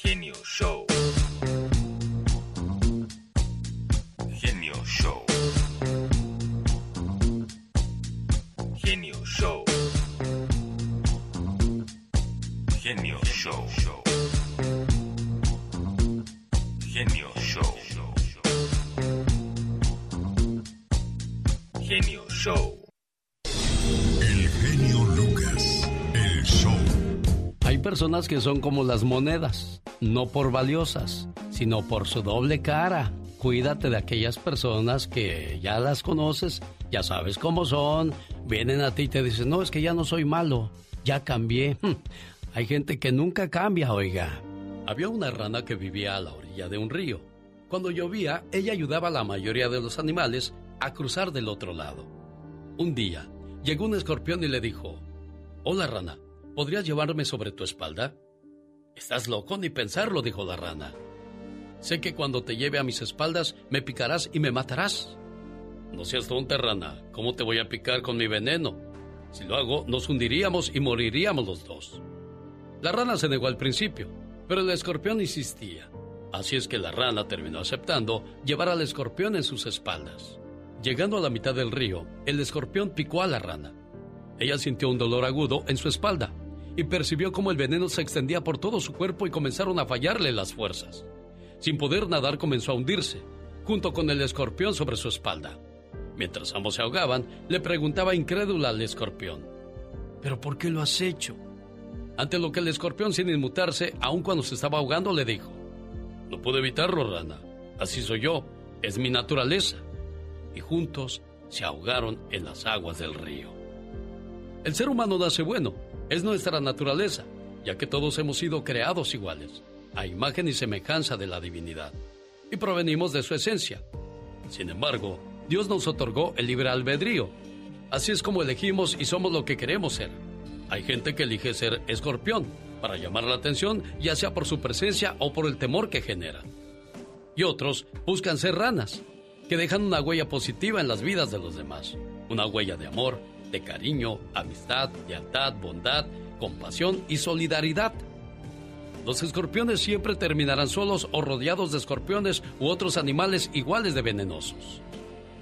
Genio Show. Genio Show. Genio Show. Genio Show. Genio Show. Genio Show. El genio Lucas. El show. Hay personas que son como las monedas, no por valiosas, sino por su doble cara. Cuídate de aquellas personas que ya las conoces, ya sabes cómo son, vienen a ti y te dicen, no, es que ya no soy malo, ya cambié. Hay gente que nunca cambia, oiga. Había una rana que vivía a la orilla de un río. Cuando llovía, ella ayudaba a la mayoría de los animales a cruzar del otro lado. Un día, llegó un escorpión y le dijo, Hola rana, ¿podrías llevarme sobre tu espalda? Estás loco ni pensarlo, dijo la rana. Sé que cuando te lleve a mis espaldas me picarás y me matarás. No seas tonta, rana. ¿Cómo te voy a picar con mi veneno? Si lo hago, nos hundiríamos y moriríamos los dos. La rana se negó al principio, pero el escorpión insistía. Así es que la rana terminó aceptando llevar al escorpión en sus espaldas. Llegando a la mitad del río, el escorpión picó a la rana. Ella sintió un dolor agudo en su espalda y percibió cómo el veneno se extendía por todo su cuerpo y comenzaron a fallarle las fuerzas. Sin poder nadar comenzó a hundirse, junto con el escorpión sobre su espalda. Mientras ambos se ahogaban, le preguntaba incrédula al escorpión, ¿pero por qué lo has hecho? Ante lo que el escorpión, sin inmutarse, aun cuando se estaba ahogando, le dijo, No puedo evitarlo, rana. Así soy yo. Es mi naturaleza. Y juntos se ahogaron en las aguas del río. El ser humano nace bueno. Es nuestra naturaleza, ya que todos hemos sido creados iguales, a imagen y semejanza de la divinidad. Y provenimos de su esencia. Sin embargo, Dios nos otorgó el libre albedrío. Así es como elegimos y somos lo que queremos ser. Hay gente que elige ser escorpión para llamar la atención, ya sea por su presencia o por el temor que genera. Y otros buscan ser ranas, que dejan una huella positiva en las vidas de los demás. Una huella de amor, de cariño, amistad, lealtad, bondad, compasión y solidaridad. Los escorpiones siempre terminarán solos o rodeados de escorpiones u otros animales iguales de venenosos.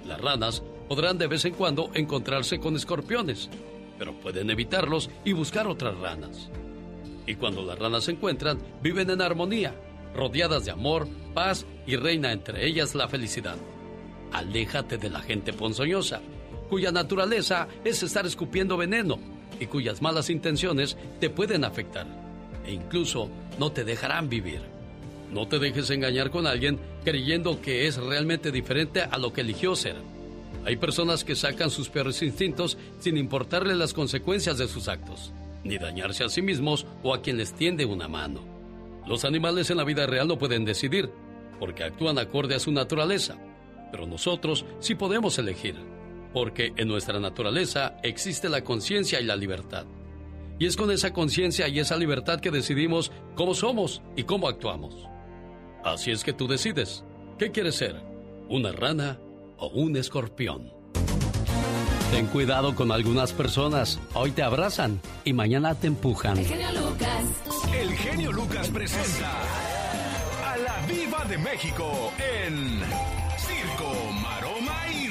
Las ranas podrán de vez en cuando encontrarse con escorpiones, pero pueden evitarlos y buscar otras ranas. Y cuando las ranas se encuentran, viven en armonía, rodeadas de amor, paz y reina entre ellas la felicidad. Aléjate de la gente ponzoñosa, cuya naturaleza es estar escupiendo veneno y cuyas malas intenciones te pueden afectar e incluso no te dejarán vivir. No te dejes engañar con alguien creyendo que es realmente diferente a lo que eligió ser. Hay personas que sacan sus peores instintos sin importarle las consecuencias de sus actos, ni dañarse a sí mismos o a quien les tiende una mano. Los animales en la vida real no pueden decidir, porque actúan acorde a su naturaleza, pero nosotros sí podemos elegir, porque en nuestra naturaleza existe la conciencia y la libertad. Y es con esa conciencia y esa libertad que decidimos cómo somos y cómo actuamos. Así es que tú decides, ¿qué quieres ser? ¿Una rana o un escorpión? Ten cuidado con algunas personas. Hoy te abrazan y mañana te empujan. El genio Lucas. El genio Lucas presenta a la Viva de México en Circo, Maroma y.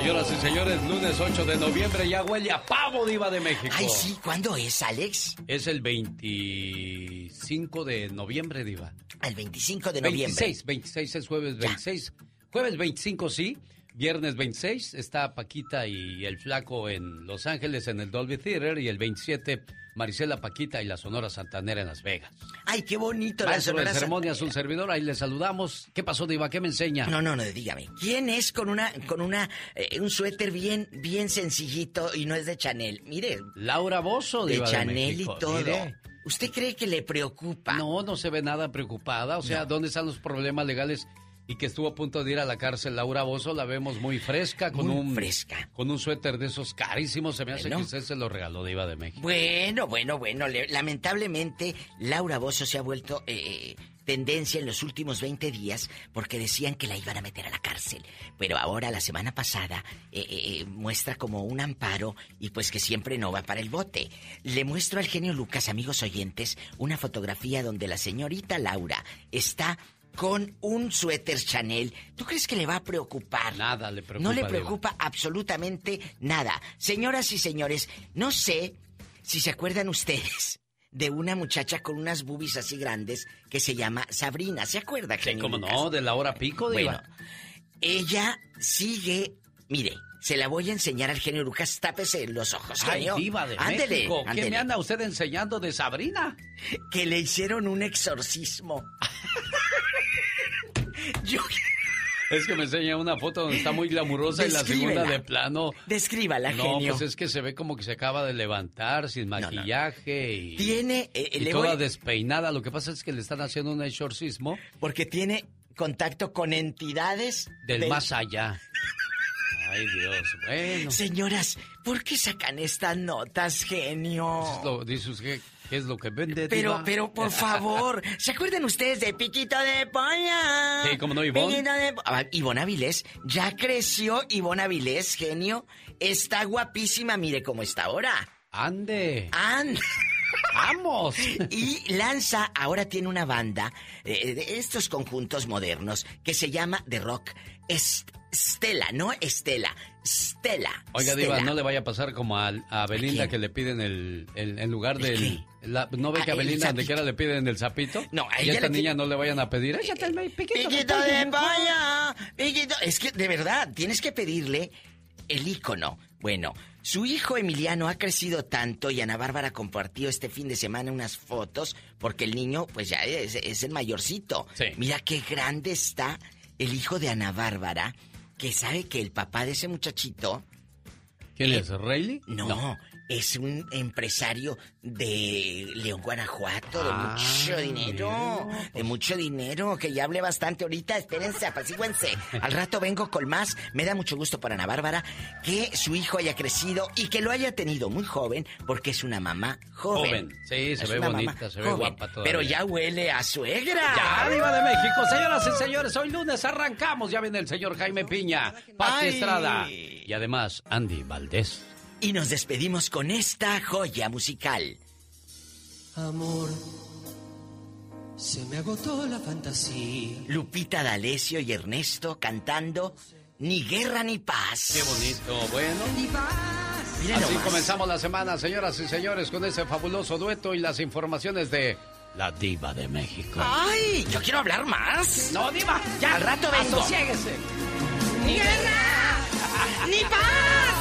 Señoras y señores, lunes 8 de noviembre ya huele a pavo diva de México. Ay, sí, ¿cuándo es, Alex? Es el 25 de noviembre, diva. El 25 de noviembre. 26, 26 es jueves 26. Jueves 25 sí, viernes 26 está Paquita y el Flaco en Los Ángeles en el Dolby Theater y el 27 Marisela Paquita y la Sonora Santanera en Las Vegas. Ay, qué bonito la Maestro de ceremonias, un servidor, ahí le saludamos. ¿Qué pasó, Diva? ¿Qué me enseña? No, no, no, dígame. ¿Quién es con una, con una, eh, un suéter bien, bien sencillito y no es de Chanel? Mire, Laura Bozo, de Diva de Chanel y todo. Mire. ¿Usted cree que le preocupa? No, no se ve nada preocupada. O sea, ¿dónde están los problemas legales? Y que estuvo a punto de ir a la cárcel Laura Bozo, la vemos muy fresca, con Muy un fresca. con un suéter de esos carísimos. Se me hace que usted se lo regaló Diva de México. Bueno, bueno, bueno. le- lamentablemente, Laura Bozo se ha vuelto eh, tendencia en los últimos 20 días porque decían que la iban a meter a la cárcel. Pero ahora, la semana pasada, eh, eh, muestra como un amparo y pues que siempre no va para el bote. Le muestro al genio Lucas, amigos oyentes, una fotografía donde la señorita Laura está con un suéter Chanel. ¿Tú crees que le va a preocupar? Nada le preocupa. No le preocupa absolutamente nada. Señoras y señores, no sé si se acuerdan ustedes de una muchacha con unas boobies así grandes que se llama Sabrina. ¿Se acuerda? Sí, cómo no, de la hora pico, Diva. Bueno, ella sigue, mire, se la voy a enseñar al genio Lucas. Tápese los ojos, genio. Ay, diva de México. ¿Qué me anda usted enseñando de Sabrina? Que le hicieron un exorcismo. Yo... Es que me enseña una foto donde está muy glamurosa y la segunda de plano. Descríbala, no, genio. No, pues es que se ve como que se acaba de levantar sin maquillaje y. Tiene. Eh, toda despeinada. Lo que pasa es que le están haciendo un exorcismo. Porque tiene contacto con entidades. Del, más allá. Ay, Dios, bueno. Señoras, ¿por qué sacan estas notas, genio? dice usted ¿Qué es lo que vende? Pero, pero, por favor, ¿se acuerdan ustedes de Piquito de Polla? Sí, como no, Ivonne. Piquito de... Ah, Ivonne Avilés, ya creció Ivonne Avilés, genio. Está guapísima, mire cómo está ahora. Ande. Ande. ¡Vamos! Y lanza, ahora tiene una banda eh, de estos conjuntos modernos que se llama The Rock Estela, no Estela, Stella. Oiga, Diva, no le vaya a pasar como a, Belinda que le piden el, en lugar del... ¿No ve que a, Belinda donde quiera le piden el sapito? No, a ella. Y a esta niña no le vayan a pedir, échate el piquito. Piquito de vaya, piquito. Es que, de verdad, tienes que pedirle el ícono. Bueno, su hijo Emiliano ha crecido tanto y Ana Bárbara compartió este fin de semana unas fotos porque el niño, pues ya es, es el mayorcito. Sí. Mira qué grande está el hijo de Ana Bárbara, que sabe que el papá de ese muchachito... ¿Quién es? ¿Rayleigh? no, es un empresario de León, Guanajuato, de ah, mucho dinero, de mucho dinero, que ya hablé bastante ahorita, espérense, apacíguense. Al rato vengo con más, me da mucho gusto para Ana Bárbara que su hijo haya crecido y que lo haya tenido muy joven, porque es una mamá joven. Joven, sí, se ve bonita, se ve guapa todavía. Pero ya huele a suegra. Ya, arriba de México, señoras y señores, hoy lunes arrancamos, ya viene el señor Jaime Piña, Pati Estrada y además Andy Valdés. Y nos despedimos con esta joya musical. Amor, se me agotó la fantasía. Lupita D'Alessio y Ernesto cantando Ni guerra ni paz. Qué bonito, bueno. Así comenzamos la semana, señoras y señores, con ese fabuloso dueto y las informaciones de la diva de México. ¡Ay! Yo quiero hablar más. No, diva, ya. Al rato vengo. Asociéguese. ¡Ni guerra! ¡Ni paz!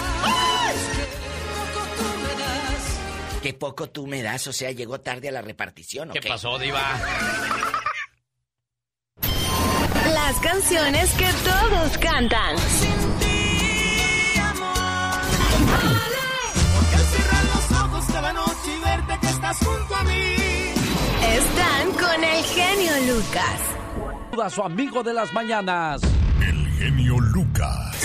Qué poco tú me das, o sea, llegó tarde a la repartición, ¿o qué? pasó, Diva? Las canciones que todos cantan. Sin ti, amor. Porque al cerrar los ojos cada noche y verte que estás junto a mí. Están con el genio Lucas. A su amigo de las mañanas. El genio Lucas.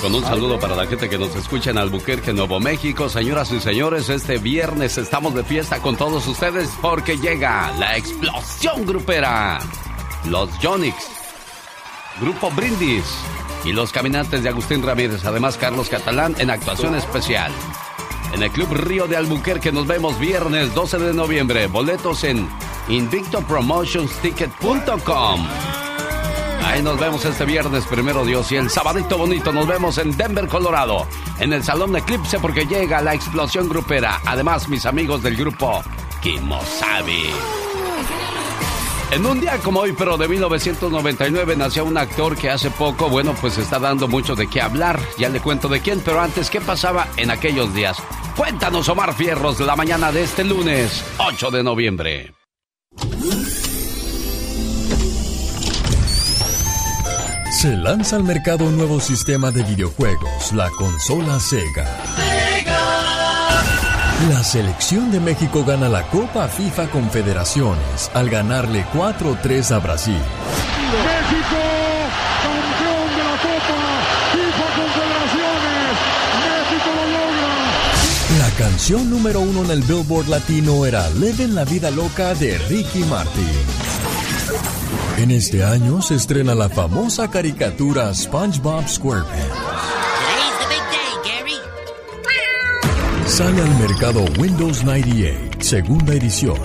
Con un saludo para la gente que nos escucha en Albuquerque, Nuevo México. Señoras y señores, este viernes estamos de fiesta con todos ustedes porque llega la explosión grupera. Los Jonix, Grupo Brindis y los caminantes de Agustín Ramírez. Además, Carlos Catalán en actuación especial. En el Club Río de Albuquerque nos vemos viernes 12 de noviembre. Boletos en invictopromotionsticket.com. Ahí nos vemos este viernes, primero Dios. Y el sabadito bonito nos vemos en Denver, Colorado. En el Salón de Eclipse porque llega la explosión grupera. Además, mis amigos del grupo Kimosabi. En un día como hoy, pero de 1999, nació un actor que hace poco, bueno, pues está dando mucho de qué hablar. Ya le cuento de quién, pero antes, ¿qué pasaba en aquellos días? Cuéntanos, Omar Fierros, la mañana de este lunes, 8 de noviembre. Se lanza al mercado un nuevo sistema de videojuegos, la consola Sega. La selección de México gana la Copa FIFA Confederaciones al ganarle 4-3 a Brasil. México, campeón de la Copa FIFA Confederaciones. México lo logra. La canción número uno en el Billboard Latino era Living la Vida Loca de Ricky Martin. En este año se estrena la famosa caricatura SpongeBob SquarePants. Sale al mercado Windows 98, segunda edición.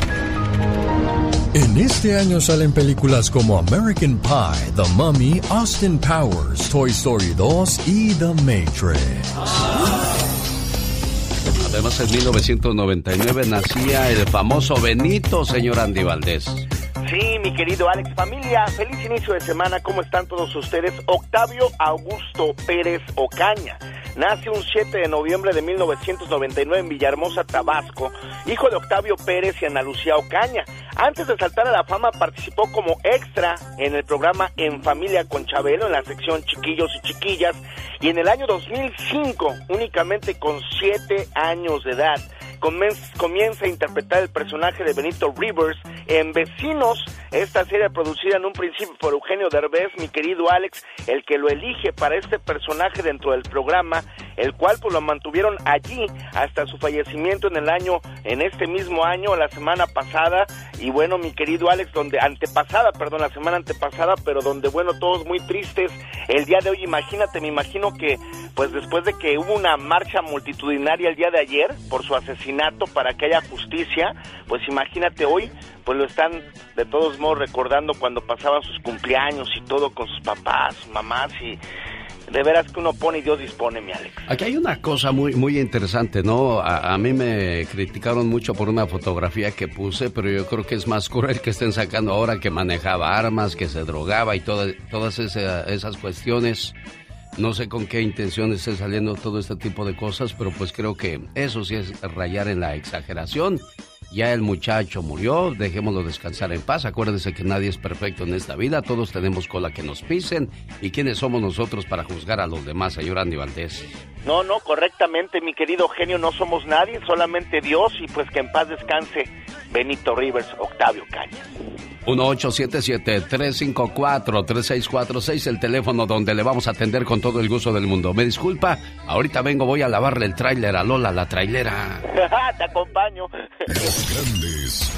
En este año salen películas como American Pie, The Mummy, Austin Powers, Toy Story 2 y The Matrix. Además, en 1999 nacía el famoso Benito, señor Andy Valdés. Sí, mi querido Alex, familia, feliz inicio de semana, ¿cómo están todos ustedes? Octavio Augusto Pérez Ocaña. Nace un 7 de noviembre de 1999 en Villahermosa, Tabasco, hijo de Octavio Pérez y Ana Lucía Ocaña. Antes de saltar a la fama participó como extra en el programa En Familia con Chabelo en la sección Chiquillos y Chiquillas y en el año 2005, únicamente con 7 años de edad, comienza a interpretar el personaje de Benito Rivers en Vecinos, esta serie producida en un principio por Eugenio Derbez, mi querido Alex, el que lo elige para este personaje dentro del programa, el cual pues lo mantuvieron allí hasta su fallecimiento en el año, en este mismo año, la semana pasada, y bueno, mi querido Alex, donde antepasada, perdón, la semana antepasada, pero donde bueno, todos muy tristes, el día de hoy, imagínate, me imagino que pues después de que hubo una marcha multitudinaria el día de ayer por su asesinato para que haya justicia, pues imagínate hoy, pues lo están de todos modos recordando cuando pasaban sus cumpleaños y todo con sus papás, mamás y de veras que uno pone y Dios dispone, mi Alex. Aquí hay una cosa muy, muy interesante, ¿no? A, mí me criticaron mucho por una fotografía que puse, pero yo creo que es más cruel que estén sacando ahora que manejaba armas, que se drogaba y todas todas esas cuestiones. No sé con qué intención esté saliendo todo este tipo de cosas, pero pues creo que eso sí es rayar en la exageración. Ya el muchacho murió, dejémoslo descansar en paz. Acuérdese que nadie es perfecto en esta vida, todos tenemos cola que nos pisen. ¿Y quiénes somos nosotros para juzgar a los demás, señor Andy Valdés? No, no, correctamente, mi querido genio, no somos nadie, solamente Dios y pues que en paz descanse Benito Rivers, Octavio Cañas. 1877-354-3646, el teléfono donde le vamos a atender con todo el gusto del mundo. Me disculpa, ahorita vengo, voy a lavarle el tráiler a Lola, la trailera. Te acompaño. Grandes.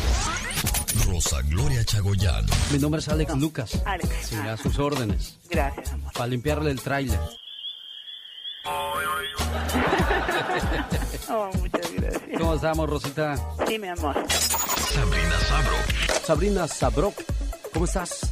Rosa Gloria Chagoyano. Mi nombre es Alex Lucas. Alex. Sí, a sus órdenes. Gracias, amor. Para limpiarle el tráiler. oh, muchas gracias. ¿Cómo estamos, Rosita? Sí, mi amor. Sabrina Sabro. Sabrina Sabro, ¿cómo estás?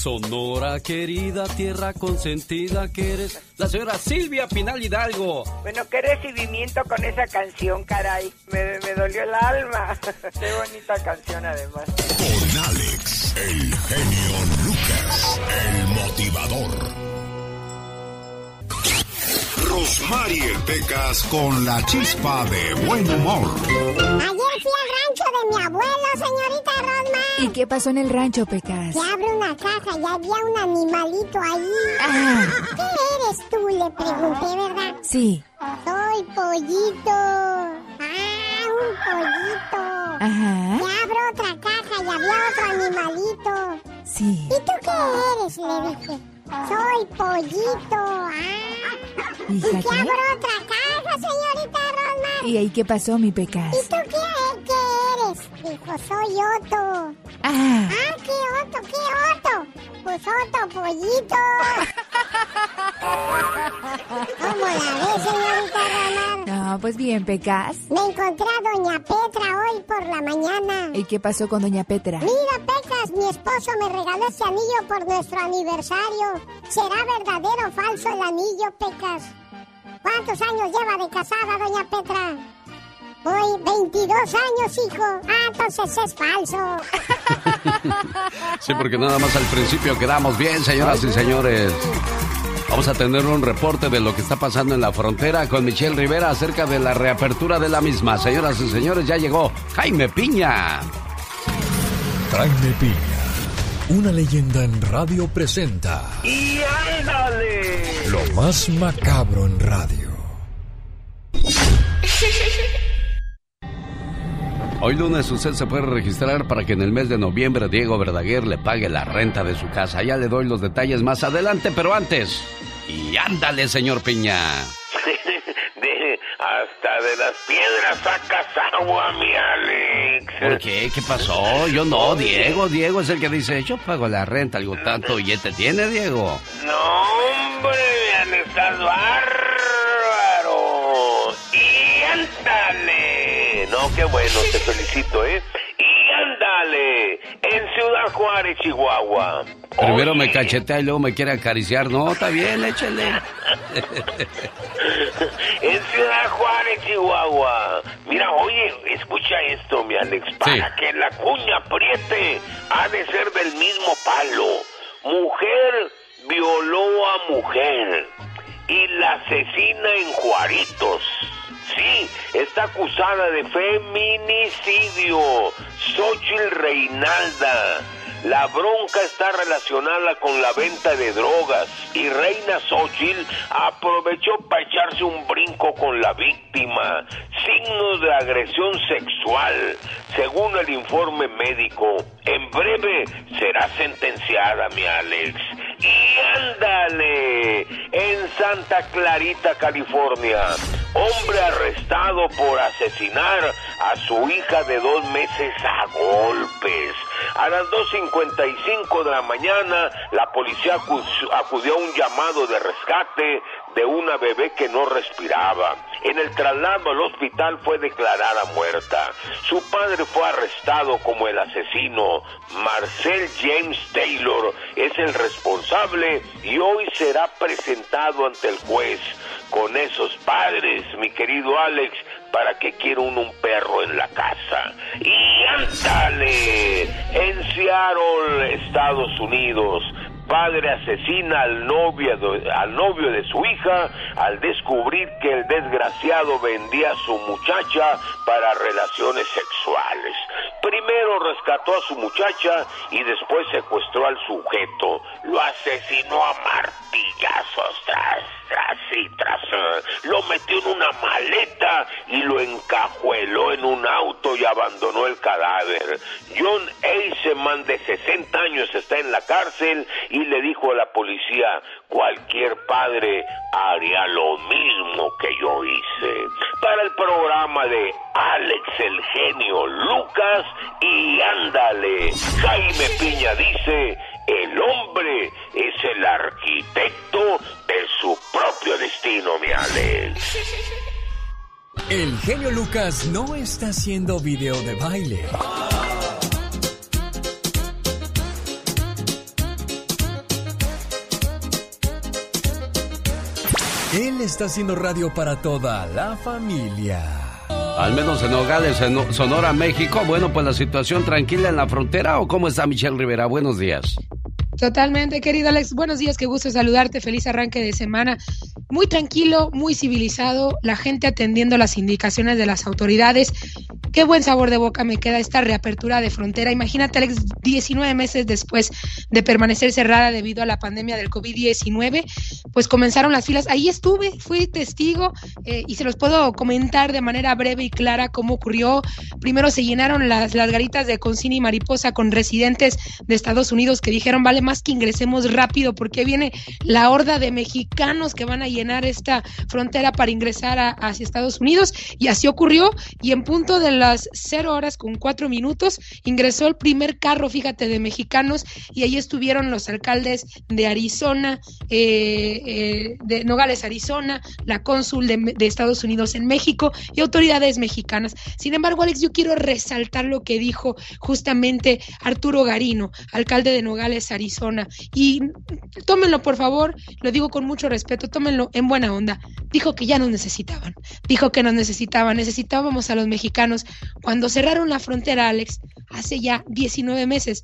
Sonora querida, tierra consentida que eres la señora Silvia Pinal Hidalgo. Bueno, qué recibimiento con esa canción, caray. Me, me dolió el alma. qué bonita canción además. Con Alex, el genio Lucas, el motivador. Rosmarie Pecas con la chispa de buen humor. Ayer fui al rancho de mi abuelo, señorita Rosmar. ¿Y qué pasó en el rancho, Pecas? Se abre una caja y había un animalito ahí. Ah. ¿Qué eres tú? Le pregunté, ¿verdad? Sí. Soy pollito. Ah, un pollito. Ajá. Se abre otra caja y había otro animalito. Sí. ¿Y tú qué eres? Le dije. Soy pollito. Ah. ¿Y qué abro otra caja, señorita Rosmar? ¿Y ahí qué pasó, mi Pecas? ¿Y tú qué, qué eres? Dijo, soy Otto. Ah. Ah, ¿qué Otto? ¿Qué Otto? Pues Otto, pollito. ¿Cómo la ves, señorita Rosmar? No, pues bien, Pecas. Me encontré a Doña Petra hoy por la mañana. ¿Y qué pasó con Doña Petra? Mira, Pecas, mi esposo me regaló este anillo por nuestro aniversario. ¿Será verdadero o falso el anillo, Pecas? ¿Cuántos años lleva de casada, Doña Petra? Hoy 22 años, hijo. Ah, entonces es falso. sí, porque nada más al principio quedamos bien, señoras y señores. Vamos a tener un reporte de lo que está pasando en la frontera con Michelle Rivera acerca de la reapertura de la misma. Señoras y señores, ya llegó Jaime Piña. Jaime Piña Una leyenda en radio presenta ¡Y ándale! lo más macabro en radio. Hoy lunes usted se puede registrar para que en el mes de noviembre Diego Verdaguer le pague la renta de su casa. Ya le doy los detalles más adelante, pero antes. Y ándale, señor Piña. Hasta de las piedras sacas agua, mi Alex. ¿Por qué? ¿Qué pasó? Yo no, Diego. Diego es el que dice, yo pago la renta, algo tanto billete tiene, Diego. No, hombre, me han estado bárbaro. Y ándale. No, qué bueno, te felicito, ¿eh? Ándale. En Ciudad Juárez, Chihuahua. Primero me cachetea y luego me quiere acariciar. No, está bien, échale. En Ciudad Juárez, Chihuahua. Mira, oye, escucha esto, mi Alex. Para que la cuña apriete, ha de ser del mismo palo. Mujer violó a mujer y la asesina en Juaritos. Sí, está acusada de feminicidio. Xochitl Reinalda. La bronca está relacionada con la venta de drogas y Reina Xochitl aprovechó para echarse un brinco con la víctima. Signos de agresión sexual, según el informe médico. En breve será sentenciada, mi Alex. Y ándale, en Santa Clarita, California. Hombre arrestado por asesinar a su hija de dos meses a golpes. A las 2.55 de la mañana, la policía acu- acudió a un llamado de rescate de una bebé que no respiraba. En el traslado al hospital fue declarada muerta. Su padre fue arrestado como el asesino. Marcel James Taylor es el responsable y hoy será presentado ante el juez. Con esos padres, mi querido Alex, para que quiera uno un perro en la casa. Y ándale, en Seattle, Estados Unidos. Padre asesina al novio, al novio de su hija al descubrir que el desgraciado vendía a su muchacha para relaciones sexuales. Primero rescató a su muchacha y después secuestró al sujeto. Lo asesinó a martillazos tras, tras y tras. eh, Lo metió en una maleta y lo encajueló en un auto y abandonó el cadáver. John Eisenman, de 60 años, está en la cárcel y le dijo a la policía, cualquier padre haría lo mismo que yo hice. Para el programa de Alex el genio Lucas y ándale, Jaime Piña dice, el hombre es el arquitecto de su propio destino, mi Alex. El genio Lucas no está haciendo video de baile. Él está haciendo radio para toda la familia. Al menos en Nogales, en Sonora, México. Bueno, pues la situación tranquila en la frontera. ¿O cómo está Michelle Rivera? Buenos días. Totalmente, querido Alex. Buenos días, qué gusto saludarte. Feliz arranque de semana. Muy tranquilo, muy civilizado, la gente atendiendo las indicaciones de las autoridades. Qué buen sabor de boca me queda esta reapertura de frontera. Imagínate, Alex, 19 meses después de permanecer cerrada debido a la pandemia del COVID-19, pues comenzaron las filas. Ahí estuve, fui testigo eh, y se los puedo comentar de manera breve y clara cómo ocurrió. Primero se llenaron las, las garitas de Concini y Mariposa con residentes de Estados Unidos que dijeron, vale más que ingresemos rápido porque viene la horda de mexicanos que van a llenar esta frontera para ingresar hacia Estados Unidos. Y así ocurrió. Y en punto de las cero horas con cuatro minutos ingresó el primer carro, fíjate, de mexicanos y ahí estuvieron los alcaldes de Arizona, eh, eh, de Nogales, Arizona, la cónsul de, de Estados Unidos en México y autoridades mexicanas. Sin embargo, Alex, yo quiero resaltar lo que dijo justamente Arturo Garino, alcalde de Nogales, Arizona. Y tómenlo, por favor, lo digo con mucho respeto, tómenlo en buena onda. Dijo que ya nos necesitaban, dijo que nos necesitaban, necesitábamos a los mexicanos. Cuando cerraron la frontera, Alex, hace ya 19 meses,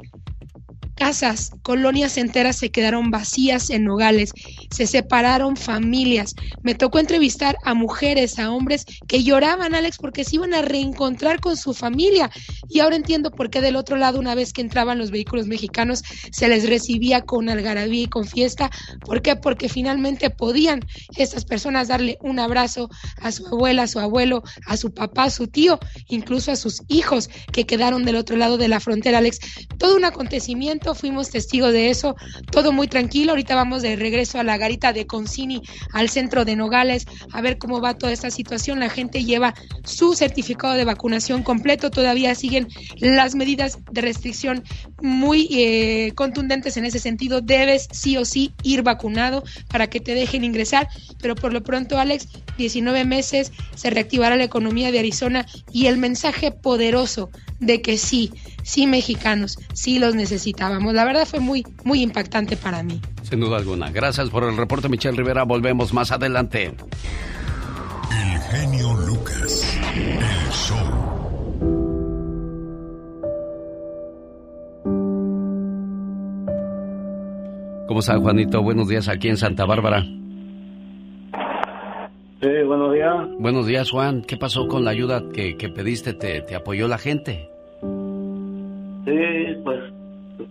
casas, colonias enteras se quedaron vacías en Nogales, se separaron familias. Me tocó entrevistar a mujeres, a hombres que lloraban, Alex, porque se iban a reencontrar con su familia. Y ahora entiendo por qué del otro lado, una vez que entraban los vehículos mexicanos, se les recibía con algarabía y con fiesta. ¿Por qué? Porque finalmente podían estas personas darle un abrazo a su abuela, a su abuelo, a su papá, a su tío, incluso a sus hijos que quedaron del otro lado de la frontera, Alex. Todo un acontecimiento, fuimos testigos de eso, todo muy tranquilo. Ahorita vamos de regreso a la garita de Concini, al centro de Nogales, a ver cómo va toda esta situación. La gente lleva su certificado de vacunación completo, todavía siguen las medidas de restricción muy eh, contundentes en ese sentido. Debes sí o sí ir vacunado para que te dejen ingresar, pero por lo pronto, Alex, 19 meses, se reactivará la economía de Arizona y el mensaje poderoso de que sí, sí mexicanos, sí los necesitábamos. La verdad fue muy, muy impactante para mí. Sin duda alguna. Gracias por el reporte, Michelle Rivera. Volvemos más adelante. El genio Lucas. El show. ¿Cómo está, Juanito? Buenos días aquí en Santa Bárbara. Sí, buenos días. Buenos días, Juan. ¿Qué pasó con la ayuda que, que pediste? ¿Te, ¿Te apoyó la gente? Sí, pues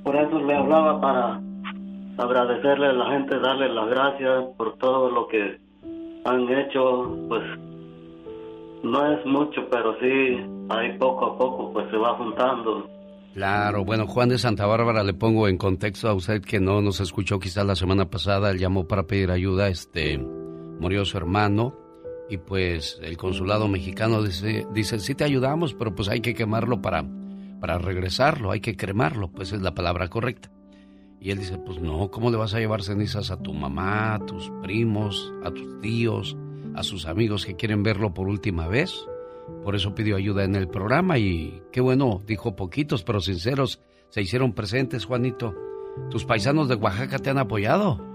por eso le hablaba para agradecerle a la gente, darle las gracias por todo lo que han hecho. Pues no es mucho, pero sí, ahí poco a poco pues se va juntando. Claro, bueno, Juan de Santa Bárbara, le pongo en contexto a usted que no nos escuchó quizás la semana pasada, él llamó para pedir ayuda, este, murió su hermano y pues el consulado mexicano dice, dice, sí te ayudamos, pero pues hay que quemarlo para, para regresarlo, hay que cremarlo, pues es la palabra correcta. Y él dice, pues no, ¿cómo le vas a llevar cenizas a tu mamá, a tus primos, a tus tíos, a sus amigos que quieren verlo por última vez? Por eso pidió ayuda en el programa y qué bueno, dijo poquitos pero sinceros, se hicieron presentes, Juanito. ¿Tus paisanos de Oaxaca te han apoyado?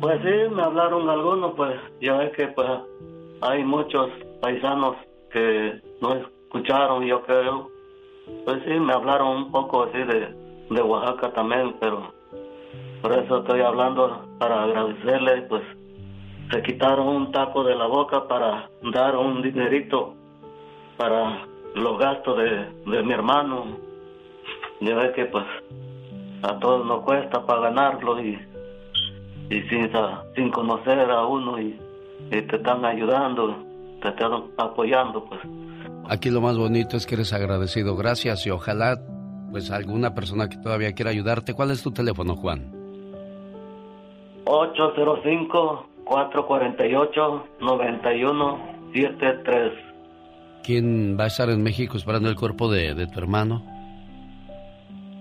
Pues sí, me hablaron algunos, pues ya ves que pues hay muchos paisanos que no escucharon, yo creo. Pues sí, me hablaron un poco así de, de Oaxaca también, pero por eso estoy hablando para agradecerles, pues se quitaron un taco de la boca para dar un dinerito para los gastos de, de mi hermano. Ya ves que pues a todos nos cuesta para ganarlo y, y sin, sin conocer a uno y, y te están ayudando, te están apoyando pues. Aquí lo más bonito es que eres agradecido, gracias y ojalá pues alguna persona que todavía quiera ayudarte. ¿Cuál es tu teléfono, Juan? 805-448-9173. ¿Quién va a estar en México esperando el cuerpo de, de tu hermano?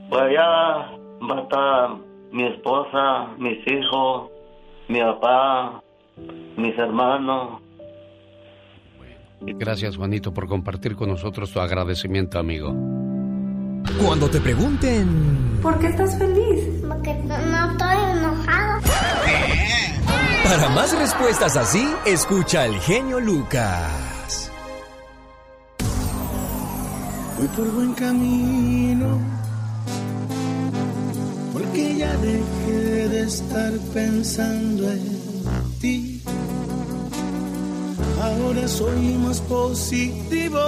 Pues allá va a estar mi esposa, mis hijos, mi papá, mis hermanos. Gracias, Juanito, por compartir con nosotros tu agradecimiento, amigo. Cuando te pregunten ¿Por qué estás feliz? Porque no, no estoy enojado. para más respuestas así, escucha el genio Lucas. Voy por buen camino, porque ya dejé de estar pensando en ti. Ahora soy más positivo,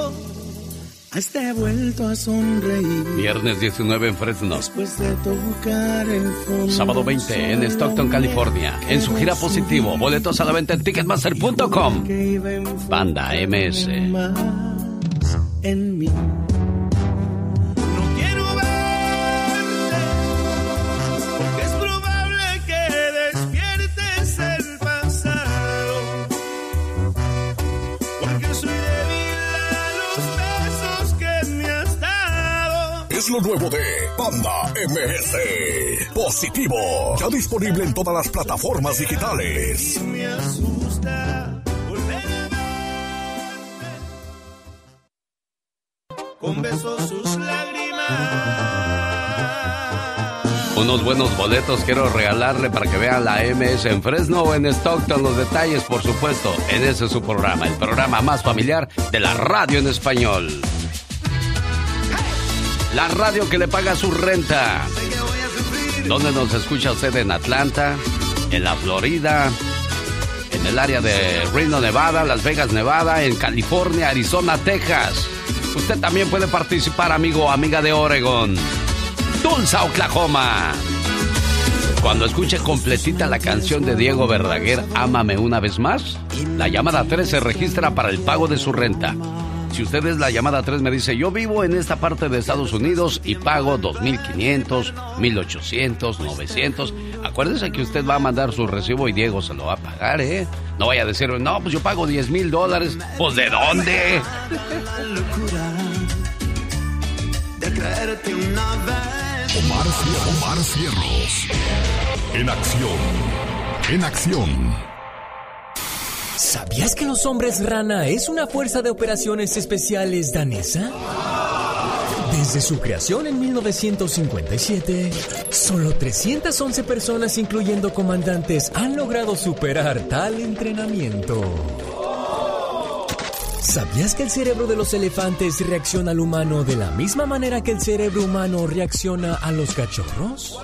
hasta he vuelto a sonreír. Viernes 19 en Fresno. Después de tocar el fondo. Sábado 20 en Stockton, California. En su gira positivo. Boletos a la venta en Ticketmaster.com. Banda MS. en mí. Lo nuevo de Panda MS. Positivo. Ya disponible en todas las plataformas digitales. Me asusta volver a verte con besos sus lágrimas. Unos buenos boletos quiero regalarle para que vea la MS en Fresno o en Stockton. Los detalles, por supuesto, en ese es su programa, el programa más familiar de la radio en español. La radio que le paga su renta. ¿Dónde nos escucha usted? En Atlanta, en la Florida, en el área de Reno, Nevada, Las Vegas, Nevada, en California, Arizona, Texas. Usted también puede participar, amigo o amiga de Oregon. Tulsa, Oklahoma. Cuando escuche completita la canción de Diego Verdaguer, Ámame una vez más, la llamada 3 se registra para el pago de su renta. Si usted es la llamada 3, me dice, yo vivo en esta parte de Estados Unidos y pago 2.500, 1.800, 900. Acuérdese que usted va a mandar su recibo y Diego se lo va a pagar, ¿eh? No vaya a decir, no, pues yo pago 10 mil dólares. Pues ¿de dónde? Omar, Omar Cierros. En acción. En acción. ¿Sabías que los hombres rana es una fuerza de operaciones especiales danesa? Desde su creación en 1957, solo 311 personas, incluyendo comandantes, han logrado superar tal entrenamiento. ¿Sabías que el cerebro de los elefantes reacciona al humano de la misma manera que el cerebro humano reacciona a los cachorros?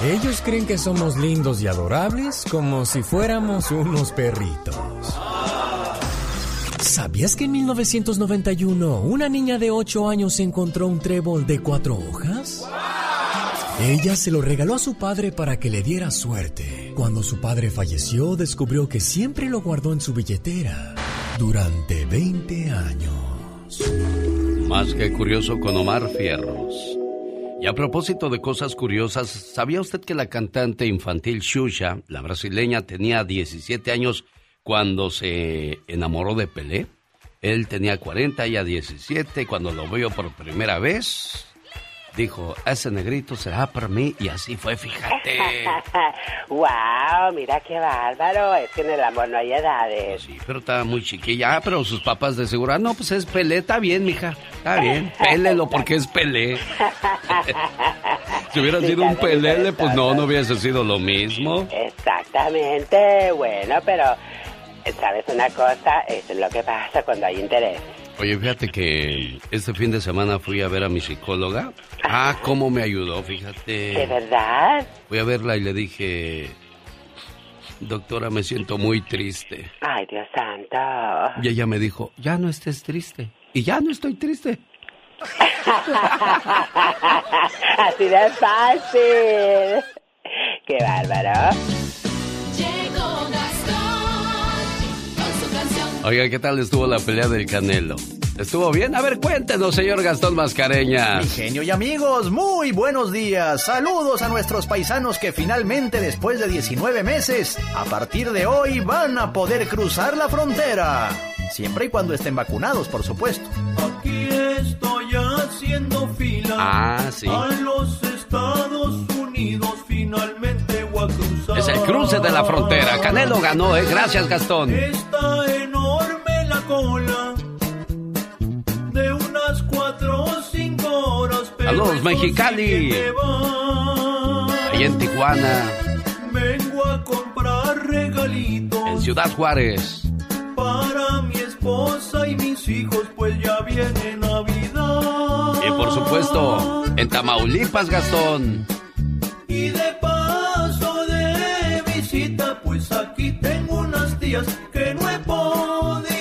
Ellos creen que somos lindos y adorables como si fuéramos unos perritos. ¿Sabías que en 1991 una niña de 8 años encontró un trébol de cuatro hojas? Ella se lo regaló a su padre para que le diera suerte. Cuando su padre falleció, descubrió que siempre lo guardó en su billetera durante 20 años. Más que curioso con Omar Fierros. Y a propósito de cosas curiosas, ¿sabía usted que la cantante infantil Xuxa, la brasileña, tenía 17 años cuando se enamoró de Pelé? Él tenía 40, ella 17, cuando lo vio por primera vez, dijo, ese negrito será para mí, y así fue, fíjate. wow, mira qué bárbaro, es que en el amor no hay edades. Sí, pero estaba muy chiquilla, Ah, pero sus papás de seguro, "Ah, no, pues es Pelé, está bien, mija, está bien, pélelo porque es Pelé. si hubiera sido un pelele, pues no, no hubiese sido lo mismo. Exactamente, bueno, pero ¿sabes una cosa? Es lo que pasa cuando hay interés. Oye, fíjate que este fin de semana fui a ver a mi psicóloga. Ah, cómo me ayudó, fíjate. ¿De verdad? Fui a verla y le dije, doctora, me siento muy triste. Ay, Dios santo. Y ella me dijo, ya no estés triste. Y ya no estoy triste. Así de fácil. Qué bárbaro. Oiga, ¿qué tal estuvo la pelea del Canelo? ¿Estuvo bien? A ver, cuéntenos, señor Gastón Mascareña. Mi genio y amigos, muy buenos días. Saludos a nuestros paisanos que finalmente, después de 19 meses, a partir de hoy van a poder cruzar la frontera. Siempre y cuando estén vacunados, por supuesto. Aquí estoy haciendo fila. Ah, sí. A los Estados Unidos finalmente voy a cruzar. Es el cruce de la frontera. Canelo ganó, ¿eh? Gracias, Gastón. Está la cola. De unas cuatro o cinco horas. pero Saludos, Mexicali. Ahí en Tijuana, Vengo a comprar regalitos en Ciudad Juárez. para mi esposa y mis hijos, pues ya viene Navidad. Y por supuesto, en Tamaulipas, Gastón. Y de paso de visita, pues aquí tengo unas tías que no he podido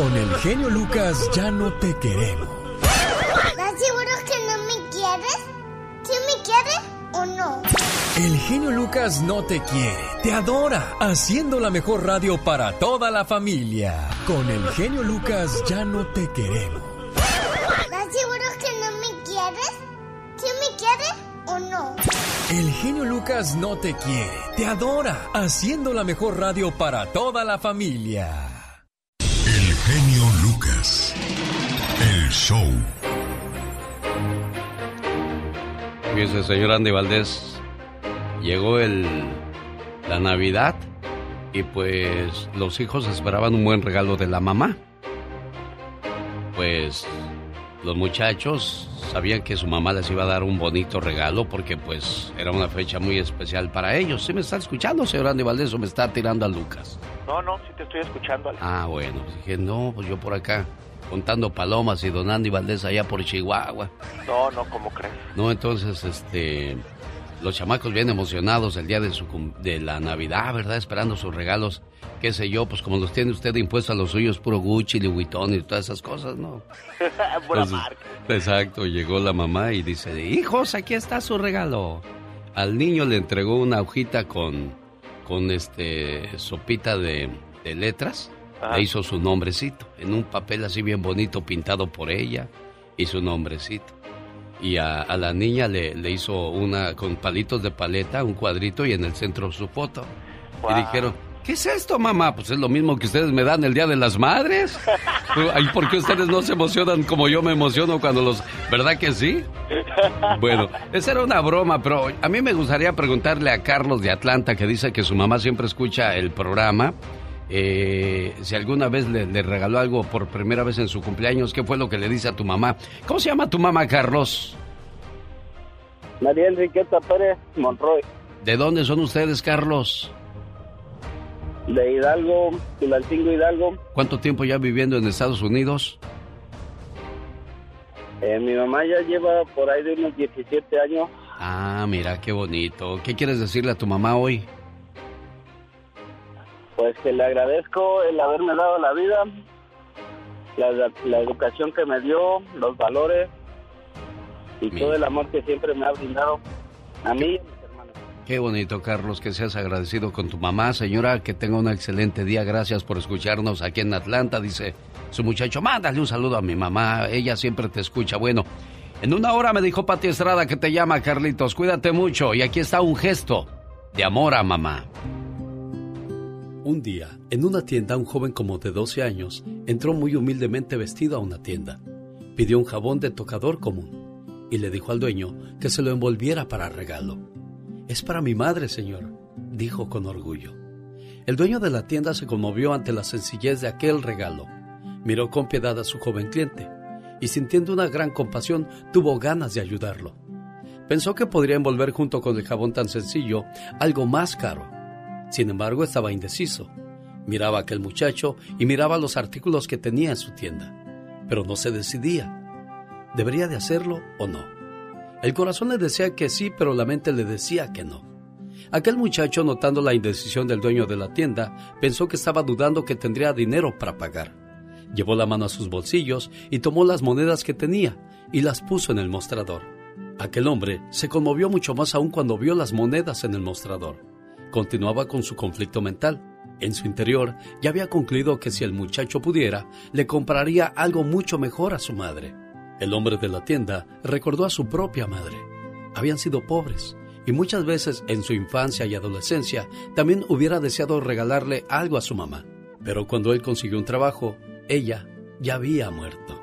Con el genio Lucas ya no te queremos. ¿Estás seguro que no me quieres? ¿Sí me quieres o no? El genio Lucas no te quiere, te adora, haciendo la mejor radio para toda la familia. Con el genio Lucas ya no te queremos. ¿Estás seguro que no me quieres? ¿Sí me quieres o no? El genio Lucas no te quiere, te adora, haciendo la mejor radio para toda la familia. Genio Lucas. El show. Fíjese, señor Andy Valdés, llegó el, la Navidad y pues los hijos esperaban un buen regalo de la mamá. Pues los muchachos sabían que su mamá les iba a dar un bonito regalo porque pues era una fecha muy especial para ellos. ¿Sí me está escuchando, señor Andy Valdés, o me está tirando a Lucas? No, no, sí te estoy escuchando, Alex. Ah, bueno, pues dije, no, pues yo por acá contando palomas y don Andy Valdés allá por Chihuahua. No, no, ¿cómo crees? No, entonces, este, los chamacos bien emocionados el día de, su, de la Navidad, ¿verdad? Esperando sus regalos, qué sé yo, pues como los tiene usted impuestos a los suyos, puro Gucci, Louis Vuitton y todas esas cosas, ¿no? Entonces, marca. Exacto, llegó la mamá y dice, hijos, aquí está su regalo. Al niño le entregó una hojita con, con este, sopita de, de letras. Ajá. Le hizo su nombrecito, en un papel así bien bonito pintado por ella, y su nombrecito. Y a, a la niña le, le hizo una con palitos de paleta, un cuadrito y en el centro su foto. Y dijeron, ¿qué es esto, mamá? Pues es lo mismo que ustedes me dan el Día de las Madres. ¿Y por qué ustedes no se emocionan como yo me emociono cuando los... ¿Verdad que sí? Bueno, esa era una broma, pero a mí me gustaría preguntarle a Carlos de Atlanta, que dice que su mamá siempre escucha el programa, eh, si alguna vez le, le regaló algo por primera vez en su cumpleaños, ¿qué fue lo que le dice a tu mamá? ¿Cómo se llama tu mamá, Carlos? María Enriqueta Pérez Monroy, ¿De dónde son ustedes, Carlos? de Hidalgo, Tulancingo Hidalgo. ¿Cuánto tiempo ya viviendo en Estados Unidos? Eh, mi mamá ya lleva por ahí de unos 17 años. Ah, mira, qué bonito. ¿Qué quieres decirle a tu mamá hoy? Pues que le agradezco el haberme dado la vida, la, la educación que me dio, los valores y todo el amor que siempre me ha brindado a mí. Qué bonito, Carlos, que seas agradecido con tu mamá. Señora, que tenga un excelente día. Gracias por escucharnos aquí en Atlanta. Dice su muchacho, mándale un saludo a mi mamá. Ella siempre te escucha. Bueno, en una hora me dijo Pati Estrada que te llama, Carlitos. Cuídate mucho. Y aquí está un gesto de amor a mamá. Un día, en una tienda, un joven como de 12 años entró muy humildemente vestido a una tienda. Pidió un jabón de tocador común y le dijo al dueño que se lo envolviera para regalo. Es para mi madre, señor, dijo con orgullo. El dueño de la tienda se conmovió ante la sencillez de aquel regalo. Miró con piedad a su joven cliente y sintiendo una gran compasión tuvo ganas de ayudarlo. Pensó que podría envolver junto con el jabón tan sencillo algo más caro. Sin embargo, estaba indeciso. Miraba a aquel muchacho y miraba los artículos que tenía en su tienda, pero no se decidía. ¿Debería de hacerlo o no? El corazón le decía que sí, pero la mente le decía que no. Aquel muchacho, notando la indecisión del dueño de la tienda, pensó que estaba dudando que tendría dinero para pagar. Llevó la mano a sus bolsillos y tomó las monedas que tenía y las puso en el mostrador. Aquel hombre se conmovió mucho más aún cuando vio las monedas en el mostrador. Continuaba con su conflicto mental. En su interior ya había concluido que si el muchacho pudiera, le compraría algo mucho mejor a su madre. El hombre de la tienda recordó a su propia madre. Habían sido pobres y muchas veces en su infancia y adolescencia también hubiera deseado regalarle algo a su mamá. Pero cuando él consiguió un trabajo, ella ya había muerto.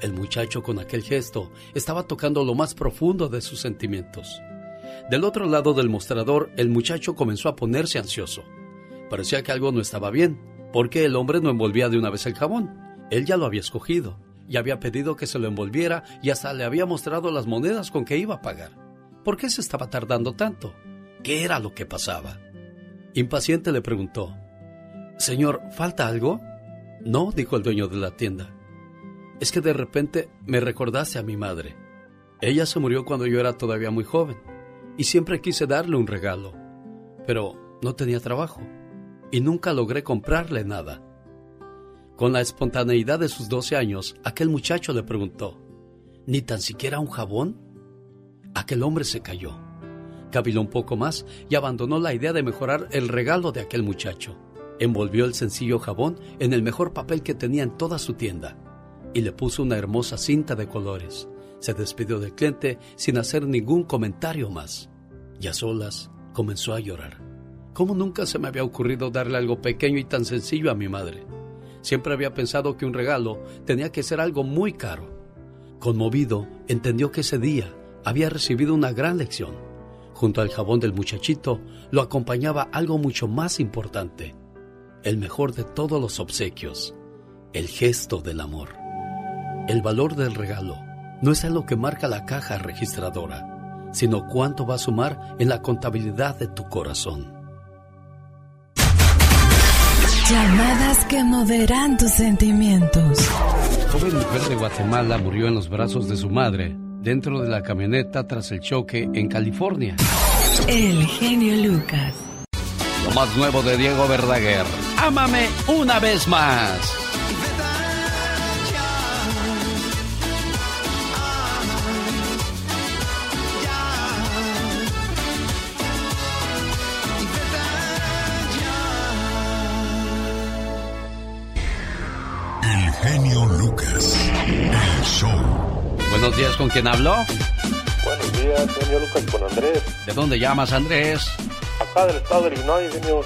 El muchacho con aquel gesto estaba tocando lo más profundo de sus sentimientos. Del otro lado del mostrador, el muchacho comenzó a ponerse ansioso. Parecía que algo no estaba bien, porque el hombre no envolvía de una vez el jabón. Él ya lo había escogido, y había pedido que se lo envolviera y hasta le había mostrado las monedas con que iba a pagar. ¿Por qué se estaba tardando tanto? ¿Qué era lo que pasaba? Impaciente le preguntó, Señor, ¿falta algo? No, dijo el dueño de la tienda. Es que de repente me recordaste a mi madre. Ella se murió cuando yo era todavía muy joven y siempre quise darle un regalo, pero no tenía trabajo y nunca logré comprarle nada. Con la espontaneidad de sus 12 años, aquel muchacho le preguntó, ¿ni tan siquiera un jabón? Aquel hombre se cayó, caviló un poco más y abandonó la idea de mejorar el regalo de aquel muchacho. Envolvió el sencillo jabón en el mejor papel que tenía en toda su tienda y le puso una hermosa cinta de colores. Se despidió del cliente sin hacer ningún comentario más. Y a solas comenzó a llorar. ¿Cómo nunca se me había ocurrido darle algo pequeño y tan sencillo a mi madre? Siempre había pensado que un regalo tenía que ser algo muy caro. Conmovido, entendió que ese día había recibido una gran lección. Junto al jabón del muchachito lo acompañaba algo mucho más importante, el mejor de todos los obsequios, el gesto del amor. El valor del regalo no es algo que marca la caja registradora, sino cuánto va a sumar en la contabilidad de tu corazón. Llamadas que moverán tus sentimientos. Joven mujer de Guatemala murió en los brazos de su madre dentro de la camioneta tras el choque en California. El genio Lucas. Lo más nuevo de Diego Verdaguer. Ámame una vez más. Genio Lucas. El show. Buenos días, ¿con quién habló? Buenos días, señor Lucas, con Andrés. ¿De dónde llamas, Andrés? Acá del estado de Illinois, señor.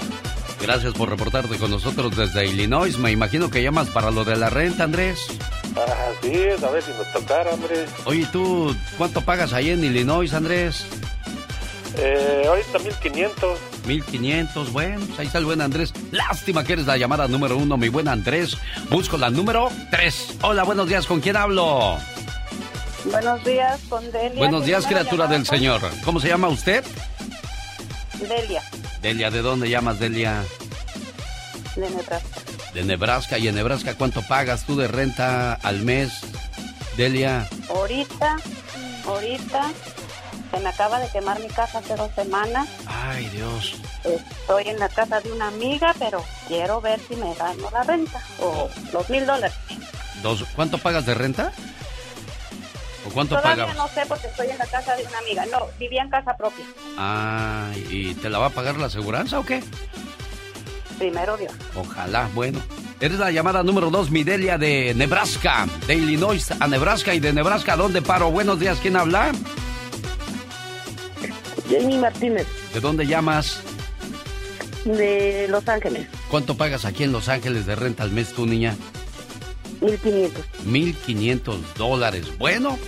Gracias por reportarte con nosotros desde Illinois. Me imagino que llamas para lo de la renta, Andrés. Ah, sí, es, a ver si nos tocara, hombre. Oye, ¿tú cuánto pagas ahí en Illinois, Andrés? Eh, ahorita 1500. 1500, bueno, pues ahí está el buen Andrés. Lástima que eres la llamada número uno, mi buen Andrés. Busco la número tres. Hola, buenos días, ¿con quién hablo? Buenos días, con Delia. Buenos días, criatura del Señor. ¿Cómo se llama usted? Delia, Delia, ¿de dónde llamas, Delia? de Nebraska. De Nebraska. ¿Y en Nebraska cuánto pagas tú de renta al mes, Delia? Ahorita, ahorita, se me acaba de quemar mi casa hace dos semanas. Ay, Dios. Estoy en la casa de una amiga, pero quiero ver si me gano la renta o los mil dólares. Dos, ¿Cuánto pagas de renta? ¿O cuánto Todavía no sé porque estoy en la casa de una amiga. No, vivía en casa propia. Ah, ¿y te la va a pagar la aseguranza o qué? Primero Dios. Ojalá, bueno. Eres la llamada número dos, mi Delia de Nebraska, de Illinois a Nebraska y de Nebraska, ¿a dónde paro? Buenos días, ¿quién habla? Jamie Martínez, ¿De dónde llamas? de Los Ángeles, ¿Cuánto pagas aquí en Los Ángeles de renta al mes tú, niña? 1500. 1.500 dólares. Bueno,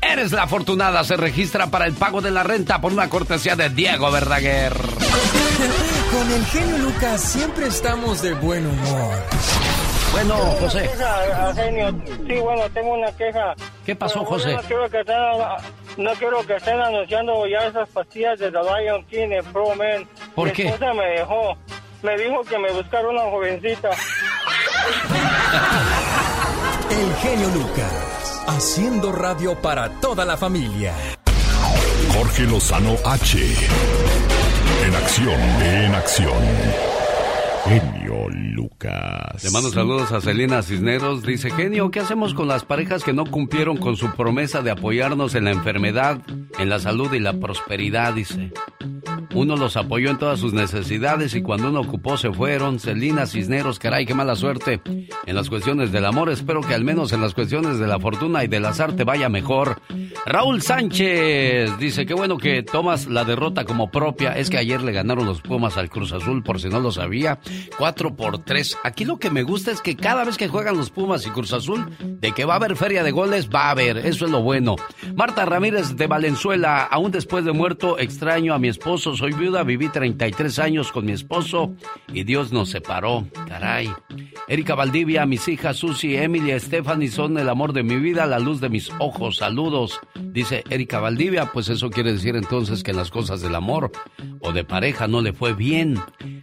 eres la afortunada. Se registra para el pago de la renta por una cortesía de Diego Verdaguer. Con el genio Lucas siempre estamos de buen humor. Bueno, Tengo una José. queja, Arsenio. Sí, bueno, tengo una queja. ¿Qué pasó, José? Quiero, no quiero que estén anunciando ya esas pastillas de The Lion King en Pro Man. ¿Por Mi qué? esposa me dejó. Me dijo que me buscara una jovencita. El genio Lucas, haciendo radio para toda la familia. Jorge Lozano H. En acción, en acción. Genio Lucas. Le mando saludos a Celina Cisneros. Dice, genio, ¿qué hacemos con las parejas que no cumplieron con su promesa de apoyarnos en la enfermedad, en la salud y la prosperidad? Dice. Uno los apoyó en todas sus necesidades y cuando uno ocupó se fueron. Celina Cisneros, caray, qué mala suerte. En las cuestiones del amor, espero que al menos en las cuestiones de la fortuna y del azar te vaya mejor. Raúl Sánchez dice, qué bueno que tomas la derrota como propia. Es que ayer le ganaron los Pumas al Cruz Azul, por si no lo sabía. 4 por 3. Aquí lo que me gusta es que cada vez que juegan los Pumas y Cruz Azul, de que va a haber feria de goles, va a haber. Eso es lo bueno. Marta Ramírez de Valenzuela, aún después de muerto, extraño a mi esposo. Soy viuda, viví 33 años con mi esposo y Dios nos separó. Caray. Erika Valdivia, mis hijas Susi, Emily y Stephanie son el amor de mi vida, la luz de mis ojos. Saludos. Dice Erika Valdivia, pues eso quiere decir entonces que en las cosas del amor o de pareja no le fue bien.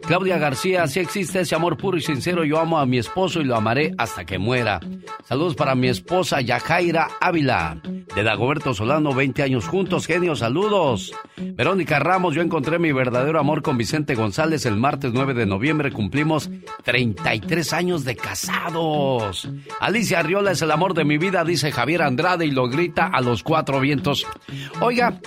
Claudia García, si existe ese amor puro y sincero, yo amo a mi esposo y lo amaré hasta que muera. Saludos para mi esposa Yajaira Ávila, de Dagoberto Solano, 20 años juntos, genio, saludos. Verónica Ramos, yo encontré mi verdadero amor con Vicente González el martes 9 de noviembre, cumplimos 33 años de casados. Alicia Arriola es el amor de mi vida, dice Javier Andrade y lo grita a los cuatro vientos. Oiga,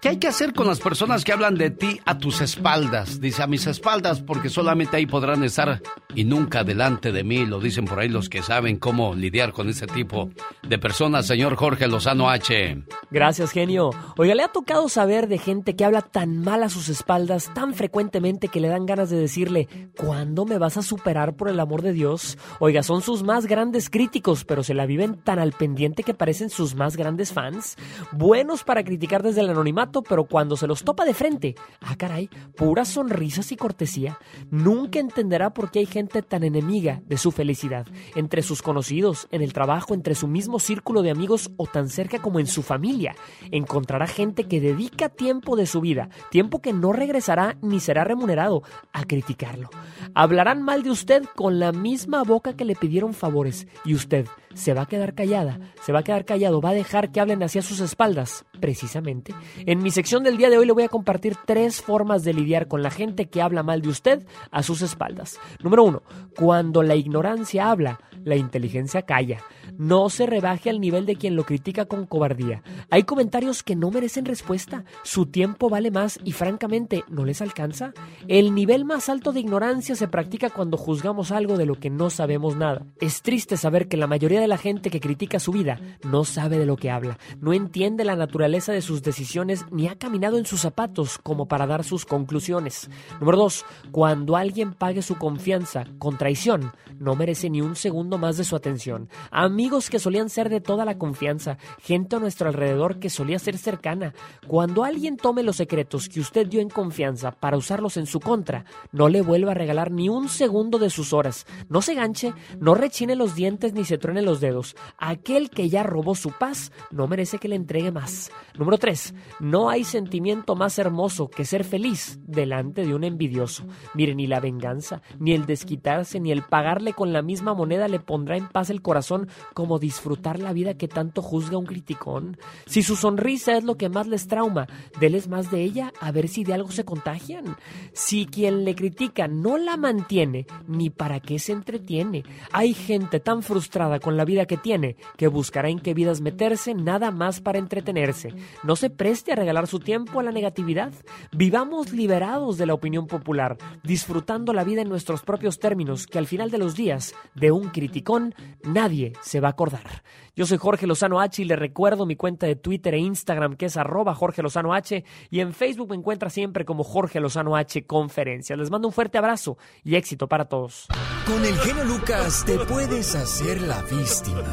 ¿qué hay que hacer con las personas que hablan de ti a tus espaldas? Dice a mis espaldas porque solamente ahí podrán estar y nunca delante de mí, lo dicen por ahí los que saben cómo lidiar con ese tipo de personas, señor Jorge Lozano H. Gracias, genio. Oiga, ¿le ha tocado saber de gente que habla tan mal a sus espaldas tan frecuentemente que le dan ganas de decirle, ¿cuándo me vas a superar por el amor de Dios? Oiga, son sus más grandes críticos, pero se la viven tan al pendiente que parecen sus más grandes fans. Buenos para criticar desde el anonimato, pero cuando se los topa de frente, ah, caray, puras sonrisas y cortesía. Nunca entenderá por qué hay gente tan enemiga de su felicidad. Entre sus conocidos, en el trabajo, entre su mismo círculo de amigos o tan cerca como en su familia. Encontrará gente que dedica tiempo de su vida, tiempo que no regresará ni será remunerado, a criticarlo. Hablarán mal de usted con la misma boca que le pidieron favores y usted se va a quedar callada, se va a quedar callado, va a dejar que hablen hacia sus espaldas, precisamente. En mi sección del día de hoy le voy a compartir tres formas de lidiar con la gente que habla mal de usted a sus espaldas. Número uno, cuando la ignorancia habla, la inteligencia calla. No se rebaje al nivel de quien lo critica con cobardía. Hay comentarios que no merecen respuesta. Su tiempo vale más y francamente no les alcanza. El nivel más alto de ignorancia se practica cuando juzgamos algo de lo que no sabemos nada. Es triste saber que la mayoría de la gente que critica su vida no sabe de lo que habla, no entiende la naturaleza de sus decisiones ni ha caminado en sus zapatos como para dar sus conclusiones. Número 2. Cuando alguien pague su confianza con traición, no merece ni un segundo más de su atención. Amigos que solían ser de toda la confianza, gente a nuestro alrededor que solía ser cercana. Cuando alguien tome los secretos que usted dio en confianza para usarlos en su contra, no le vuelva a regalar ni un segundo de sus horas. No se ganche, no rechine los dientes ni se truene los dedos. Aquel que ya robó su paz no merece que le entregue más. Número 3. No hay sentimiento más hermoso que ser feliz delante de un envidioso. Mire, ni la venganza, ni el desquitarse, ni el pagarle con la misma moneda le pondrá en paz el corazón como disfrutar la vida que tanto juzga un criticón. Si su sonrisa es lo que más les trauma, déles más de ella a ver si de algo se contagian. Si quien le critica no la mantiene, ni para qué se entretiene. Hay gente tan frustrada con la vida que tiene que buscará en qué vidas meterse nada más para entretenerse. No se preste a regalar su tiempo a la negatividad. Vivamos liberados de la opinión popular, disfrutando la vida en nuestros propios términos, que al final de los días, de un criticón, nadie se va a acordar. Yo soy Jorge Lozano H y le recuerdo mi cuenta de Twitter e Instagram que es arroba Jorge Lozano H y en Facebook me encuentra siempre como Jorge Lozano H Conferencias. Les mando un fuerte abrazo y éxito para todos. Con el genio Lucas te puedes hacer la víctima.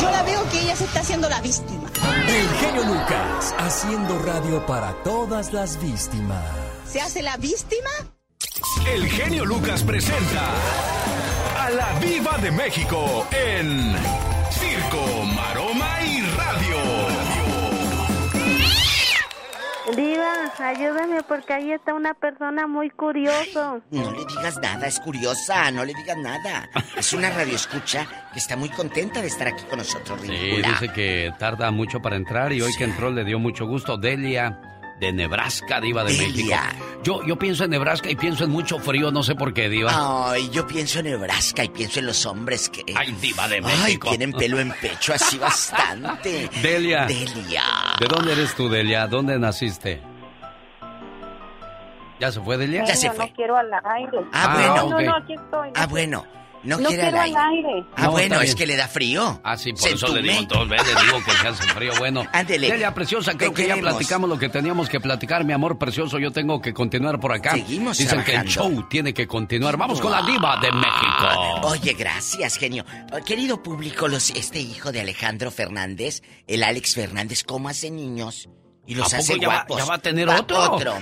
Yo la veo que ella se está haciendo la víctima. El genio Lucas haciendo radio para todas las víctimas. ¿Se hace la víctima? El genio Lucas presenta a la Viva de México en Circo, Maroma y Radio. Diva, ayúdame porque ahí está una persona muy curioso. No le digas nada, es curiosa, no le digas nada. Es una radioescucha que está muy contenta de estar aquí con nosotros, Sí, ridícula. dice que tarda mucho para entrar y hoy que entró le dio mucho gusto. Delia de Nebraska, diva de Delia. México. Yo, yo pienso en Nebraska y pienso en mucho frío, no sé por qué, diva. Ay, yo pienso en Nebraska y pienso en los hombres que. Ay, diva de Ay, México. tienen pelo en pecho así bastante. Delia. Delia. ¿De dónde eres tú, Delia? ¿Dónde naciste? ¿Ya se fue, Delia? Ya se fue. No quiero al aire. Ah, bueno. No, ok. no, aquí estoy. Ah, bueno. No, No quiere al quiero aire. al aire. Ah, No, bueno, es que le da frío. Ah, sí, por Se eso le digo entume. dos veces, le digo que se hace frío. Bueno, Ándele. Delia Preciosa, creo que ya platicamos lo que teníamos que platicar, mi amor precioso. Yo tengo que continuar por acá. Seguimos Dicen que el show tiene que continuar. Vamos con la diva de México. Oye, gracias, genio. Querido público, los, este hijo de Alejandro Fernández, el Alex Fernández, ¿cómo hace niños? Y los ¿A poco hace va- guapos. ya va a tener Va- otro? Otro.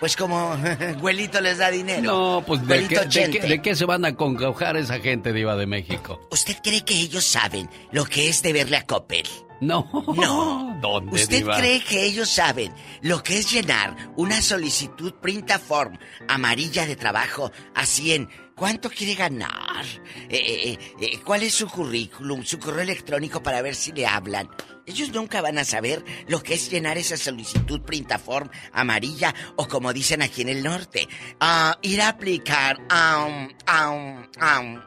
Pues como güelito les da dinero. No, pues ¿de qué, de, qué, de se van a congojar esa gente diva de México? ¿Usted cree que ellos saben lo que es deberle a Coppel? No. No. ¿Dónde, ¿Usted diva? cree que ellos saben lo que es llenar una solicitud printaform amarilla de trabajo así en cuánto quiere ganar? Eh, eh, eh, ¿Cuál es su currículum, su correo electrónico para ver si le hablan? Ellos nunca van a saber lo que es llenar esa solicitud printaform amarilla o como dicen aquí en el norte, ah, ir a aplicar. am, am, am.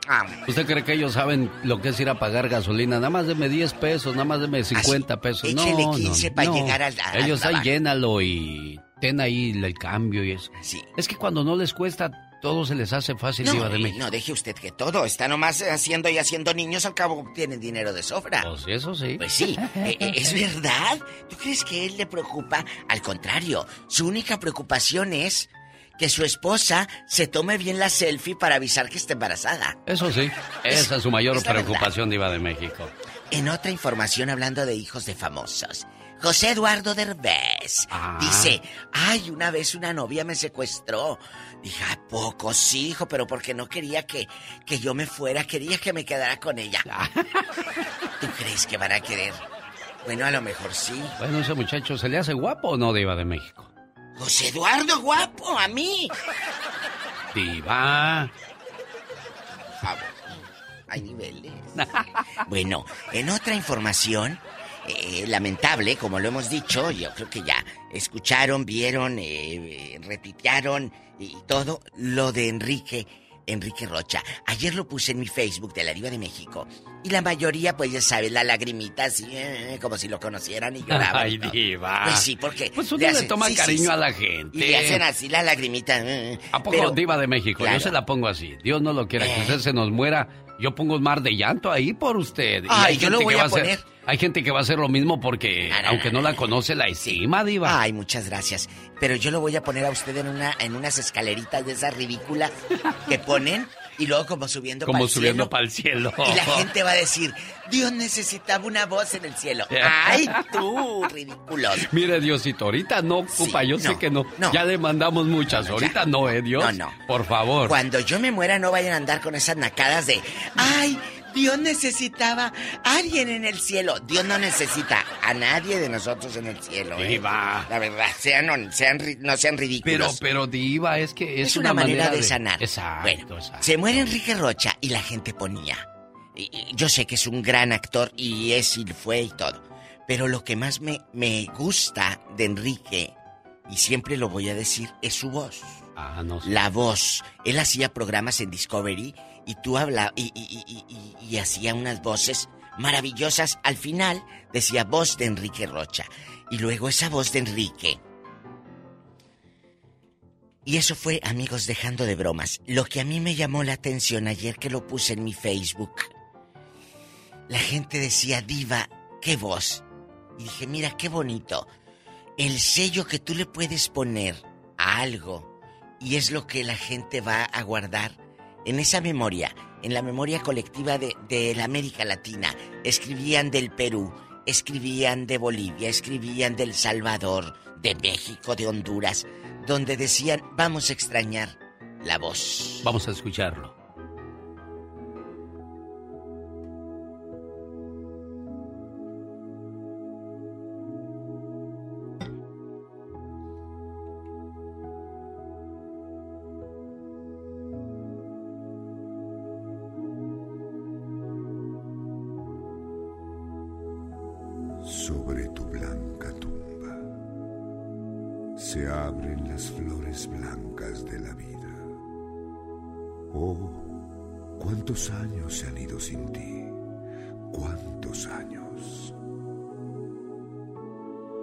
¿Usted cree que ellos saben lo que es ir a pagar gasolina? Nada más deme 10 pesos, nada más deme 50 pesos. No, échele no, 15 para no. llegar al- al Ellos ahí llénalo y ten ahí el cambio y eso. Es que cuando no les cuesta todo se les hace fácil, No, de México. no deje usted que todo. Está nomás haciendo y haciendo niños, al cabo tienen dinero de sobra. Pues eso sí. Pues sí, eh, eh, es verdad. ¿Tú crees que él le preocupa? Al contrario, su única preocupación es que su esposa se tome bien la selfie para avisar que está embarazada. Eso sí, esa es su mayor es preocupación, Diva de México. En otra información hablando de hijos de famosos. José Eduardo Derbez Ah. dice, ay, una vez una novia me secuestró. Dije, ¿a poco sí, hijo? Pero porque no quería que, que yo me fuera, quería que me quedara con ella. ¿Tú crees que van a querer? Bueno, a lo mejor sí. Bueno, ese muchacho, ¿se le hace guapo o no, Diva de México? José Eduardo, guapo, a mí. Diva. Hay niveles. Bueno, en otra información, eh, lamentable, como lo hemos dicho, yo creo que ya escucharon, vieron, eh, repitearon y todo lo de Enrique, Enrique Rocha. Ayer lo puse en mi Facebook de la Diva de México y la mayoría, pues ya sabes, la lagrimita así, eh, como si lo conocieran y lloraban. Ay. Diva. Pues sí, porque Pues uno le hacen- toma sí, cariño sí. a la gente. Y le hacen así la lagrimita. eh, ¿A poco pero- Diva de México? Claro. Yo se la pongo así. Dios no lo quiera, que Eh. usted se nos muera. Yo pongo un mar de llanto ahí por usted. Ay, yo lo voy a hacer- poner. Hay gente que va a hacer lo mismo porque, aunque no la conoce, la estima, Diva. Ay, muchas gracias. Pero yo lo voy a poner a usted en una en unas escaleritas de esas ridículas que ponen y luego como subiendo Como subiendo para el cielo. Y la gente va a decir, Dios necesitaba una voz en el cielo. Ay, tú, ridículos. Mire, Diosito, ahorita no ocupa, yo sé que no. no. Ya le mandamos muchas, ahorita no, ¿eh, Dios? No, no. Por favor. Cuando yo me muera no vayan a andar con esas nacadas de, ay, Dios necesitaba a alguien en el cielo. Dios no necesita a nadie de nosotros en el cielo. ¿eh? Diva. La verdad, sean, no, sean, no sean Pero, ridículos. pero, Diva, es que es, Es una, manera, de, de sanar. Exacto, Bueno, exacto. se muere Enrique Rocha y la gente ponía. yo sé que es un gran actor y es y fue y todo. Pero lo que más me, me gusta de Enrique, y siempre lo voy a decir, es su voz. Ah, no sé. La voz. Él hacía programas en Discovery y tú hablabas y, y- hacía unas voces maravillosas. Al final decía voz de Enrique Rocha. Y luego esa voz de Enrique. Y eso fue, amigos, dejando de bromas. Lo que a mí me llamó la atención ayer que lo puse en mi Facebook. La gente decía, diva, qué voz. Y dije, mira, qué bonito. El sello que tú le puedes poner a algo y es lo que la gente va a guardar en esa memoria, en la memoria colectiva de, la América Latina. Escribían del Perú, escribían de Bolivia, escribían del Salvador, de México, de Honduras, donde decían, vamos a extrañar la voz. Vamos a escucharlo. Sobre tu blanca tumba se abren las flores blancas de la vida. Oh, cuántos años se han ido sin ti, cuántos años.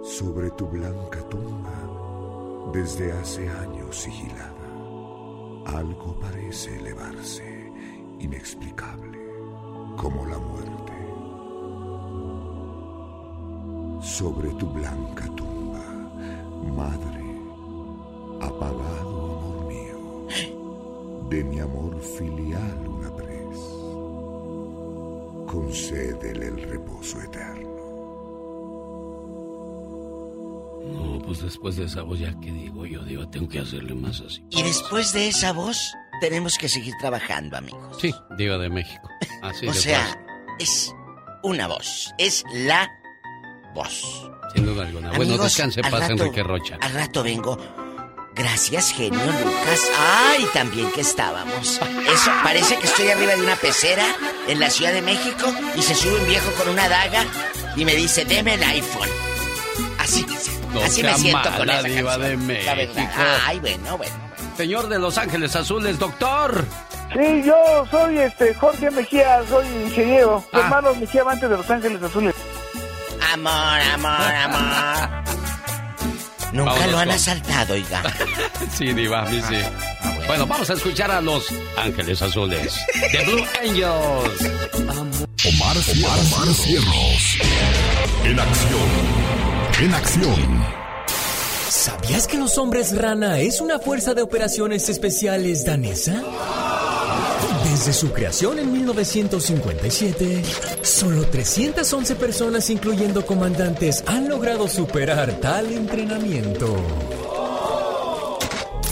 Sobre tu blanca tumba, desde hace años sigilada, algo parece elevarse, inexplicable, como la muerte. Sobre tu blanca tumba, madre, apagado amor mío, de mi amor filial una prez, concédele el reposo eterno. No, pues después de esa voz, ya que digo yo, digo, tengo que hacerle más así. Y después de esa voz, tenemos que seguir trabajando, amigos. Sí, Diva de México. Así o de sea, es una voz, es la voz. Sin duda alguna. bueno, descanse paz, rato- Enrique Rocha. Al rato vengo. Gracias, genio Lucas. Ay, también que estábamos. Eso, parece que estoy arriba de una pecera en la Ciudad de México y se sube un viejo con una daga y me dice, deme el iPhone. Así, No así me siento con esa Diva de canción, la verdad. México. Ay, bueno, bueno. Señor de Los Ángeles Azules, doctor. Sí, yo soy este Jorge Mejía, soy ingeniero. Ah. Hermanos Mejía, antes de Los Ángeles Azules. Amor, amor, amor. Nunca Vámonos lo han con- asaltado, oiga. Sí, Diva, a mí sí. Ah, Bueno, vamos a escuchar a los Ángeles Azules. The Blue Angels. Omar, Omar, Cierros. En acción. En acción. ¿Sabías que los hombres rana es una fuerza de operaciones especiales danesa? Desde su creación en 1957, solo 311 personas, incluyendo comandantes, han logrado superar tal entrenamiento.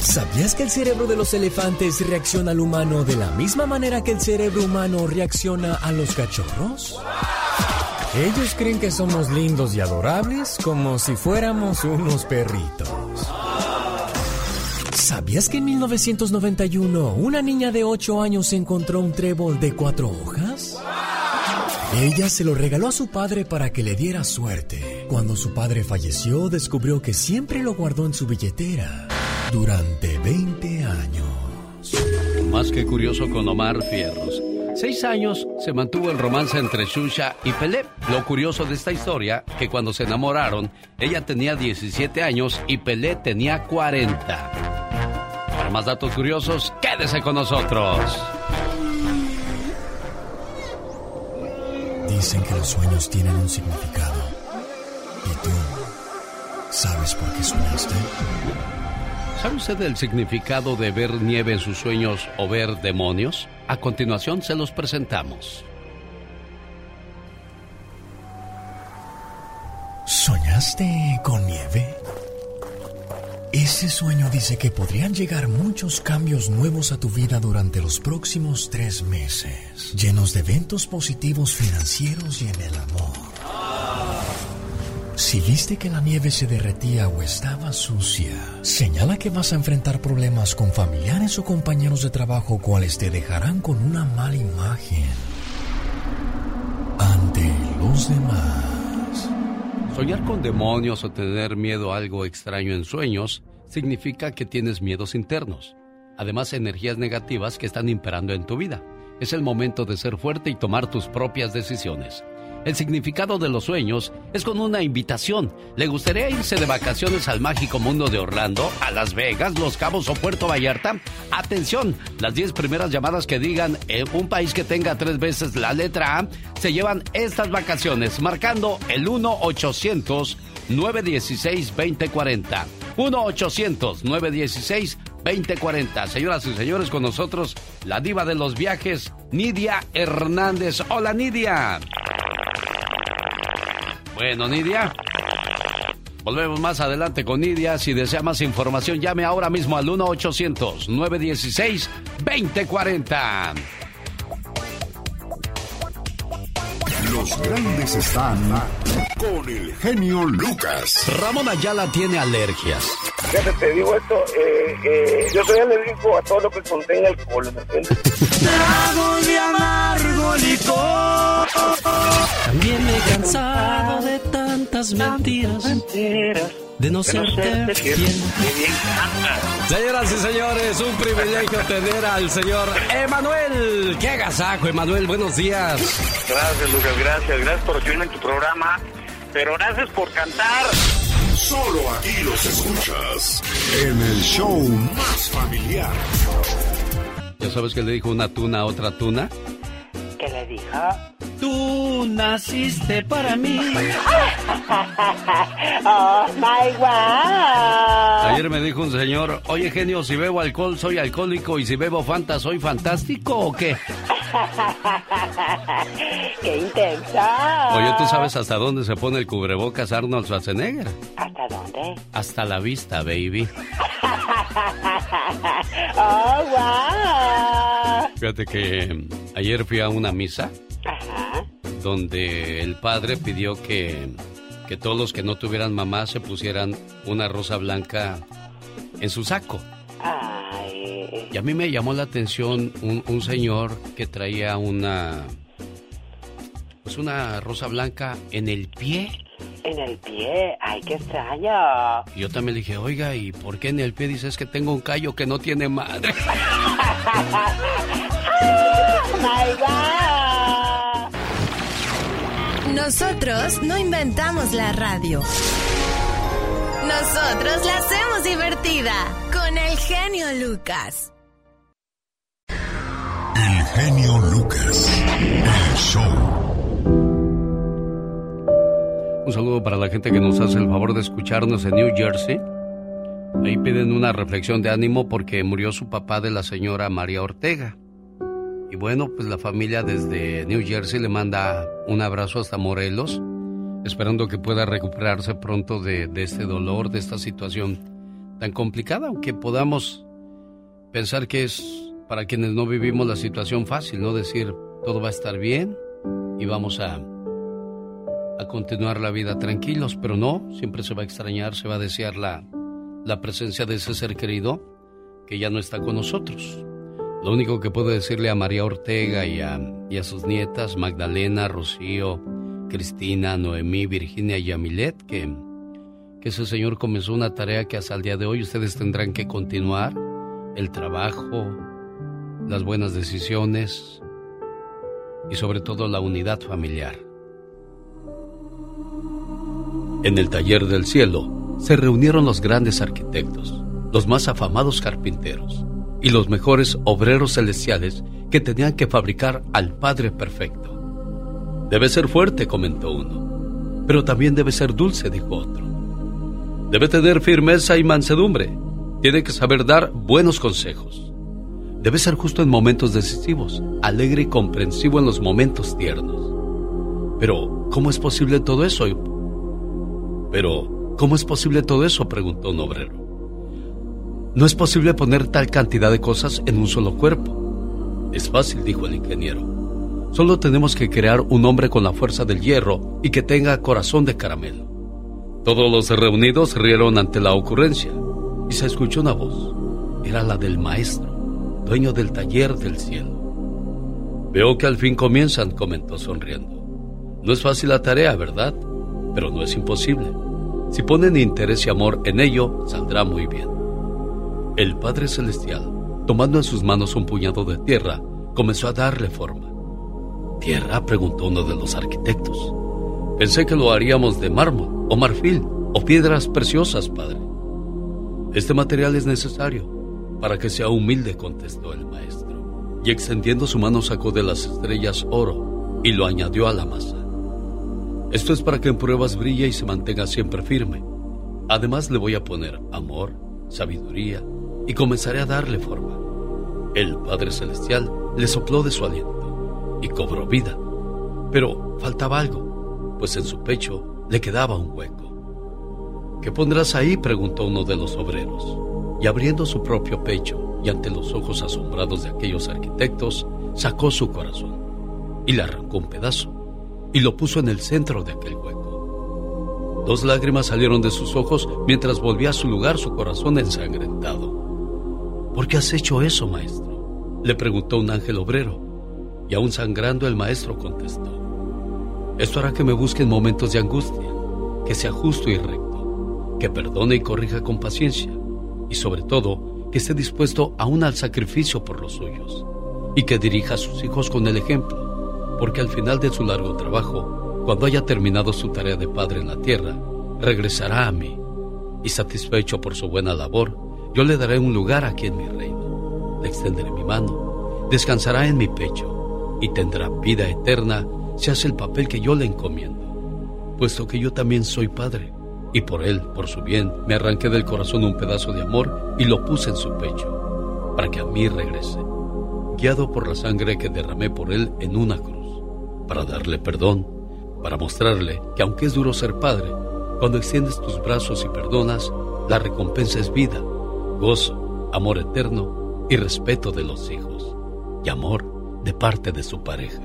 ¿Sabías que el cerebro de los elefantes reacciona al humano de la misma manera que el cerebro humano reacciona a los cachorros? Ellos creen que somos lindos y adorables como si fuéramos unos perritos. ¿Sabías que en 1991 una niña de 8 años encontró un trébol de cuatro hojas? Ella se lo regaló a su padre para que le diera suerte. Cuando su padre falleció, descubrió que siempre lo guardó en su billetera durante 20 años. Más que curioso con Omar Fierros. Seis años se mantuvo el romance entre Shusha y Pelé. Lo curioso de esta historia, que cuando se enamoraron, ella tenía 17 años y Pelé tenía 40. Para más datos curiosos, quédese con nosotros. Dicen que los sueños tienen un significado. ¿Y tú sabes por qué soñaste? ¿Sabe usted el significado de ver nieve en sus sueños o ver demonios? A continuación se los presentamos. ¿Soñaste con nieve? Ese sueño dice que podrían llegar muchos cambios nuevos a tu vida durante los próximos tres meses, llenos de eventos positivos financieros y en el amor. Si viste que la nieve se derretía o estaba sucia, señala que vas a enfrentar problemas con familiares o compañeros de trabajo cuales te dejarán con una mala imagen ante los demás. Soñar con demonios o tener miedo a algo extraño en sueños significa que tienes miedos internos. Además, energías negativas que están imperando en tu vida. Es el momento de ser fuerte y tomar tus propias decisiones. El significado de los sueños es con una invitación. ¿Le gustaría irse de vacaciones al mágico mundo de Orlando, a Las Vegas, Los Cabos o Puerto Vallarta? Atención, las 10 primeras llamadas que digan en un país que tenga tres veces la letra A se llevan estas vacaciones marcando el 1-800-916-2040. 1-800-916-2040. Señoras y señores, con nosotros la diva de los viajes, Nidia Hernández. Hola, Nidia. Bueno, Nidia. Volvemos más adelante con Nidia. Si desea más información, llame ahora mismo al 1-800-916-2040. Los grandes están con el genio Lucas. Ramón Ayala tiene alergias. Fíjate, te digo esto, eh, eh, yo soy alérgico a todo lo que contenga alcohol, ¿me entiendes? Trago de amargo licor. También me he cansado de tantas mentiras. De no serte fiel. Señoras y señores, un privilegio tener al señor Emanuel. ¡Qué agasajo, Emanuel! Buenos días. Gracias, Lucas, gracias. Gracias por recibirme en tu programa. Pero gracias por cantar. Solo aquí los escuchas en el show más familiar. ¿Ya sabes qué le dijo una tuna a otra tuna? ¿Qué le dijo? Tú naciste para mí. oh my wow. Ayer me dijo un señor, oye genio, si bebo alcohol soy alcohólico y si bebo Fanta soy fantástico o qué? ¡Qué intensa! Oye, ¿tú sabes hasta dónde se pone el cubrebocas Arnold Schwarzenegger? ¿Hasta dónde? Hasta la vista, baby. ¡Oh, wow! Fíjate que ayer fui a una misa Ajá. donde el padre pidió que, que todos los que no tuvieran mamá se pusieran una rosa blanca en su saco. Ay. Y a mí me llamó la atención un, un señor que traía una... Pues una rosa blanca en el pie. En el pie. Ay, qué extraño. Y yo también le dije, oiga, ¿y por qué en el pie dices que tengo un callo que no tiene madre? My God. Nosotros no inventamos la radio. Nosotros la hacemos divertida con el genio Lucas. El genio Lucas. El show. Un saludo para la gente que nos hace el favor de escucharnos en New Jersey. Ahí piden una reflexión de ánimo porque murió su papá de la señora María Ortega. Y bueno, pues la familia desde New Jersey le manda un abrazo hasta Morelos, esperando que pueda recuperarse pronto de, de este dolor, de esta situación tan complicada, aunque podamos pensar que es para quienes no vivimos la situación fácil, ¿no? Decir, todo va a estar bien y vamos a, a continuar la vida tranquilos, pero no, siempre se va a extrañar, se va a desear la, la presencia de ese ser querido que ya no está con nosotros. Lo único que puedo decirle a María Ortega y a, sus nietas, Magdalena, Rocío, Cristina, Noemí, Virginia y Amilet, que, que ese señor comenzó una tarea que hasta el día de hoy ustedes tendrán que continuar, el trabajo, las buenas decisiones y sobre todo la unidad familiar. En el taller del cielo se reunieron los grandes arquitectos, los más afamados carpinteros y los mejores obreros celestiales que tenían que fabricar al Padre Perfecto. Debe ser fuerte, comentó uno, pero también debe ser dulce, dijo otro. Debe tener firmeza y mansedumbre. Tiene que saber dar buenos consejos. Debe ser justo en momentos decisivos, alegre y comprensivo en los momentos tiernos. Pero, ¿cómo es posible todo eso? Pero, ¿cómo es posible todo eso? preguntó un obrero. No es posible poner tal cantidad de cosas en un solo cuerpo. Es fácil, dijo el ingeniero. Solo tenemos que crear un hombre con la fuerza del hierro y que tenga corazón de caramelo. Todos los reunidos rieron ante la ocurrencia y se escuchó una voz. Era la del maestro, dueño del taller del cielo. Veo que al fin comienzan, comentó sonriendo. No es fácil la tarea, ¿verdad? Pero no es imposible. Si ponen interés y amor en ello, saldrá muy bien. El Padre Celestial, tomando en sus manos un puñado de tierra, comenzó a darle forma. ¿Tierra? preguntó uno de los arquitectos. Pensé que lo haríamos de mármol, o marfil, o piedras preciosas, padre. Este material es necesario para que sea humilde, contestó el maestro. Y extendiendo su mano sacó de las estrellas oro y lo añadió a la masa. Esto es para que en pruebas brille y se mantenga siempre firme. Además le voy a poner amor, sabiduría, y comenzaré a darle forma. El Padre Celestial le sopló de su aliento y cobró vida. Pero faltaba algo, pues en su pecho le quedaba un hueco. ¿Qué pondrás ahí? preguntó uno de los obreros. Y abriendo su propio pecho y ante los ojos asombrados de aquellos arquitectos, sacó su corazón y le arrancó un pedazo y lo puso en el centro de aquel hueco. Dos lágrimas salieron de sus ojos mientras volvía a su lugar su corazón ensangrentado. ¿Por qué has hecho eso, maestro? Le preguntó un ángel obrero, y aún sangrando el maestro contestó. Esto hará que me busque en momentos de angustia, que sea justo y recto, que perdone y corrija con paciencia, y sobre todo, que esté dispuesto aún al sacrificio por los suyos, y que dirija a sus hijos con el ejemplo, porque al final de su largo trabajo, cuando haya terminado su tarea de padre en la tierra, regresará a mí, y satisfecho por su buena labor, yo le daré un lugar aquí en mi reino. Le extenderé mi mano, descansará en mi pecho y tendrá vida eterna si hace el papel que yo le encomiendo. Puesto que yo también soy padre, y por él, por su bien, me arranqué del corazón un pedazo de amor y lo puse en su pecho, para que a mí regrese, guiado por la sangre que derramé por él en una cruz, para darle perdón, para mostrarle que aunque es duro ser padre, cuando extiendes tus brazos y perdonas, la recompensa es vida gozo, amor eterno y respeto de los hijos, y amor de parte de su pareja.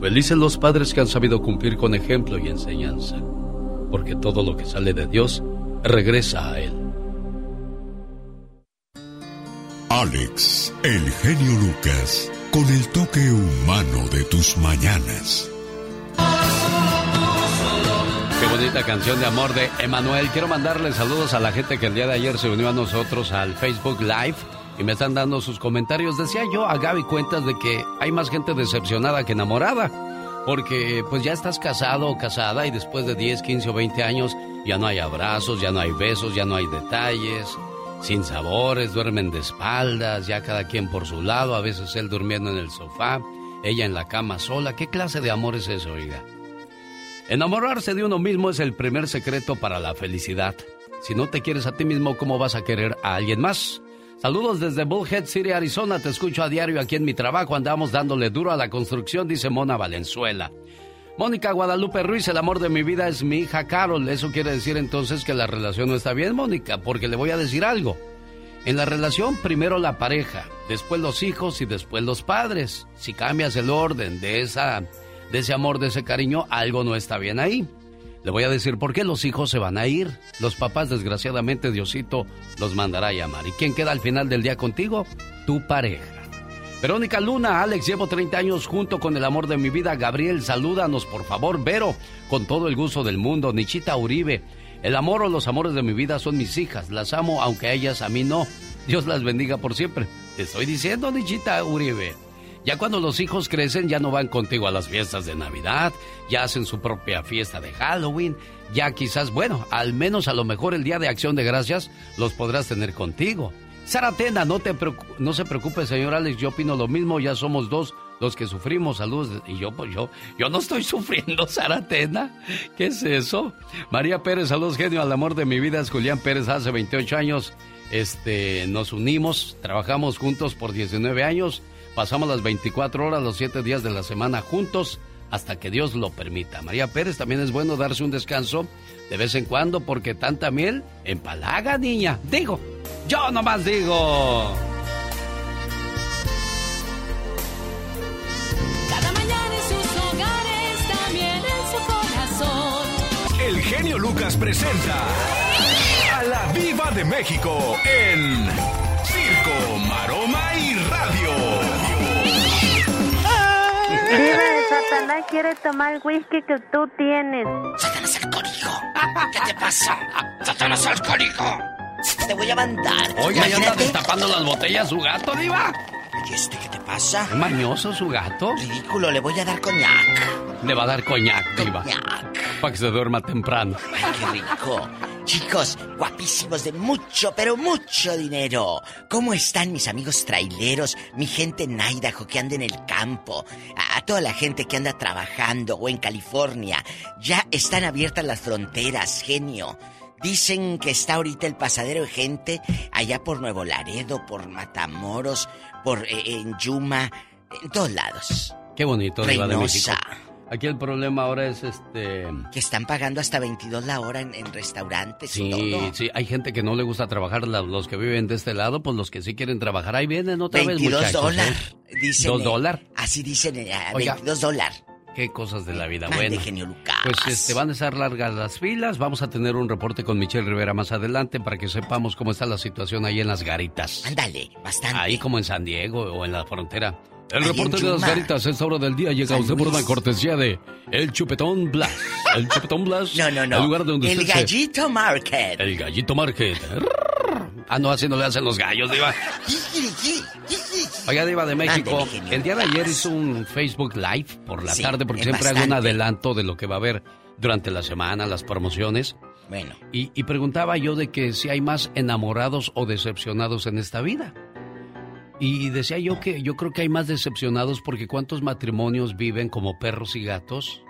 Felices los padres que han sabido cumplir con ejemplo y enseñanza, porque todo lo que sale de Dios regresa a Él. Alex, el genio Lucas, con el toque humano de tus mañanas. Bonita canción de amor de Emanuel. Quiero mandarle saludos a la gente que el día de ayer se unió a nosotros al Facebook Live y me están dando sus comentarios. Decía yo a Gaby cuentas de que hay más gente decepcionada que enamorada. Porque pues ya estás casado o casada y después de 10, 15 o 20 años ya no hay abrazos, ya no hay besos, ya no hay detalles. sin sabores, duermen de espaldas, ya cada quien por su lado, a veces él durmiendo en el sofá, ella en la cama sola. ¿Qué clase de amor es eso, oiga? Enamorarse de uno mismo es el primer secreto para la felicidad. Si no te quieres a ti mismo, ¿cómo vas a querer a alguien más? Saludos desde Bullhead City, Arizona. Te escucho a diario aquí en mi trabajo. Andamos dándole duro a la construcción, dice Mona Valenzuela. Mónica Guadalupe Ruiz, el amor de mi vida es mi hija Carol. Eso quiere decir entonces que la relación no está bien, Mónica, porque le voy a decir algo. En la relación, primero la pareja, después los hijos y después los padres. Si cambias el orden de, esa, de ese amor, de ese cariño, algo no está bien ahí. Le voy a decir por qué los hijos se van a ir. Los papás, desgraciadamente, Diosito los mandará a llamar. ¿Y quién queda al final del día contigo? Tu pareja. Verónica Luna, Alex, llevo 30 años junto con el amor de mi vida. Gabriel, salúdanos, por favor. Vero, con todo el gusto del mundo. Nichita Uribe, el amor o los amores de mi vida son mis hijas. Las amo, aunque ellas a mí no. Dios las bendiga por siempre. Te estoy diciendo, Nichita Uribe. Ya cuando los hijos crecen ya no van contigo a las fiestas de Navidad, ya hacen su propia fiesta de Halloween, ya quizás, bueno, al menos a lo mejor el día de acción de gracias los podrás tener contigo. Sara Tena, no, te no se preocupe, señor Alex, yo opino lo mismo, ya somos dos los que sufrimos, saludos. Y yo, pues yo, yo no estoy sufriendo, Sara Tena. ¿Qué es eso? María Pérez, saludos, genio, al amor de mi vida es Julián Pérez, hace 28 años. Este, nos unimos, trabajamos juntos por 19 años Pasamos las 24 horas, los 7 días de la semana juntos hasta que Dios lo permita. María Pérez, también es bueno darse un descanso de vez en cuando porque tanta miel empalaga, niña. Digo, yo nomás digo. Cada mañana en sus hogares, también en su corazón. El genio Lucas presenta a la Viva de México en Circo, Maroma Viva, Satanás quiere tomar el whisky que tú tienes. ¡Satanás alcohólico! ¿Qué te pasa? ¡Satanás alcohólico! Te voy a mandar. Oiga, ya anda destapando las botellas su gato, Diva. ¿Y este qué te pasa? ¿Es mañoso su gato? Ridículo, le voy a dar coñac. Le va a dar coñac, Diva. Para que se duerma temprano. Ay, qué rico. Chicos, guapísimos de mucho, pero mucho dinero. ¿Cómo están mis amigos traileros? Mi gente en Idaho que anda en el campo. A, a toda la gente que anda trabajando o en California. Ya están abiertas las fronteras, genio. Dicen que está ahorita el pasadero de gente allá por Nuevo Laredo, por Matamoros, por eh, en Yuma, en todos lados. Qué bonito, Diva de México. Reynosa. Aquí el problema ahora es este. Que están pagando hasta 22 la hora en, en restaurantes y Sí, todo. sí, hay gente que no le gusta trabajar, los que viven de este lado, pues los que sí quieren trabajar, ahí vienen otra vez 22 muchachos. ¿eh? dólares. Dicen, ¿Dos eh, dólares? Así dicen, eh, a Oiga. 22 dólares. Qué cosas de la vida, Mande, bueno. genio Lucas. Pues este, van a estar largas las filas, vamos a tener un reporte con Michelle Rivera más adelante para que sepamos cómo está la situación ahí en las garitas. Ándale, bastante. Ahí como en San Diego o en la frontera. El Ahí reporte de las garitas esta hora del día llega a usted por una cortesía de El Chupetón Blas. El Chupetón Blas. No, no, no. El lugar donde el se- Gallito Market. El Gallito Market. Ah, no, así no le hacen los gallos, Diva. Oiga, Diva de México, Mándeme, el día de ayer hizo un Facebook Live por la Sí, tarde porque siempre hago un adelanto de lo que va a haber durante la semana, las promociones. Bueno. Y, y preguntaba yo de que si hay más enamorados o decepcionados en esta vida. Y decía yo que yo creo que hay más decepcionados porque cuántos matrimonios viven como perros y gatos.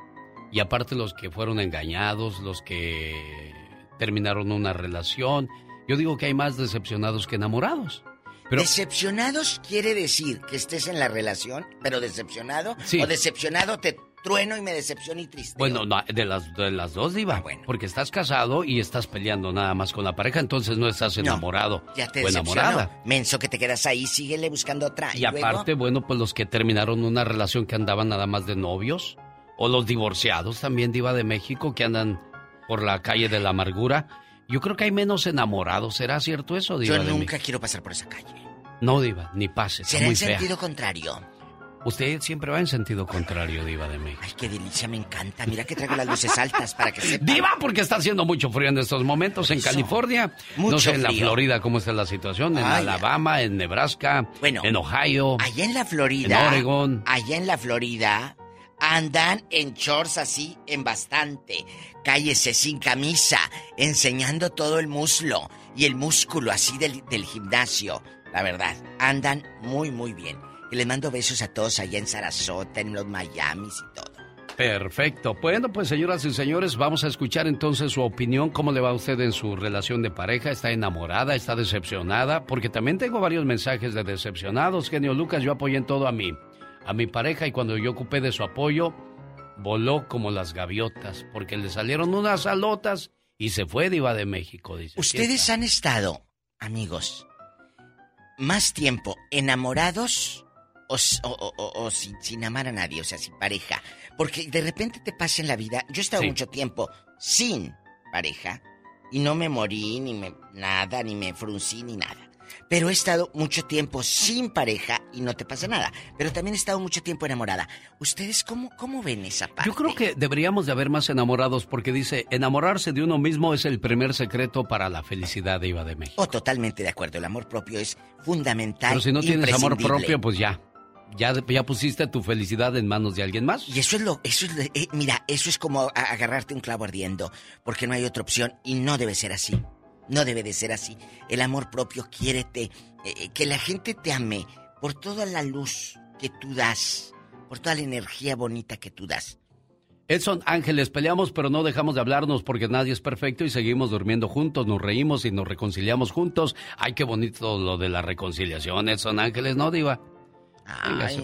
Y aparte los que fueron engañados, los que terminaron una relación. Yo digo que hay más decepcionados que enamorados. Pero Decepcionados quiere decir que estés en la relación, pero decepcionado. Sí. O decepcionado te trueno y me decepciono y triste. bueno, no, de las, de las dos, Diva. Porque estás casado y estás peleando nada más con la pareja, entonces no estás enamorado Ya te o enamorada. Menso que te quedas ahí, síguele buscando otra. Y luego- aparte, bueno, pues los que terminaron una relación que andaban nada más de novios, o los divorciados también, Diva de México, que andan por la calle de la amargura. Yo creo que hay menos enamorados. ¿Será cierto eso, Diva Yo nunca quiero pasar por esa calle. No, Diva, ni pase. Será en sentido contrario. Usted siempre va en sentido contrario, Diva de México. Ay, qué delicia, me encanta. Mira que traigo las luces altas para que sepa. Diva, porque está haciendo mucho frío en estos momentos en. California. no Mucho sé en la frío. Florida cómo está la situación, en Ay, Alabama, en Nebraska, Bueno, en Ohio. Allá en la Florida. En Oregon. Allá en la Florida andan en shorts así, en bastante. Cállese sin camisa, enseñando todo el muslo y el músculo así del, del gimnasio. La verdad, andan muy, muy bien. Y les mando besos a todos allá en Sarasota, en los Miamis y todo. Perfecto. Bueno, pues señoras y señores, vamos a escuchar entonces su opinión. ¿Cómo le va a usted en su relación de pareja? ¿Está enamorada? ¿Está decepcionada? Porque también tengo varios mensajes de decepcionados. Genio Lucas, yo apoyé en todo a mí a mi pareja y cuando yo ocupé de su apoyo, voló como las gaviotas, porque le salieron unas alotas y se fue diva de México, dice. Ustedes han estado, amigos, más tiempo enamorados o, sin, amar a nadie, o sea, sin pareja. Porque de repente te pasa en la vida, yo he estado mucho tiempo sin pareja y no me morí, ni me nada, ni me fruncí, ni nada. Pero he estado mucho tiempo sin pareja y no te pasa nada. Pero también he estado mucho tiempo enamorada. ¿Ustedes cómo, cómo ven esa parte? Yo creo que deberíamos de haber más enamorados porque dice, enamorarse de uno mismo es el primer secreto para la felicidad de Iba de México. Oh, totalmente de acuerdo. El amor propio es fundamental. Pero si no tienes amor propio, pues ya. Ya, ya pusiste tu felicidad en manos de alguien más. Y eso es lo, eso es, eh, mira, eso es como agarrarte un clavo ardiendo, porque no hay otra opción y no debe ser así. No debe de ser así. El amor propio, quiérete. Eh, que la gente te ame por toda la luz que tú das, por toda la energía bonita que tú das. Edson Ángeles, peleamos pero no dejamos de hablarnos porque nadie es perfecto y seguimos durmiendo juntos, nos reímos y nos reconciliamos juntos. Ay, qué bonito lo de la reconciliación, Edson Ángeles, ¿no, Diva?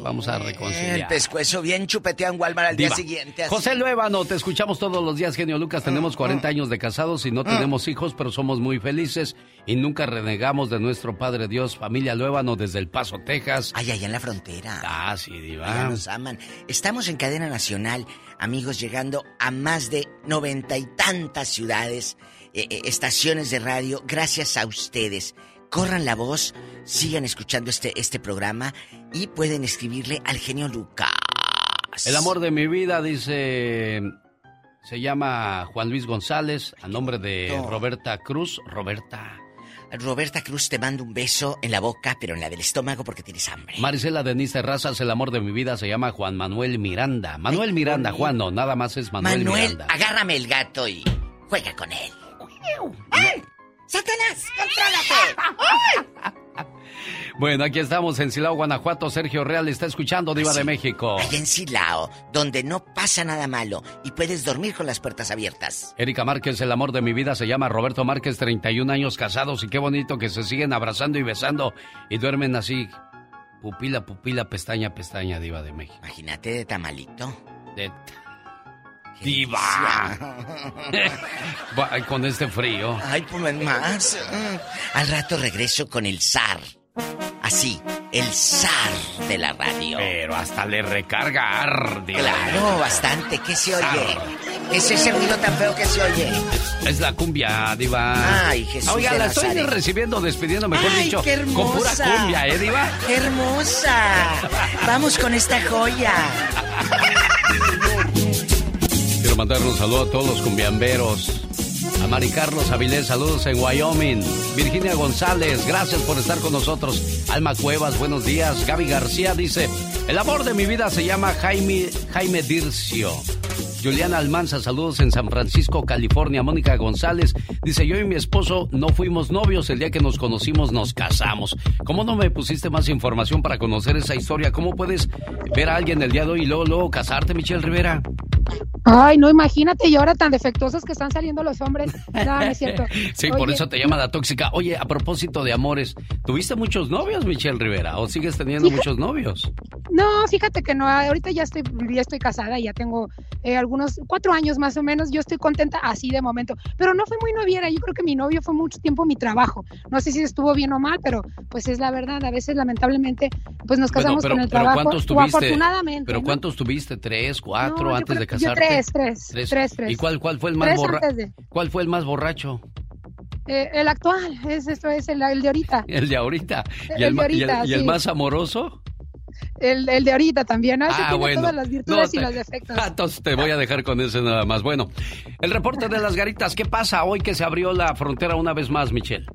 Vamos a reconciliar. El pescuezo bien chupeteado en Walmart al día siguiente. José Luevano, te escuchamos todos los días, genio Lucas. Tenemos 40 ah, ah. años de casados y no ah. tenemos hijos, pero somos muy felices y nunca renegamos de nuestro Padre Dios. Familia Luevano desde El Paso, Texas. Ay, allá en la frontera. Ah, sí, Diva. nos aman. Estamos en cadena nacional, amigos, llegando a más de noventa y tantas ciudades, eh, eh, estaciones de radio, gracias a ustedes corran la voz, sigan escuchando este, este programa y pueden escribirle al genio Lucas. El amor de mi vida, dice, se llama Juan Luis González, a nombre de Roberta Cruz. Roberta. Roberta Cruz, te mando un beso en la boca, pero en la del estómago porque tienes hambre. Marisela Denise Razas, el amor de mi vida se llama Juan Manuel Miranda. Manuel Miranda, Juan, no, nada más es Manuel, Manuel agárrame el gato y juega con él. ¡Satanás, contrólate! Bueno, aquí estamos en Silao, Guanajuato. Sergio Real está escuchando Diva de México. En Silao, donde no pasa nada malo y puedes dormir con las puertas abiertas. Erika Márquez, el amor de mi vida, se llama Roberto Márquez, 31 años casados y qué bonito que se siguen abrazando y besando y duermen así, pupila, pupila, pestaña, pestaña, Diva de México. Imagínate de tamalito. De Diva. con este frío. Ay, pues más. Al rato regreso con el zar. Así, el zar de la radio. Pero hasta le recargar, Diva. Claro, bastante. ¿Qué se oye? ¿Es ese ruido tan feo que se oye? Es la cumbia, Diva. Ay, Jesús. Oiga, la estoy recibiendo, despidiendo, mejor dicho. Qué hermosa. Con pura cumbia, ¿eh, Diva? ¡Qué hermosa! Vamos con esta joya. Mandar un saludo a todos los cumbiamberos. A Mari Carlos Avilés, saludos en Wyoming. Virginia González, gracias por estar con nosotros. Alma Cuevas, buenos días. Gaby García dice, el amor de mi vida se llama Jaime, Jaime Dircio. Juliana Almanza, saludos en San Francisco, California. Mónica González dice, yo y mi esposo no fuimos novios, el día que nos conocimos nos casamos. ¿Cómo no me pusiste más información para conocer esa historia? ¿Cómo puedes ver a alguien el día de hoy y luego, luego casarte, Michelle Rivera? Ay, no, imagínate, y ahora tan defectuosos que están saliendo los hombres. No, no es cierto. sí, por eso te llama la tóxica. Oye, a propósito de amores, ¿tuviste muchos novios, Michelle Rivera? ¿O sigues teniendo muchos novios? No, fíjate que no, ahorita ya estoy, ya estoy casada, ya tengo eh, algunos cuatro años más o menos, yo estoy contenta así de momento, pero no fui muy noviera, yo creo que mi novio fue mucho tiempo mi trabajo, no sé si estuvo bien o mal, pero pues es la verdad, a veces lamentablemente pues nos casamos con el trabajo, ¿cuántos tuviste? afortunadamente. ¿Pero cuántos tuviste? ¿Tres, cuatro antes de casarte? tres, tres, tres, tres, ¿Y cuál, cuál fue el más borracho? ¿Cuál fue el más borracho? Eh, el actual, es, esto es el, de ahorita. El de ahorita. ¿Y el, y el más amoroso? El, de ahorita también. Ah, bueno. todas las virtudes y los defectos. Ah, entonces te voy a dejar con ese nada más. Bueno, el reporte de las garitas, ¿qué pasa hoy que se abrió la frontera una vez más, Michelle?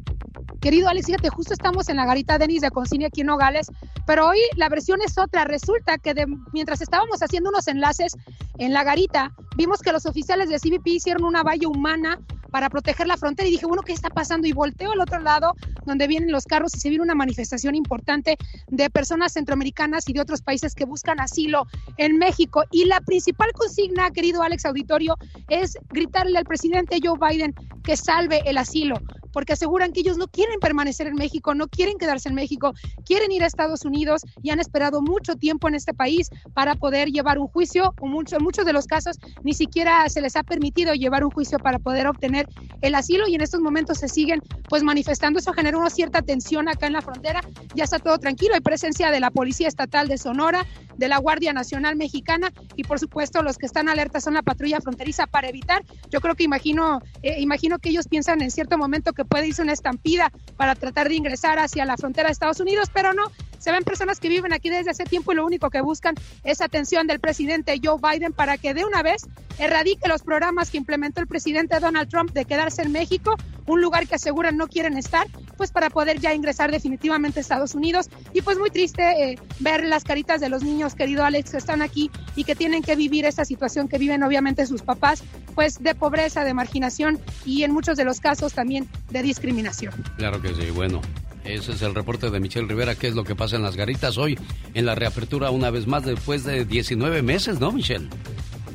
Querido Alex, fíjate, justo estamos en la garita Denis de Consigne aquí en Nogales, pero hoy la versión es otra. Resulta que mientras estábamos haciendo unos enlaces en la garita, vimos que los oficiales de CBP hicieron una valla humana para proteger la frontera y dije, bueno, ¿qué está pasando? Y volteo al otro lado donde vienen los carros y se viene una manifestación importante de personas centroamericanas y de otros países que buscan asilo en México. Y la principal consigna, querido Alex Auditorio, es gritarle al presidente Joe Biden que salve el asilo porque aseguran que ellos no quieren permanecer en México, no quieren quedarse en México, quieren ir a Estados Unidos y han esperado mucho tiempo en este país para poder llevar un juicio, o mucho, en muchos de los casos ni siquiera se les ha permitido llevar un juicio para poder obtener el asilo y en estos momentos se siguen pues manifestando, eso generó una cierta tensión acá en la frontera, ya está todo tranquilo, hay presencia de la Policía Estatal de Sonora, de la Guardia Nacional Mexicana y por supuesto los que están alerta son la patrulla fronteriza para evitar, yo creo que imagino, eh, imagino que ellos piensan en cierto momento que puede irse una estampida para tratar de ingresar hacia la frontera de Estados Unidos, pero no, se ven personas que viven aquí desde hace tiempo y lo único que buscan es atención del presidente Joe Biden para que de una vez erradique los programas que implementó el presidente Donald Trump de quedarse en México, un lugar que aseguran no quieren estar, pues para poder ya ingresar definitivamente a Estados Unidos. Y pues muy triste eh, ver las caritas de los niños, querido Alex, que están aquí y que tienen que vivir esta situación que viven obviamente sus papás, pues de pobreza, de marginación y en muchos de los casos también de discriminación. Claro que sí, bueno. Ese es el reporte de Michelle Rivera, qué es lo que pasa en las garitas hoy, en la reapertura una vez más después de 19 meses, ¿no, Michelle?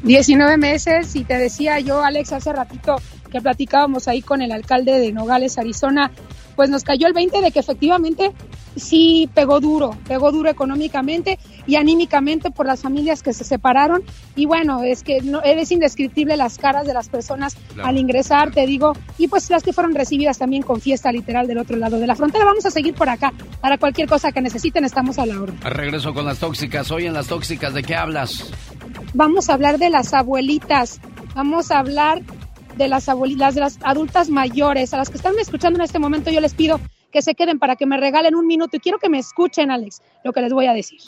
19 meses y te decía yo, Alex, hace ratito que platicábamos ahí con el alcalde de Nogales, Arizona, pues nos cayó el 20 de que efectivamente sí pegó duro, pegó duro económicamente y anímicamente por las familias que se separaron. Y bueno, es que no, es indescriptible las caras de las personas al ingresar, te digo, y pues las que fueron recibidas también con fiesta literal del otro lado de la frontera. Vamos a seguir por acá. Para cualquier cosa que necesiten, estamos a la orden. Regreso con las tóxicas. Hoy en las tóxicas, ¿de qué hablas? Vamos a hablar de las abuelitas. Vamos a hablar de las abuelitas, de las adultas mayores, a las que están escuchando en este momento, yo les pido que se queden para que me regalen un minuto y quiero que me escuchen, Alex, lo que les voy a decir.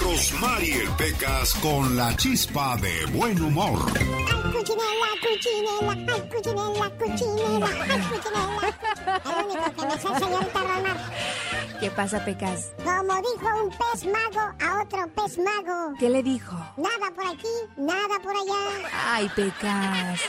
Rosmarie Pecas con la chispa de buen humor. Cuchinela, cuchinela, ay, cuchinela, cuchinela, ay, cuchinela. El único que me sé, señorita Romar. ¿Qué pasa, Pecas? Como dijo un pez mago a otro pez mago. ¿Qué le dijo? Nada por aquí, nada por allá. Ay, Pecas.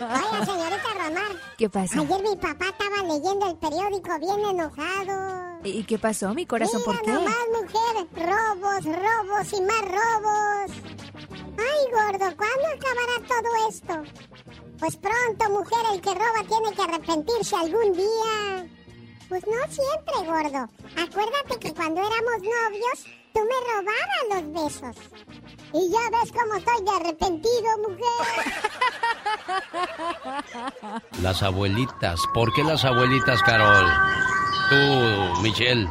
Oiga, señorita Romar. ¿Qué pasa? Ayer mi papá estaba leyendo el periódico bien enojado. ¿Y qué pasó, mi corazón? Mira ¿Por qué? nomás, mujer. Robos, robos y más robos. Ay, gordo, ¿cuándo acabará todo esto? Pues pronto, mujer, el que roba tiene que arrepentirse algún día. Pues no siempre, gordo. Acuérdate que cuando éramos novios, tú me robabas los besos. Y ya ves cómo estoy de arrepentido, mujer. Las abuelitas. ¿Por qué las abuelitas, Carol? Tú, Michelle.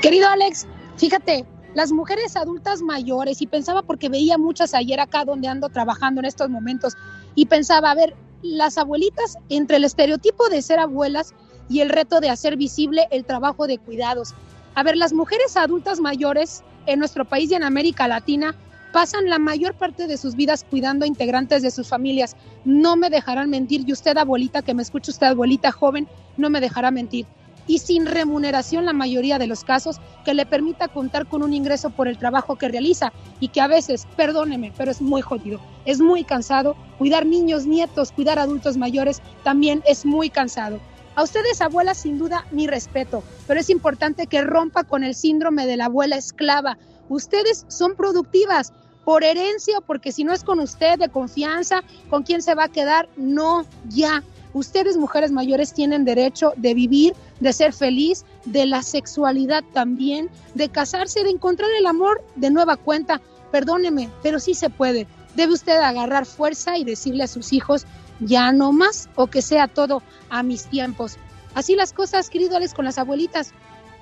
Querido Alex, fíjate, las mujeres adultas mayores, y pensaba porque veía muchas ayer acá donde ando trabajando en estos momentos, y pensaba, a ver, las abuelitas, entre el estereotipo de ser abuelas y el reto de hacer visible el trabajo de cuidados. A ver, las mujeres adultas mayores en nuestro país y en América Latina pasan la mayor parte de sus vidas cuidando a integrantes de sus familias. No me dejarán mentir, y usted, abuelita, que me escucha usted, abuelita joven, no me dejará mentir. Y sin remuneración la mayoría de los casos que le permita contar con un ingreso por el trabajo que realiza y que a veces, perdóneme, pero es muy jodido, es muy cansado. Cuidar niños, nietos, cuidar adultos mayores también es muy cansado. A ustedes, abuelas, sin duda, mi respeto, pero es importante que rompa con el síndrome de la abuela esclava. Ustedes son productivas por herencia o porque si no es con usted de confianza, ¿con quién se va a quedar? No, ya. Ustedes, mujeres mayores, tienen derecho de vivir, de ser feliz, de la sexualidad también, de casarse, de encontrar el amor de nueva cuenta. Perdóneme, pero sí se puede. Debe usted agarrar fuerza y decirle a sus hijos, ya no más, o que sea todo a mis tiempos. Así las cosas, querido Alex, con las abuelitas.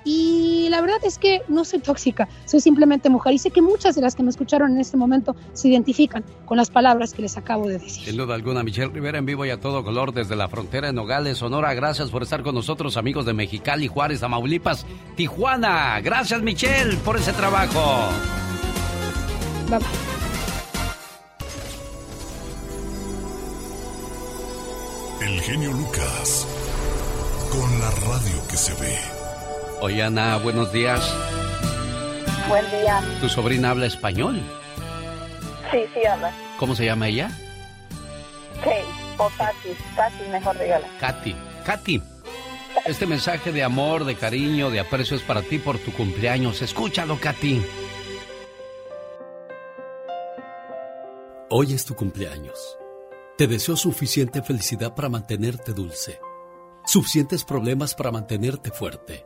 Y la verdad es que no soy tóxica, soy simplemente mujer. Y sé que muchas de las que me escucharon en este momento se identifican con las palabras que les acabo de decir. Sin duda alguna, Michelle Rivera en vivo y a todo color desde la frontera de Nogales, Sonora. Gracias por estar con nosotros, amigos de Mexicali, Juárez, Tamaulipas, Tijuana. Gracias, Michelle, por ese trabajo. Bye, bye. El genio Lucas, con la radio que se ve. Oye, Ana, buenos días. Buen día. ¿Tu sobrina habla español? Sí, sí, habla. ¿Cómo se llama ella? Kate, o Tati. Tati, mejor dígale. Katy. Katy. Este mensaje de amor, de cariño, de aprecio es para ti por tu cumpleaños. Escúchalo, Katy. Hoy es tu cumpleaños. Te deseo suficiente felicidad para mantenerte dulce, suficientes problemas para mantenerte fuerte,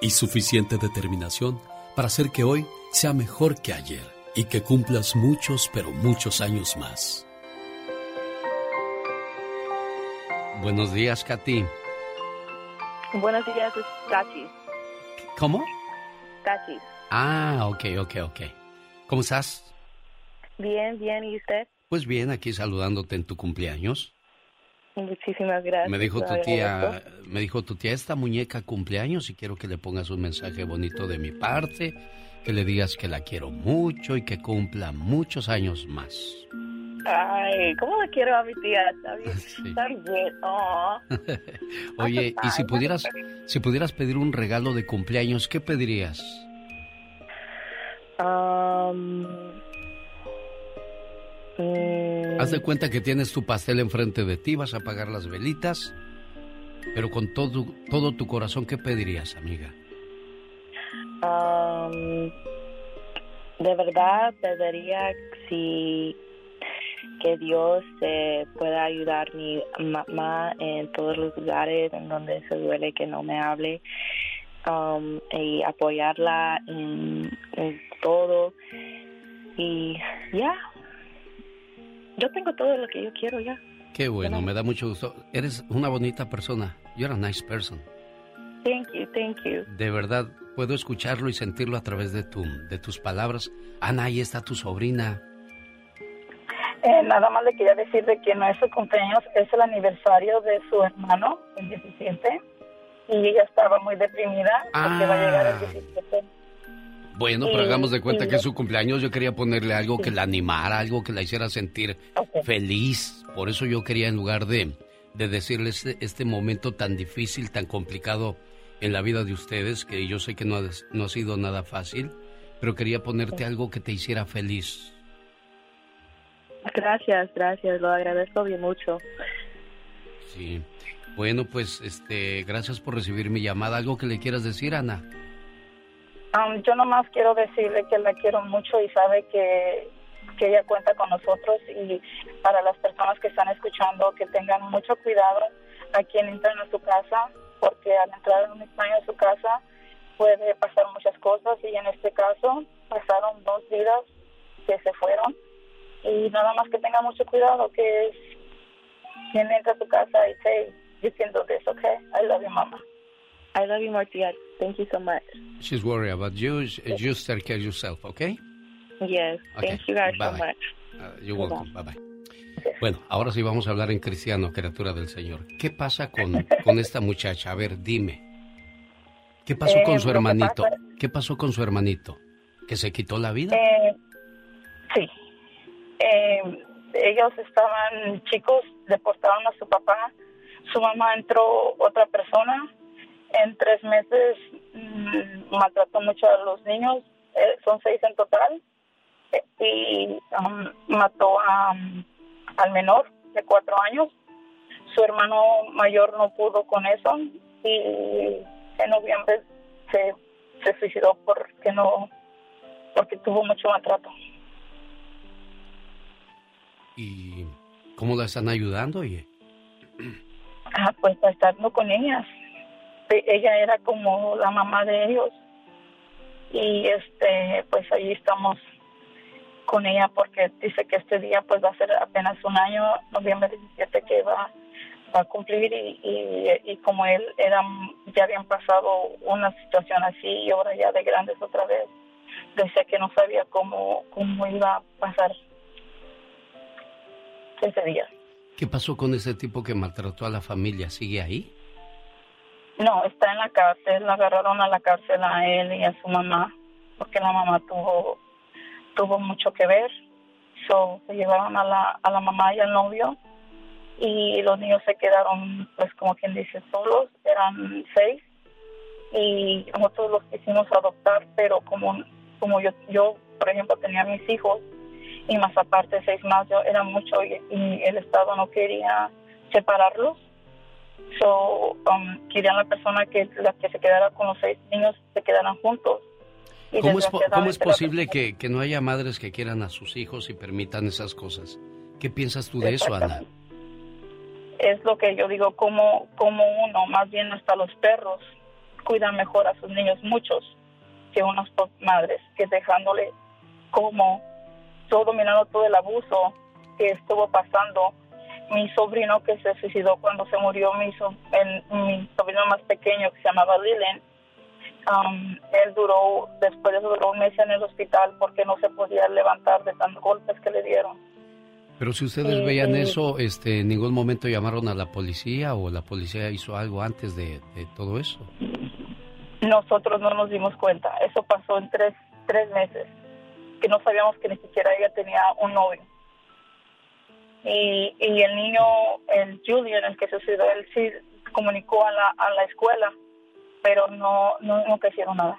y suficiente determinación para hacer que hoy sea mejor que ayer y que cumplas muchos, pero muchos años más. Buenos días, Katy. Buenos días, es Tachi. ¿Cómo? Tachi. Ah, ok, ok, ok. ¿Cómo estás? Bien, bien, ¿y usted? Pues bien, aquí saludándote en tu cumpleaños. Muchísimas gracias. Me dijo tu tía, me dijo tu tía, esta muñeca cumpleaños y quiero que le pongas un mensaje bonito de mi parte, que le digas que la quiero mucho y que cumpla muchos años más. Ay, ¿cómo la quiero a mi tía? Está bien. Está bien. Oh. Oye, y si pudieras, si pudieras pedir un regalo de cumpleaños, ¿qué pedirías? Um, mm, Haz de cuenta que tienes tu pastel enfrente de ti, vas a apagar las velitas, pero con todo, todo tu corazón, ¿qué pedirías, amiga? um, de verdad, pediría si que Dios eh, pueda ayudar a mi mamá en todos los lugares en donde se duele que no me hable um, y apoyarla en, en todo y ya yo tengo todo lo que yo quiero ya Qué bueno, me da mucho gusto. Eres una bonita persona. You're a nice person. thank you thank you De verdad, puedo escucharlo y sentirlo a través de, tu, de tus palabras. Ana, ahí está tu sobrina. Eh, nada más le quería decir de que no es su cumpleaños, es el aniversario de su hermano, el 17, y ella estaba muy deprimida porque va a llegar el 17. Bueno, pero Y- hagamos de cuenta que es su cumpleaños. Yo quería ponerle algo que la animara, algo que la hiciera sentir feliz. Por eso yo quería, en lugar de, de decirle este, este momento tan difícil, tan complicado en la vida de ustedes, que yo sé que no ha, no ha sido nada fácil, pero quería ponerte algo que te hiciera feliz. gracias gracias lo agradezco bien mucho Sí. Bueno, pues, este, gracias por recibir mi llamada. ¿Algo que le quieras decir, Ana? Um, yo nomás quiero decirle que la quiero mucho y sabe que, que ella cuenta con nosotros y para las personas que están escuchando que tengan mucho cuidado a quien entran a su casa porque al entrar un extraño a su casa puede pasar muchas cosas y en este caso pasaron dos vidas que se fueron y nada más que tenga mucho cuidado que es quien entra a su casa y say you can do this okay I love you mama I love you Martia thank you so much She's worried about you. Just take care of yourself, okay? yes Okay, thank you guys so bye-bye. much Uh, you're welcome. Bye bye. Bueno, ahora sí vamos a hablar en cristiano, criatura del Señor. ¿Qué pasa con, con esta muchacha? A ver, dime. ¿Qué pasó Eh, con su lo que hermanito? pasa- ¿Qué pasó con su hermanito? ¿Que se quitó la vida? Eh, sí. Eh, ellos estaban chicos, deportaron a su papá. Su mamá entró otra persona. En tres meses mm, maltrató mucho a los niños. Eh, son seis en total. Eh, y um, mató a, um, al menor de cuatro años. Su hermano mayor no pudo con eso. Y en noviembre se, se suicidó porque no porque tuvo mucho maltrato. ¿Y cómo la están ayudando, oye? Ah, pues estando con ellas. Ella era como la mamá de ellos. Y este, pues ahí estamos con ella porque dice que este día pues va a ser apenas un año, noviembre 17, que va a cumplir y, y, y como él era, ya habían pasado una situación así y ahora ya de grandes otra vez, decía que no sabía cómo, cómo iba a pasar ese día. ¿Qué pasó con ese tipo que maltrató a la familia? ¿Sigue ahí? No, está en la cárcel, la agarraron a la cárcel a él y a su mamá, porque la mamá tuvo tuvo mucho que ver. So, se llevaron a la, a la mamá y al novio y los niños se quedaron, pues como quien dice, solos, eran seis y nosotros los quisimos adoptar, pero como, como yo, yo, por ejemplo, tenía mis hijos y más aparte seis más, yo era mucho y, y el Estado no quería separarlos. So, um, querían la persona que la que se quedara con los seis niños se quedaran juntos. Y ¿Cómo es, po- cómo es desgraciadamente la posible que, que no haya madres que quieran a sus hijos y permitan esas cosas? ¿Qué piensas tú de eso, Ana? es lo que yo digo, como, como uno, más bien hasta los perros, cuidan mejor a sus niños, muchos, que unas madres, que dejándole como todo dominando todo el abuso que estuvo pasando. Mi sobrino que se suicidó cuando se murió, mi, so- el- mi sobrino más pequeño que se llamaba Dylan, um, él duró, después de eso duró un mes en el hospital porque no se podía levantar de tantos golpes que le dieron. Pero si ustedes veían sí. eso, este, en ningún momento llamaron a la policía o la policía hizo algo antes de, de todo eso. Nosotros no nos dimos cuenta. Eso pasó en tres, tres meses, que no sabíamos que ni siquiera ella tenía un novio. Y, y el niño, el Julian, el que suicidó, él sí comunicó a la, a la escuela, pero no, no, nunca hicieron nada.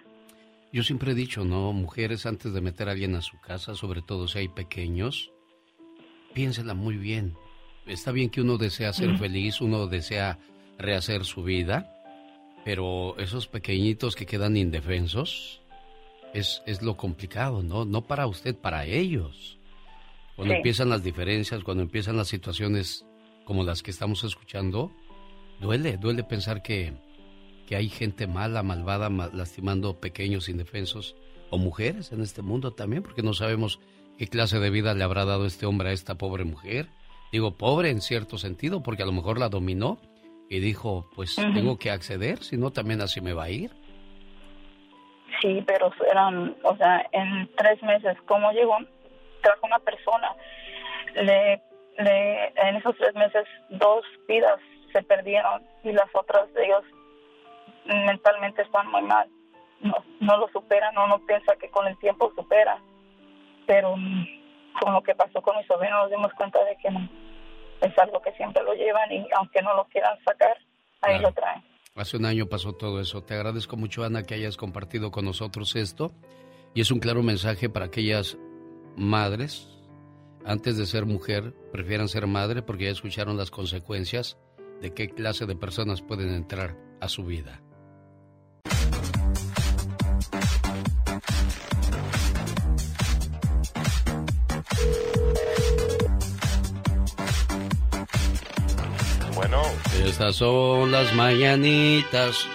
Yo siempre he dicho, no, mujeres, antes de meter a alguien a su casa, sobre todo si hay pequeños, piénsela muy bien. Está bien que uno desea ser feliz, uno desea rehacer su vida, pero esos pequeñitos que quedan indefensos es, es lo complicado, ¿no? No para usted, para ellos. Cuando Sí. empiezan las diferencias, cuando empiezan las situaciones como las que estamos escuchando, duele, duele pensar que, que hay gente mala, malvada, ma- lastimando pequeños indefensos o mujeres en este mundo también, porque no sabemos qué clase de vida le habrá dado este hombre a esta pobre mujer. Digo pobre en cierto sentido, porque a lo mejor la dominó y dijo, pues tengo que acceder, si no también así me va a ir. Sí, pero eran, o sea, en tres meses, ¿cómo llegó? Trajo una persona. Le, le, en esos tres meses, dos vidas se perdieron y las otras de ellos mentalmente están muy mal. No, no lo superan, uno piensa que con el tiempo supera, pero con lo que pasó con mi sobrino nos dimos cuenta de que no. Es algo que siempre lo llevan y aunque no lo quieran sacar, ahí Claro. lo traen. Hace un año pasó todo eso. Te agradezco mucho, Ana, que hayas compartido con nosotros esto. Y es un claro mensaje para aquellas madres, antes de ser mujer, prefieran ser madre porque ya escucharon las consecuencias de qué clase de personas pueden entrar a su vida. Bueno, Estas son las mañanitas.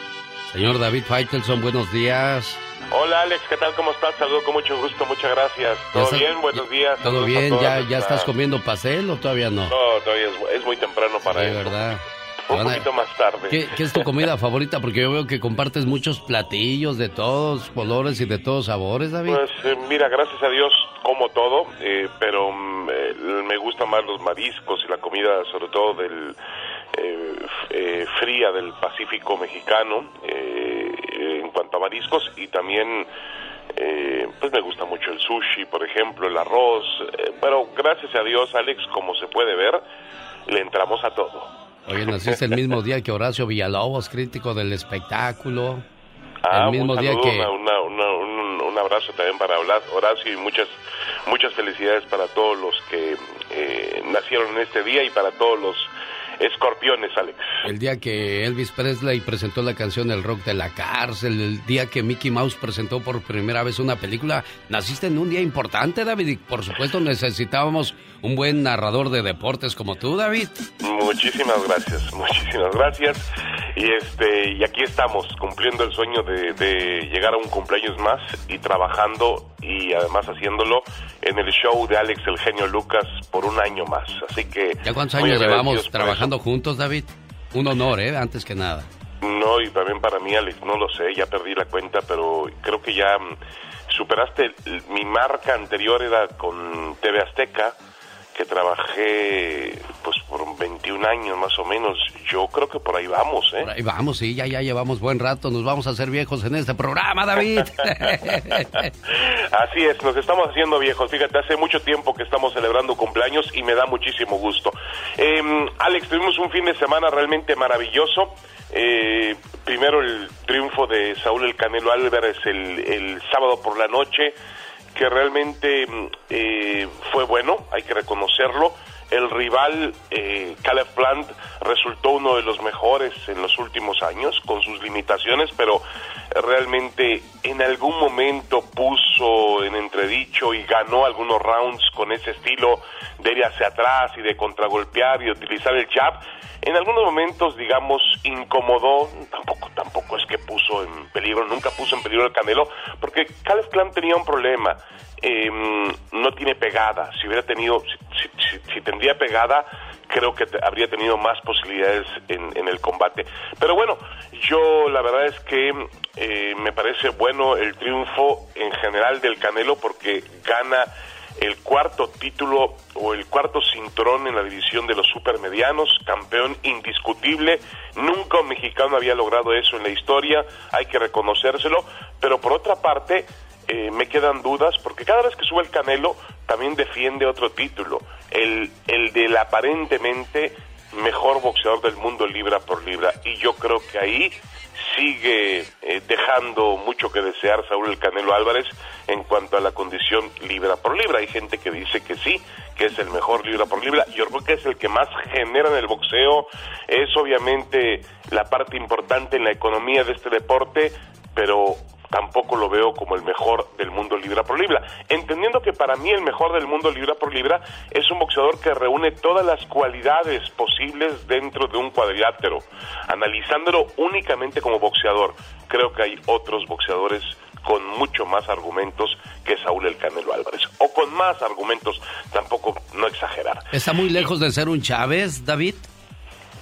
Señor David Faitelson, buenos días. Hola Alex, ¿qué tal? ¿Cómo estás? Saludo con mucho gusto, muchas gracias. ¿Todo bien? Buenos días. ¿Todo saludos bien? ¿Ya, ya estás comiendo pastel o todavía no? No, todavía es, es muy temprano para Sí, eso. ¿verdad? Un a- poquito más tarde. ¿Qué, qué es tu comida favorita? Porque yo veo que compartes muchos platillos de todos colores y de todos sabores, David. Pues eh, mira, gracias a Dios como todo, eh, pero mm, eh, me gustan más los mariscos y la comida, sobre todo del eh, eh, fría del Pacífico mexicano, eh, cuanto a mariscos y también eh, pues me gusta mucho el sushi, por ejemplo, el arroz, eh, pero gracias a Dios, Alex, como se puede ver, le entramos a todo. Oye, naciste el mismo día que Horacio Villalobos, crítico del espectáculo. Ah, el mismo un día que... una- una- un, un abrazo también para Horacio y muchas muchas felicidades para todos los que eh, nacieron en este día y para todos los escorpiones, Alex. El día que Elvis Presley presentó la canción El Rock de la Cárcel, el día que Mickey Mouse presentó por primera vez una película, naciste en un día importante, David, y por supuesto necesitábamos un buen narrador de deportes como tú, David. Muchísimas gracias, muchísimas gracias. Y este y aquí estamos cumpliendo el sueño de, de llegar a un cumpleaños más y trabajando y además haciéndolo en el show de Alex el genio Lucas por un año más. Así que ¿Ya cuántos años llevamos trabajando juntos, David? Un honor, ¿eh? Antes que nada. No, y también para mí, Alex, no lo sé, ya perdí la cuenta, pero creo que ya mm, superaste mi marca anterior era con TV Azteca que trabajé pues por 21 años más o menos. Yo creo que por ahí vamos, ¿eh? Por ahí vamos, sí, ya, ya llevamos buen rato. Nos vamos a hacer viejos en este programa, David. Así es, nos estamos haciendo viejos. Fíjate, hace mucho tiempo que estamos celebrando cumpleaños y me da muchísimo gusto. Eh, Alex, tuvimos un fin de semana realmente maravilloso. Eh, primero el triunfo de Saúl El Canelo Álvarez el, el sábado por la noche, que realmente mm, eh, fue bueno, hay que reconocerlo. El rival, eh, Caleb Plant, resultó uno de los mejores en los últimos años, con sus limitaciones, pero realmente en algún momento puso en entredicho y ganó algunos rounds con ese estilo de ir hacia atrás y de contragolpear y utilizar el jab. En algunos momentos, digamos, incomodó, tampoco, tampoco es que puso en peligro, nunca puso en peligro el Canelo, porque Caleb Plant tenía un problema, eh, no tiene pegada, si hubiera tenido, si, si- tendría pegada, creo que habría tenido más posibilidades en, en el combate. Pero bueno, yo la verdad es que eh, me parece bueno el triunfo en general del Canelo porque gana el cuarto título o el cuarto cinturón en la división de los supermedianos, campeón indiscutible. Nunca un mexicano había logrado eso en la historia, hay que reconocérselo. Pero por otra parte, eh, me quedan dudas porque cada vez que sube el Canelo también defiende otro título, el, el del aparentemente mejor boxeador del mundo libra por libra. Y yo creo que ahí sigue eh, dejando mucho que desear Saúl el Canelo Álvarez en cuanto a la condición libra por libra. Hay gente que dice que sí, que es el mejor libra por libra. Yo creo que es el que más genera en el boxeo. Es obviamente la parte importante en la economía de este deporte, pero tampoco lo veo como el mejor del mundo libra por libra. Entendiendo que para mí el mejor del mundo libra por libra es un boxeador que reúne todas las cualidades posibles dentro de un cuadrilátero. Analizándolo únicamente como boxeador, creo que hay otros boxeadores con mucho más argumentos que Saúl el Canelo Álvarez. O con más argumentos, tampoco no exagerar. ¿Está muy lejos de ser un Chávez, David?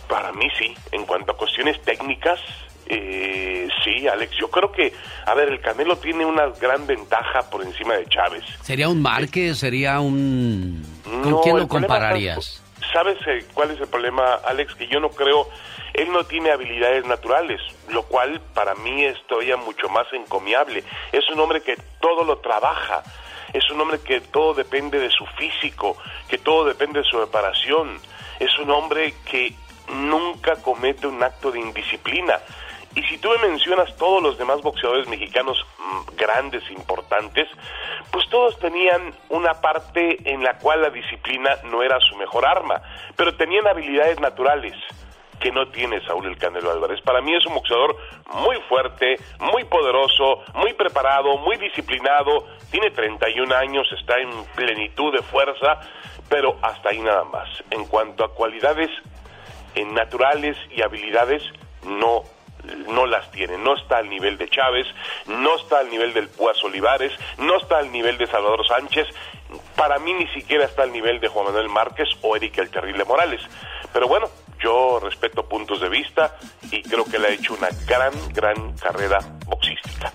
Para mí sí, en cuanto a cuestiones técnicas, eh, sí, Alex, yo creo que, a ver, el Canelo tiene una gran ventaja por encima de Chávez. ¿Sería un Márquez? ¿Sería un...? ¿Con No, quién lo compararías? ¿Sabes eh, cuál es el problema, Alex? Que yo no creo, él no tiene habilidades naturales, lo cual para mí es todavía mucho más encomiable. Es un hombre que todo lo trabaja, es un hombre que todo depende de su físico, que todo depende de su preparación, es un hombre que nunca comete un acto de indisciplina. Y si tú me mencionas todos los demás boxeadores mexicanos mm, grandes, importantes, pues todos tenían una parte en la cual la disciplina no era su mejor arma, pero tenían habilidades naturales que no tiene Saúl el Canelo Álvarez. Para mí es un boxeador muy fuerte, muy poderoso, muy preparado, muy disciplinado, tiene 31 años, está en plenitud de fuerza, pero hasta ahí nada más. En cuanto a cualidades eh, naturales y habilidades, no no las tiene, no está al nivel de Chávez, no está al nivel del Púas Olivares, no está al nivel de Salvador Sánchez, para mí ni siquiera está al nivel de Juan Manuel Márquez o Eric el Terrible Morales. Pero bueno, yo respeto puntos de vista y creo que él ha hecho una gran, gran carrera boxística.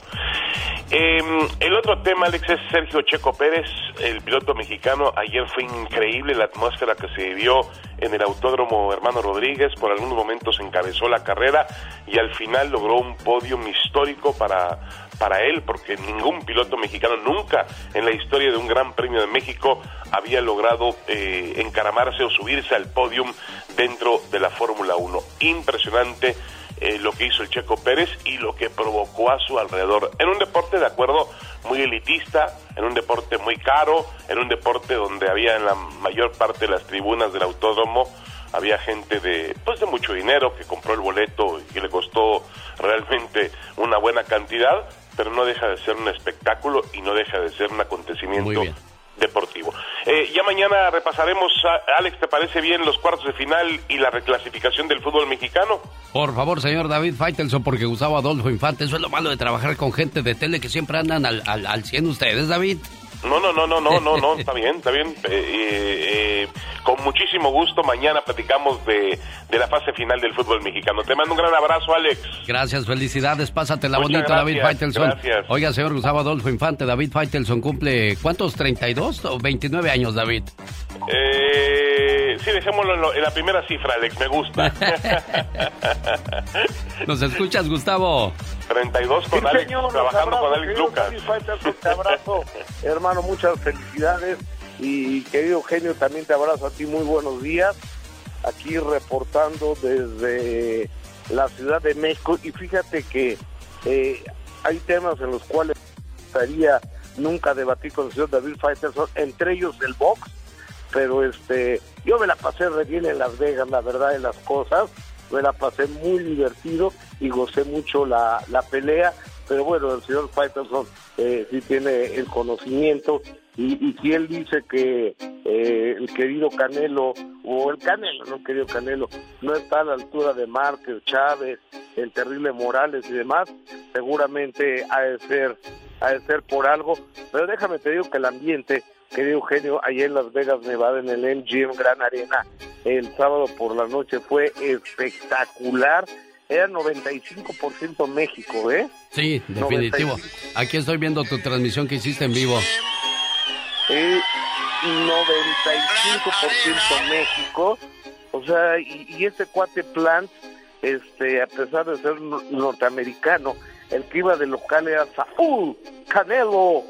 Eh, el otro tema, Alex, es Sergio Checo Pérez, el piloto mexicano. Ayer fue increíble la atmósfera que se vivió en el Autódromo Hermano Rodríguez. Por algunos momentos encabezó la carrera y al final logró un podium histórico para, para él, porque ningún piloto mexicano nunca en la historia de un Gran Premio de México había logrado eh, encaramarse o subirse al podium dentro de la Fórmula 1. Impresionante eh, lo que hizo el Checo Pérez y lo que provocó a su alrededor. En un deporte, de acuerdo, muy elitista, en un deporte muy caro, en un deporte donde había en la mayor parte de las tribunas del autódromo, había gente de, pues de mucho dinero que compró el boleto y que le costó realmente una buena cantidad, pero no deja de ser un espectáculo y no deja de ser un acontecimiento deportivo. Eh, ya mañana repasaremos, a- Alex, ¿te parece bien los cuartos de final y la reclasificación del fútbol mexicano? Por favor, señor David Faitelson, porque Gustavo Adolfo Infante, eso es lo malo de trabajar con gente de tele que siempre andan al, al, al 100 ustedes, David. No, no, no, no, no, no, no, está bien, está bien. Eh, eh, eh, con muchísimo gusto, mañana platicamos de, de la fase final del fútbol mexicano. Te mando un gran abrazo, Alex. Gracias, felicidades, pásatela Muchas bonito, David gracias, Faitelson. gracias. Oiga, señor Gustavo Adolfo Infante, David Faitelson cumple, ¿cuántos? ¿32 o 29 años, David? Eh, sí, dejémoslo en, lo- en la primera cifra, Alex, me gusta. ¿Nos escuchas, Gustavo? 32 con Sí, Alex, señor, trabajando con Alex Lucas. David Faitelson, Te abrazo, hermano, muchas felicidades. Y querido genio, también te abrazo a ti, muy buenos días. Aquí reportando desde la Ciudad de México. Y fíjate que eh, hay temas en los cuales estaría nunca debatir con el señor David Faitelson, entre ellos el box. Pero este, yo me la pasé re bien en Las Vegas, la verdad de las cosas. Me la pasé muy divertido y gocé mucho la, la pelea. Pero bueno, el señor Faitelson eh, sí tiene el conocimiento y, si él dice que eh, el querido Canelo, o el Canelo, no querido Canelo, no está a la altura de Márquez, Chávez, el terrible Morales y demás, seguramente ha de ser, ha por algo. Pero déjame te digo que el ambiente, querido Eugenio, allá en Las Vegas, Nevada, en el MGM Gran Arena, el sábado por la noche fue espectacular. Era 95% México, ¿eh? Sí, definitivo. Aquí estoy viendo tu transmisión que hiciste en vivo. Eh, 95% México. O sea, y, y este cuate Plant, este, a pesar de ser no- norteamericano, el que iba de local era Saúl Canelo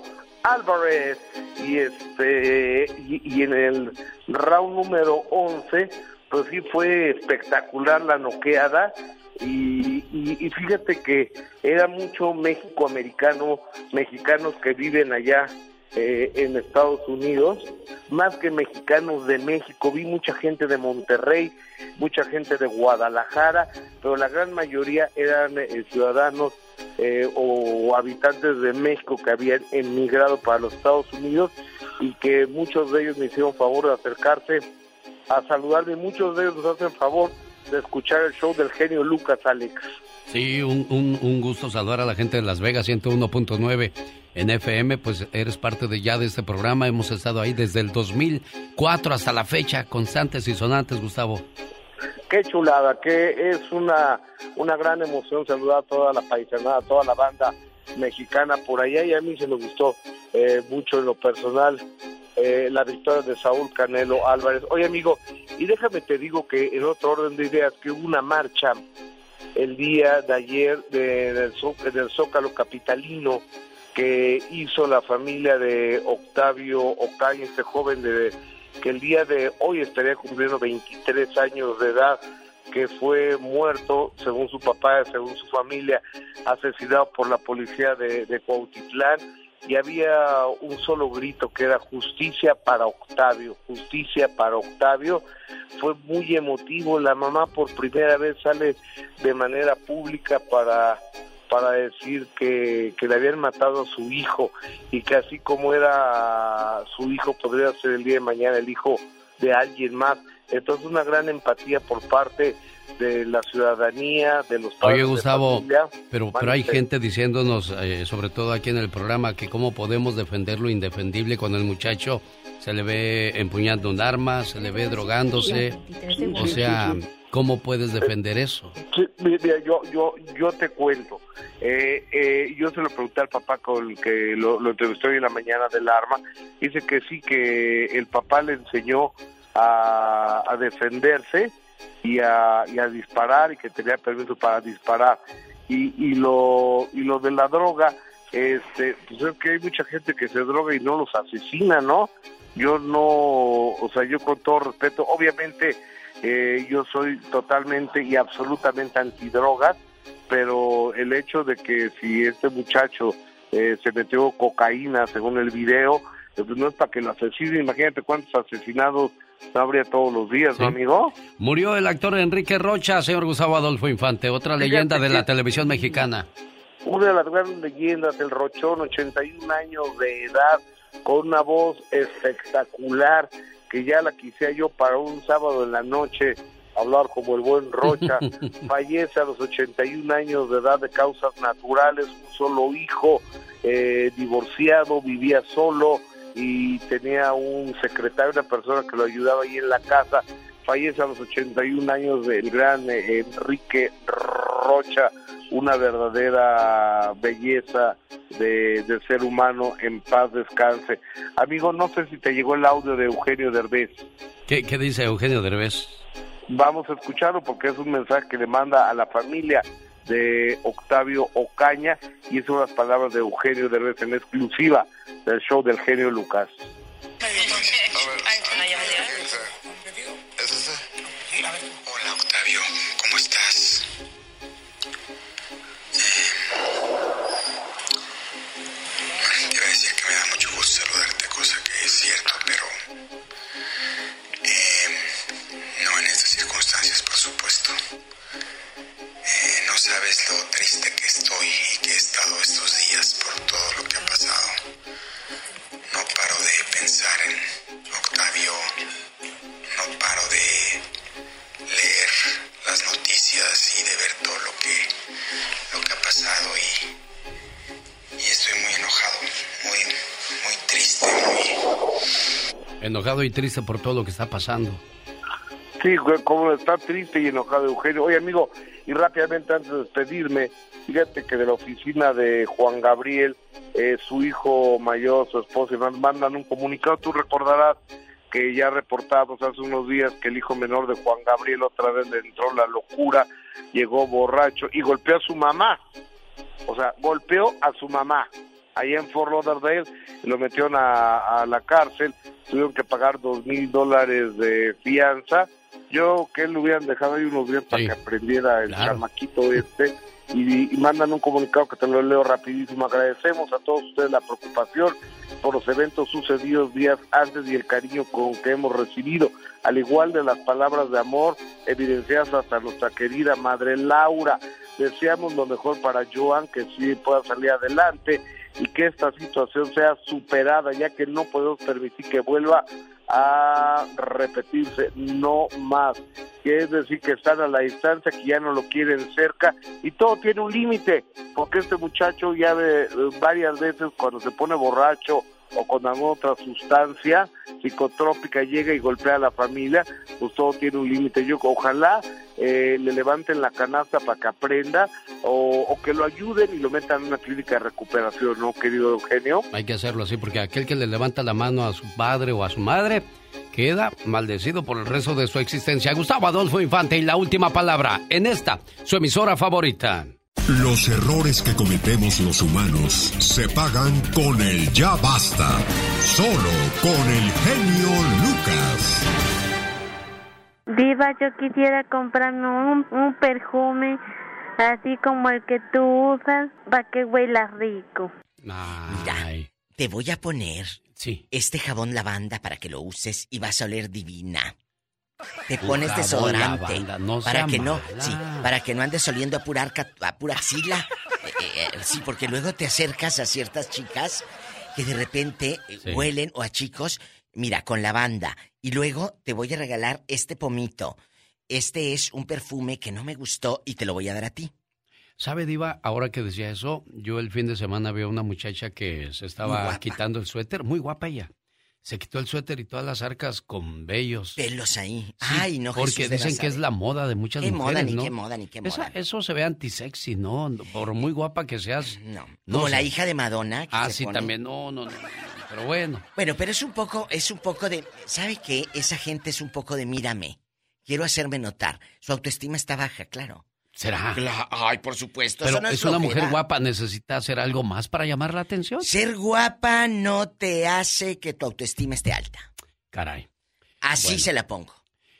Álvarez. Y este, y, y en el round número 11, pues sí fue espectacular la noqueada. Y, y, y fíjate que era mucho México americano, mexicanos que viven allá eh, en Estados Unidos, más que mexicanos de México. Vi mucha gente de Monterrey, mucha gente de Guadalajara, pero la gran mayoría eran eh, ciudadanos eh, o habitantes de México que habían emigrado para los Estados Unidos y que muchos de ellos me hicieron favor de acercarse a saludarme. Muchos de ellos nos hacen favor de escuchar el show del genio Lucas Alex. Sí, un, un, un gusto saludar a la gente de Las Vegas 101.9 en FM, pues eres parte de ya de este programa, hemos estado ahí desde el 2004 hasta la fecha, constantes y sonantes, Gustavo. Qué chulada, que es una, una gran emoción saludar a toda la paisanada, a toda la banda mexicana por allá y a mí se me gustó eh, mucho en lo personal eh, la victoria de Saúl Canelo Álvarez. Oye amigo, y déjame te digo que en otro orden de ideas que hubo una marcha el día de ayer de- del, del Zócalo Capitalino que hizo la familia de Octavio Ocaña, este joven de que el día de hoy estaría cumpliendo 23 años de edad, que fue muerto, según su papá, según su familia, asesinado por la policía de, de Cuautitlán, y había un solo grito que era justicia para Octavio, justicia para Octavio. Fue muy emotivo, la mamá por primera vez sale de manera pública para para decir que, que le habían matado a su hijo y que así como era su hijo podría ser el día de mañana el hijo de alguien más. Entonces una gran empatía por parte de la ciudadanía, de los padres Oye, de Gustavo, familia. pero, pero hay gente diciéndonos, eh, sobre todo aquí en el programa, que cómo podemos defender lo indefendible cuando el muchacho se le ve empuñando un arma, se le ve drogándose. O sea, ¿cómo puedes defender eso? Sí, mira, yo, yo, yo te cuento. Eh, eh, yo se lo pregunté al papá con el que lo, lo entrevisté hoy en la mañana del arma. Dice que sí, que el papá le enseñó a, a defenderse y a, y a disparar y que tenía permiso para disparar. Y, y, lo, de la droga, este, pues es que hay mucha gente que se droga y no los asesina, ¿no? Yo no, o sea, yo con todo respeto, obviamente eh, yo soy totalmente y absolutamente antidrogas, pero el hecho de que si este muchacho eh, se metió cocaína según el video, pues no es para que lo asesine, imagínate cuántos asesinados todos los días, ¿no, amigo? Murió el actor Enrique Rocha, señor Gustavo Adolfo Infante, otra Fíjate leyenda de la televisión mexicana. Una de las grandes leyendas del Rochón, 81 años de edad, con una voz espectacular que ya la quise yo para un sábado en la noche hablar como el buen Rocha. Fallece a los 81 años de edad de causas naturales, un solo hijo, eh, divorciado, vivía solo y tenía un secretario, una persona que lo ayudaba ahí en la casa. Fallece a los 81 años del gran eh, Enrique Rocha, una verdadera belleza de, ser humano, en paz descanse. Amigo, no sé si te llegó el audio de Eugenio Derbez. ¿Qué, qué dice Eugenio Derbez? Vamos a escucharlo porque es un mensaje que le manda a la familia de Octavio Ocaña y son las palabras de Eugenio Derbez en exclusiva del show del genio Lucas. Enojado y triste por todo lo que está pasando. Sí, como está triste y enojado Eugenio. Oye, amigo, y rápidamente antes de despedirme, fíjate que de la oficina de Juan Gabriel, eh, su hijo mayor, su esposa, mandan un comunicado. Tú recordarás que ya reportamos hace unos días que el hijo menor de Juan Gabriel otra vez le entró la locura, llegó borracho y golpeó a su mamá. O sea, golpeó a su mamá allá en Fort Lauderdale, lo metieron a, a la cárcel, tuvieron que pagar dos mil dólares de fianza. Yo que le hubieran dejado ahí unos días para que aprendiera el chamaquito este y, y mandan un comunicado que te lo leo rapidísimo. Agradecemos a todos ustedes la preocupación por los eventos sucedidos días antes y el cariño con que hemos recibido, al igual de las palabras de amor evidenciadas hasta nuestra querida madre Laura. Deseamos lo mejor para Joan, que sí pueda salir adelante y que esta situación sea superada, ya que no podemos permitir que vuelva a repetirse, no más. Que es decir, que están a la distancia, que ya no lo quieren cerca y todo tiene un límite, porque este muchacho ya ve, varias veces cuando se pone borracho o con alguna otra sustancia psicotrópica llega y golpea a la familia, pues todo tiene un límite. Yo ojalá eh, le levanten la canasta para que aprenda o, o que lo ayuden y lo metan en una clínica de recuperación, ¿no, querido Eugenio? Hay que hacerlo así porque aquel que le levanta la mano a su padre o a su madre queda maldecido por el resto de su existencia. Gustavo Adolfo Infante y la última palabra en esta, su emisora favorita. Los errores que cometemos los humanos se pagan con el ya basta. Solo con el genio Lucas. Diva, yo quisiera comprarme un, un perfume así como el que tú usas para que huela rico. Mira, te voy a poner este jabón lavanda para que lo uses y vas a oler divina. Te pones desodorante no para que no, sí, para que no andes oliendo a pura arca- a pura axila. Eh, eh, sí, porque luego te acercas a ciertas chicas que de repente eh, Sí. huelen o a chicos, mira, con lavanda y luego te voy a regalar este pomito. Este es un perfume que no me gustó y te lo voy a dar a ti. ¿Sabe, Diva? Ahora que decía eso, yo el fin de semana vi a una muchacha que se estaba quitando el suéter, muy guapa ella. Se quitó el suéter y todas las arcas con vellos. Pelos ahí. Sí, Ay, no, Porque Jesús dicen que es la moda de muchas Qué moda, mujeres, ni ¿no? qué moda, ni qué Esa- moda. eso se ve antisexy, ¿no? Por muy guapa que seas. No. Como la hija de Madonna. que Ah, se sí, pone- también. No, no, no. no, Pero bueno. Bueno, pero es un poco, es un poco de, ¿sabe qué? Esa gente es un poco de mírame. Quiero hacerme notar. Su autoestima está baja, claro. ¿Será? Ay, por supuesto. Pero eso no es una mujer guapa, necesita hacer algo más para llamar la atención. Ser guapa no te hace que tu autoestima esté alta. Caray. Así Bueno. se la pongo.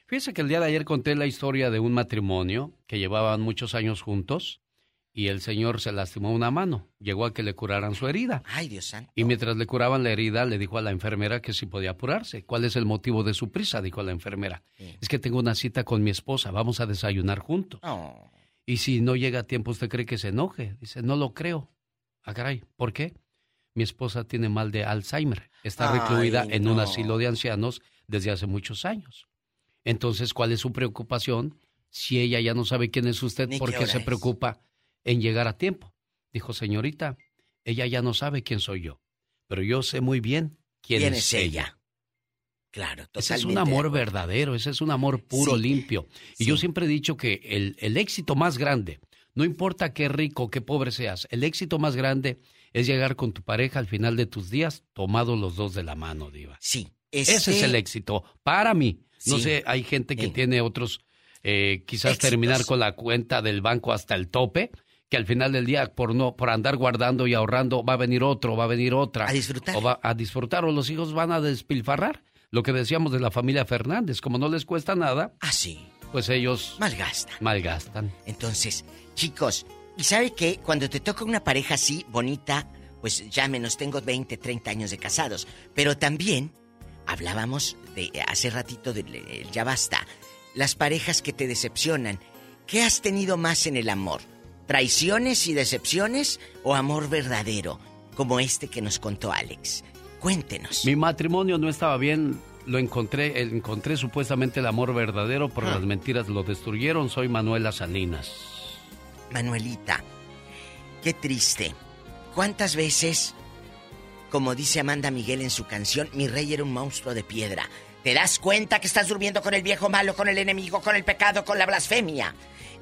Fíjese que el día de ayer conté la historia de un matrimonio que llevaban muchos años juntos y el señor se lastimó una mano. Llegó a que le curaran su herida. Ay, Dios santo. Y mientras le curaban la herida, le dijo a la enfermera que si podía apurarse. ¿Cuál es el motivo de su prisa? Dijo la enfermera. Es que tengo una cita con mi esposa, vamos a desayunar juntos. Oh. Y si no llega a tiempo, ¿usted cree que se enoje? Dice, no lo creo. Ah, caray, ¿por qué? mi esposa tiene mal de Alzheimer. Está Ay, recluida en un asilo de ancianos desde hace muchos años. Entonces, ¿cuál es su preocupación? Si ella ya no sabe quién es usted, Ni ¿por qué se es. preocupa en llegar a tiempo? Dijo, señorita, ella ya no sabe quién soy yo, pero yo sé muy bien quién, ¿Quién es, es ella. ella? Claro, totalmente. Ese es un amor verdadero, ese es un amor puro, Sí, limpio. Y sí. yo siempre he dicho que el, el éxito más grande, no importa qué rico, qué pobre seas, el éxito más grande es llegar con tu pareja al final de tus días tomados los dos de la mano, Diva. Sí. Ese es este- el éxito. Para mí. No Sí. sé, hay gente que tiene otros, eh, quizás Éxitos. terminar con la cuenta del banco hasta el tope, que al final del día, por no, por andar guardando y ahorrando, va a venir otro, va a venir otra. A disfrutar. O va a disfrutar, o los hijos van a despilfarrar. Lo que decíamos de la familia Fernández, como no les cuesta nada, Ah, sí. pues ellos Malgastan. malgastan. Entonces, chicos, ¿y sabe qué? Cuando te toca una pareja así, bonita, pues ya menos tengo 20, 30 años de casados. Pero también hablábamos de hace ratito del el ya basta. Las parejas que te decepcionan. ¿Qué has tenido más en el amor? ¿Traiciones y decepciones o amor verdadero? Como este que nos contó Alex. Cuéntenos. Mi matrimonio no estaba bien, lo encontré, encontré supuestamente el amor verdadero, pero Ah. las mentiras lo destruyeron. Soy Manuela Salinas. Manuelita, qué triste. ¿Cuántas veces, como dice Amanda Miguel en su canción, mi rey era un monstruo de piedra? ¿Te das cuenta que estás durmiendo con el viejo malo, con el enemigo, con el pecado, con la blasfemia?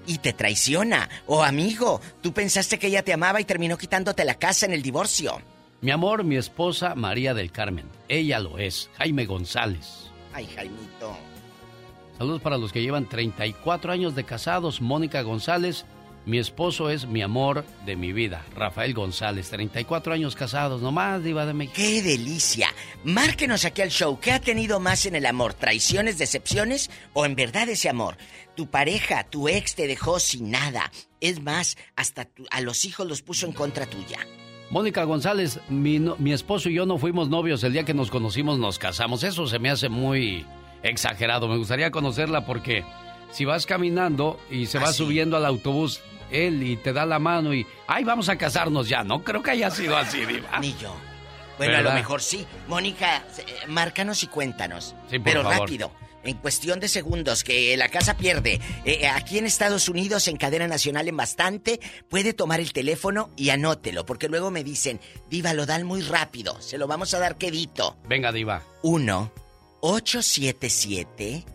Y te traiciona. O amigo, tú pensaste que ella te amaba y terminó quitándote la casa en el divorcio. Mi amor, mi esposa María del Carmen. Ella lo es. Jaime González. Ay, Jaimito. Saludos para los que llevan 34 años de casados. Mónica González. Mi esposo es mi amor de mi vida. Rafael González. 34 años casados. Nomás, Diva de México. ¡Qué delicia! Márquenos aquí al show. ¿Qué ha tenido más en el amor? ¿Traiciones, decepciones o en verdad ese amor? Tu pareja, tu ex te dejó sin nada. Es más, hasta tu- a los hijos los puso en contra tuya. Mónica González, mi, no- mi esposo y yo no fuimos novios. El día que nos conocimos nos casamos. Eso se me hace muy exagerado. Me gustaría conocerla porque si vas caminando y se va Ah, subiendo al autobús él y te da la mano y, ay, vamos a casarnos ya. No creo que haya sido así, Diva. Ni yo. Bueno, a lo mejor sí. Mónica, eh, márcanos y cuéntanos. Sí, por Pero favor. rápido, en cuestión de segundos, que la casa pierde. Eh, aquí en Estados Unidos, en cadena nacional, en bastante, puede tomar el teléfono y anótelo, porque luego me dicen, Diva, lo dan muy rápido. Se lo vamos a dar quedito. Venga, Diva. 1 877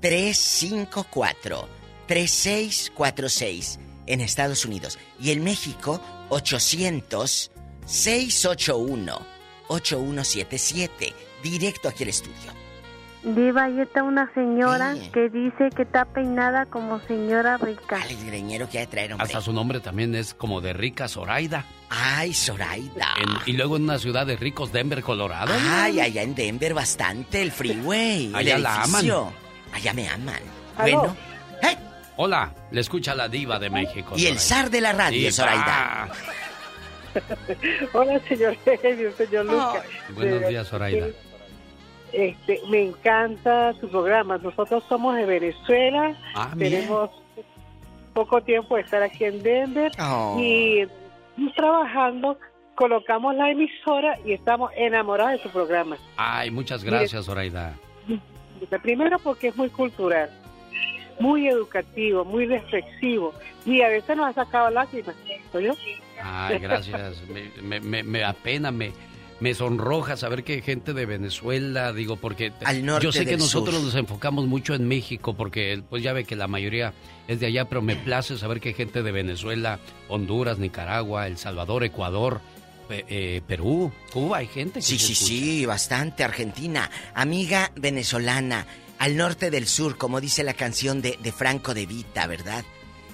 354 3646 en Estados Unidos y en México 800 681 8177 directo aquí al estudio. Diva, ahí está una señora que dice que está peinada como señora rica. El greñero que traer, hombre. Hasta su nombre también es como de rica Zoraida. Ay, Zoraida. En- y luego en una ciudad de ricos, Denver, Colorado. Ay, allá en Denver bastante el freeway. Allá el la aman. Allá me aman. ¿Aló? Bueno, Hola, le escucha la diva de México. y el zar de la radio, Diva. Zoraida. Hola, señor genio, señor Lucas. Buenos Eh, días, Zoraida. Este, me encanta su programa. Nosotros somos de Venezuela. Ah. Tenemos poco tiempo de estar aquí en Denver. Oh. Y trabajando, colocamos la emisora y estamos enamorados de su programa. Ay, muchas gracias, Zoraida. Primero porque es muy cultural, muy educativo, muy reflexivo. Y a veces nos ha sacado lágrimas. ¿oyó? Ay, gracias. Me, me, me, me apena, me, me sonroja saber que hay gente de Venezuela, digo, porque Al norte yo sé que nosotros sur. nos enfocamos mucho en México, porque pues ya ve que la mayoría es de allá, pero me place saber que hay gente de Venezuela, Honduras, Nicaragua, El Salvador, Ecuador, eh, Perú, Cuba, hay gente que Sí, se sí, escucha. sí, bastante. Argentina, amiga venezolana, al norte del sur, como dice la canción de, de Franco de Vita, ¿verdad?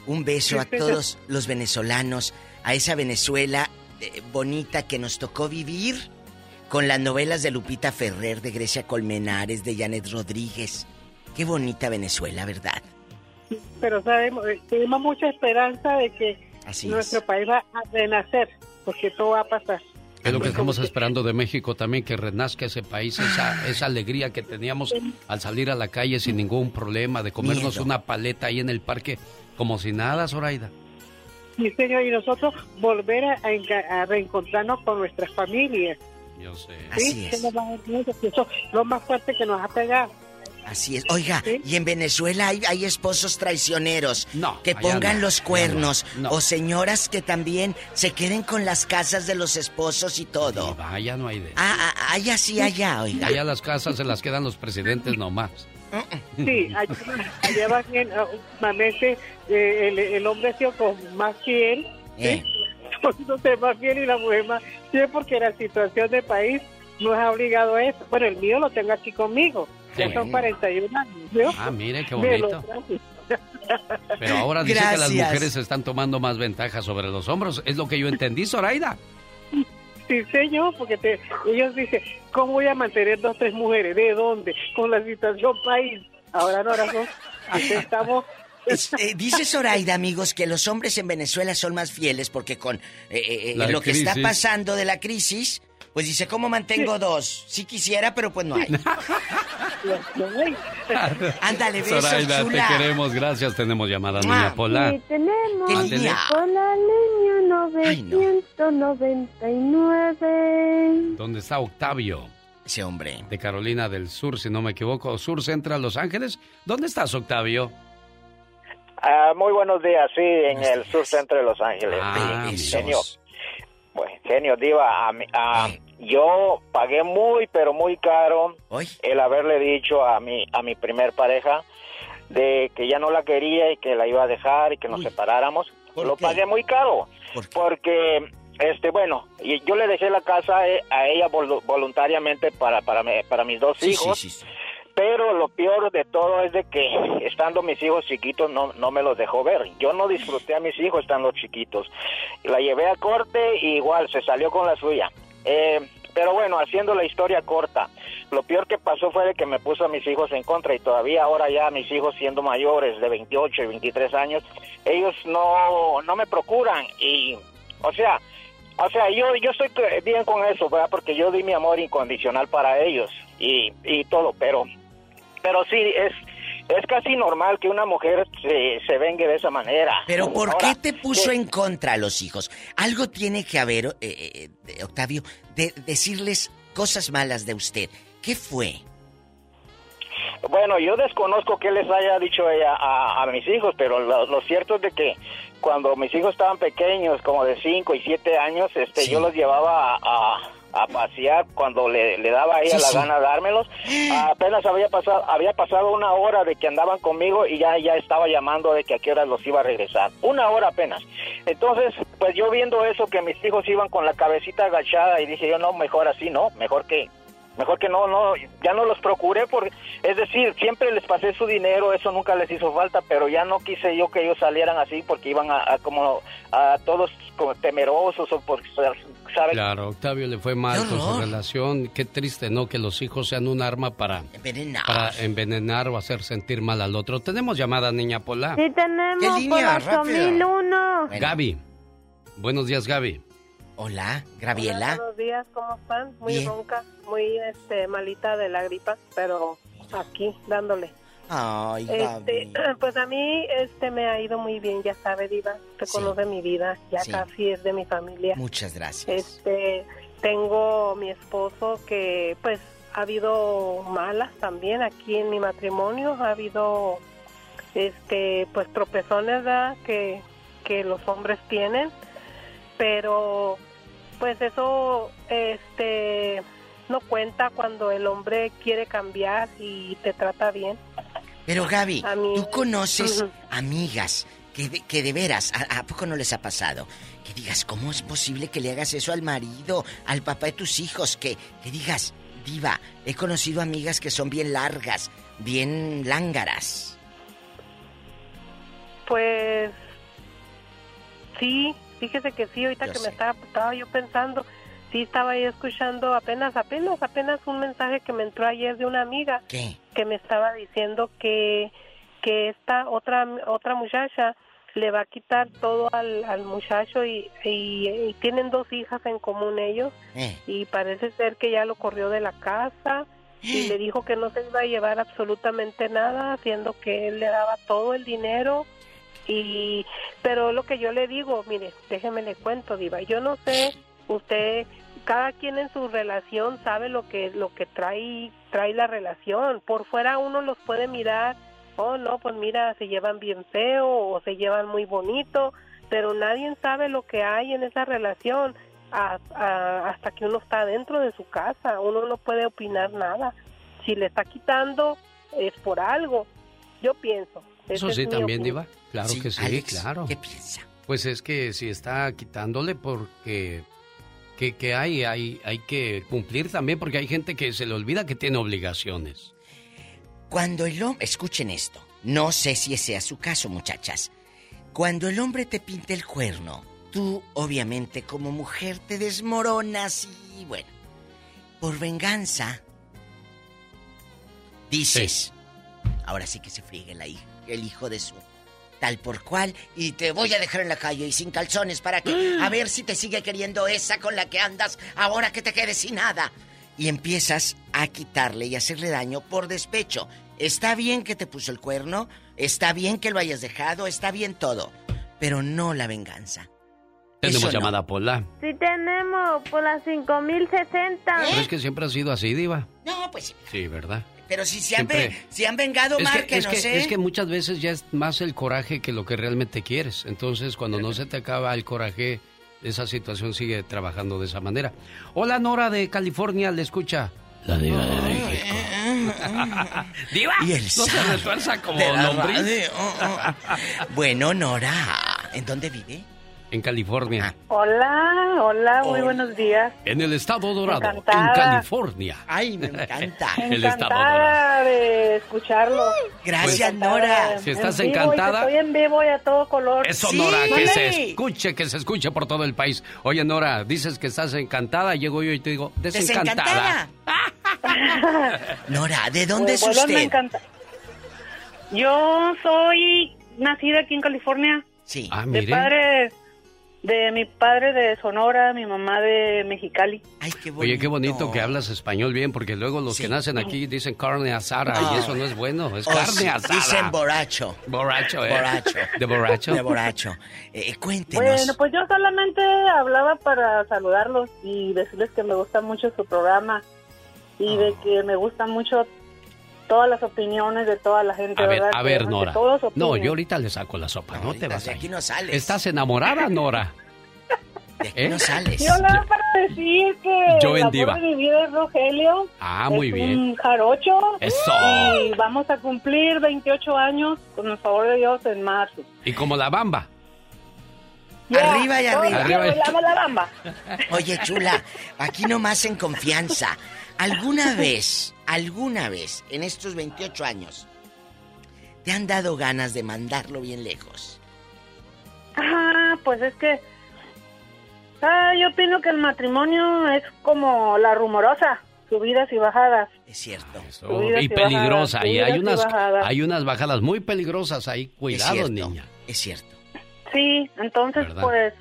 Un beso a todos los venezolanos, a esa Venezuela eh, bonita que nos tocó vivir con las novelas de Lupita Ferrer, de Grecia Colmenares, de Janet Rodríguez. Qué bonita Venezuela, ¿verdad? Pero sabemos, eh, tenemos mucha esperanza de que Así nuestro país va a renacer, porque todo va a pasar. Es lo que estamos esperando de México también, que renazca ese país, esa, esa alegría que teníamos al salir a la calle sin ningún problema, de comernos Miedo. una paleta ahí en el parque, como si nada, Zoraida. Sí, señor, y nosotros volver a, a reencontrarnos con nuestras familias. Yo sé. Así es. que eso es lo más fuerte que nos ha pegado. Así es. Oiga, y en Venezuela hay, hay esposos traicioneros que allá pongan no, los cuernos no, no. o señoras que también se queden con las casas de los esposos y todo. Allá no hay de Ah, ah, allá sí, allá, oiga. Allá las casas se las quedan los presidentes nomás. Sí, allá, allá va bien, ah, últimamente eh, el, el hombre ha sido con más fiel, Eh. Poniéndose más fiel y la mujer más fiel porque la situación del país nos ha obligado a eso. Bueno, el mío lo tengo aquí conmigo, ya son bueno. 41 años. Ah, mire qué bonito. Pero ahora dice que las mujeres están tomando más ventaja sobre los hombros. Es lo que yo entendí, Zoraida. Sí, señor, porque te- ellos dicen, ¿cómo voy a mantener dos, tres mujeres? ¿De dónde? Con la situación país. Ahora no, ahora no. Aquí estamos... Es- eh, dice Zoraida, amigos, que los hombres en Venezuela son más fieles porque con eh, eh, eh, lo que está pasando de la crisis, pues dice, ¿cómo mantengo dos? Sí quisiera, pero pues no hay. Ándale, besos, Zoraida, chula. te queremos. Gracias. Tenemos llamada, niña. Pola. Sí, tenemos Ándele. con la línea 999. ¿Dónde está Octavio? Ese hombre. De Carolina del Sur, si no me equivoco. Sur Central, Los Ángeles. ¿Dónde estás, Octavio? Ah, muy buenos días, sí, en el sur centro de Los Ángeles. Ah, Sí, genio. Bueno, genio, Diva, a mí- a- yo pagué muy, pero muy caro el haberle dicho a mi, a mi primer pareja de que ya no la quería y que la iba a dejar y que nos separáramos. Lo pagué muy caro. Porque, este, bueno, y yo le dejé la casa eh, a ella vol- voluntariamente para, para, para mis dos Sí, hijos. sí, sí, Pero lo peor de todo es de que estando mis hijos chiquitos no, no me los dejó ver. Yo no disfruté a mis hijos estando chiquitos. La llevé a corte y igual se salió con la suya. Eh, pero bueno, haciendo la historia corta, lo peor que pasó fue de que me puso a mis hijos en contra y todavía ahora ya mis hijos siendo mayores de 28 y 23 años, ellos no, no me procuran y, o sea, o sea, yo, yo estoy bien con eso, ¿verdad? Porque yo di mi amor incondicional para ellos y, y todo, pero, pero sí, es, es casi normal que una mujer se, se vengue de esa manera. Pero ¿por Ahora, qué te puso que- en contra a los hijos? Algo tiene que haber, eh, eh, Octavio, de decirles cosas malas de usted. ¿Qué fue? Bueno, yo desconozco qué les haya dicho ella a, a mis hijos, pero lo, lo cierto es de que cuando mis hijos estaban pequeños, como de 5 y 7 años, este, yo los llevaba a, a- a pasear cuando le, le daba a ella Sí, la sí. gana dármelos. Apenas había pasado, había pasado una hora de que andaban conmigo y ya, ya estaba llamando de que a qué hora los iba a regresar. Una hora apenas. Entonces, pues yo viendo eso, que mis hijos iban con la cabecita agachada y dije yo, no, mejor así, no, mejor que Mejor que no, no, ya no los procuré, porque, es decir, siempre les pasé su dinero, eso nunca les hizo falta, pero ya no quise yo que ellos salieran así porque iban a, a como a todos como temerosos o por, ¿sabes? Claro, Octavio le fue mal con su relación. Qué triste, ¿no? Que los hijos sean un arma para envenenar, para envenenar o hacer sentir mal al otro. Tenemos llamada, niña Pola. Sí, tenemos ¿Qué línea? por 8001. Gaby. Buenos días, Gaby. Hola, Hola, Graviela. buenos días, ¿cómo están? Muy Bien. ronca, muy este, malita de la gripa, pero aquí dándole. Ay, Este, pues a mí este me ha ido muy bien, ya sabe, Diva, usted conoce mi vida, ya Sí. casi es de mi familia. Muchas gracias. Este, tengo mi esposo que pues ha habido malas también aquí en mi matrimonio, ha habido este pues tropezones ¿verdad? que que los hombres tienen, pero pues eso este no cuenta cuando el hombre quiere cambiar y te trata bien. Pero Gaby, mí- tú conoces amigas que de, que de veras, ¿a, a poco no les ha pasado? Que digas, ¿cómo es posible que le hagas eso al marido, al papá de tus hijos? Que, que digas, diva, he conocido amigas que son bien largas, bien lángaras. Pues sí, fíjese que sí, ahorita Yo que sé. me estaba, estaba yo pensando, sí estaba ahí escuchando apenas, apenas, apenas un mensaje que me entró ayer de una amiga ¿Qué? que me estaba diciendo que, que esta otra, otra muchacha le va a quitar todo al, al muchacho y, y, y tienen dos hijas en común ellos Eh. y parece ser que ya lo corrió de la casa y le dijo que no se iba a llevar absolutamente nada, haciendo que él le daba todo el dinero Y, pero lo que yo le digo, mire, déjeme le cuento, Diva, yo no sé, usted, cada quien en su relación sabe lo que, lo que trae, trae la relación. Por fuera uno los puede mirar, oh no, pues mira, se llevan bien feo o se llevan muy bonito, pero nadie sabe lo que hay en esa relación hasta que uno está dentro de su casa. Uno no puede opinar nada. Si le está quitando es por algo. Yo pienso. Eso sí, es también, opinión. Diva. Claro Sí, que sí, Alex, claro. ¿qué piensa? Pues es que si está quitándole porque... Que, que hay, hay, hay que cumplir también porque hay gente que se le olvida que tiene obligaciones. Cuando el hombre... Escuchen esto. No sé si ese sea su caso, muchachas. Cuando el hombre te pinta el cuerno, tú, obviamente, como mujer, te desmoronas y, bueno, por venganza, dices, ahora sí que se friegue la hij- el hijo de su tal por cual y te voy a dejar en la calle y sin calzones para que a ver si te sigue queriendo esa con la que andas ahora que te quedes sin nada. Y empiezas a quitarle y hacerle daño por despecho. Está bien que te puso el cuerno, está bien que lo hayas dejado, está bien todo, pero no la venganza. Tenemos no. llamada Pola. Sí tenemos por las 5060. Pero es que siempre ha sido así, Diva. No, pues Sí, ¿verdad? Pero si se han, ve- si han vengado, Es que, es, que, ¿eh? es que muchas veces ya es más el coraje que lo que realmente quieres. Entonces, cuando no se te acaba el coraje, esa situación sigue trabajando de esa manera. Hola, Nora de California, le escucha. La diva de México. ¡Diva! Y el no se retuerza como lombriz. radio. Bueno, Nora, ¿en dónde vive? En California. Hola, hola, muy Hola. buenos días. En el estado dorado, en. California. Ay, me encanta. el estado dorado. De escucharlo. Gracias, Encantada Nora. Si estás en encantada. Estoy en vivo y a todo color. Eso, Sí, Nora, que se escuche, que se escuche por todo el país. Oye, Nora, dices que estás encantada, llego yo y te digo, desencantada. Desencantada. Nora, ¿de dónde es Pues, a usted? Yo soy nacida aquí en California. Sí. Ah, De mire. De mi padre de Sonora, mi mamá de Mexicali. Ay, qué bonito. Oye, qué bonito que hablas español bien, porque luego los que nacen aquí dicen carne asada Ah. y eso no es bueno, es Oh, carne sí, asada. Dicen borracho. Borracho, ¿eh? Borracho. ¿De borracho? De borracho. Eh, cuéntenos. Bueno, pues yo solamente hablaba para saludarlos y decirles que me gusta mucho su programa y Ah. de que me gustan mucho todas las opiniones de toda la gente. A ver, ¿verdad? a ver, Nora. No, yo ahorita le saco la sopa, no te vas de aquí no sales. ¿Estás enamorada, Nora? De aquí ¿Eh? no sales. Yo nada para decir que Yo en Diva. de mi vida es Rogelio. Ah, muy es bien. un jarocho. Eso. Y vamos a cumplir 28 años, con el favor de Dios, en marzo. Y como la bamba. Ya, Arriba y arriba. Arriba y- la bamba. Oye, chula, aquí nomás en confianza. ¿Alguna vez, alguna vez, en estos 28 años, te han dado ganas de mandarlo bien lejos? Ah, pues es que. Ah, yo opino que el matrimonio es como la rumorosa, subidas y bajadas. Es cierto. Subidas y y peligrosa. bajadas, y hay y unas, bajadas. hay unas bajadas muy peligrosas ahí. es Cuidado, cierto. niña. Es cierto. Sí, entonces ¿Verdad? pues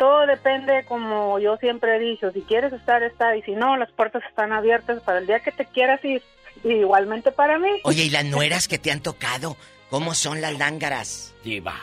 todo depende, como yo siempre he dicho, si quieres estar, está, y si no, las puertas están abiertas para el día que te quieras ir, y igualmente para mí. Oye, ¿y las nueras que te han tocado? ¿Cómo son las lángaras? Diva.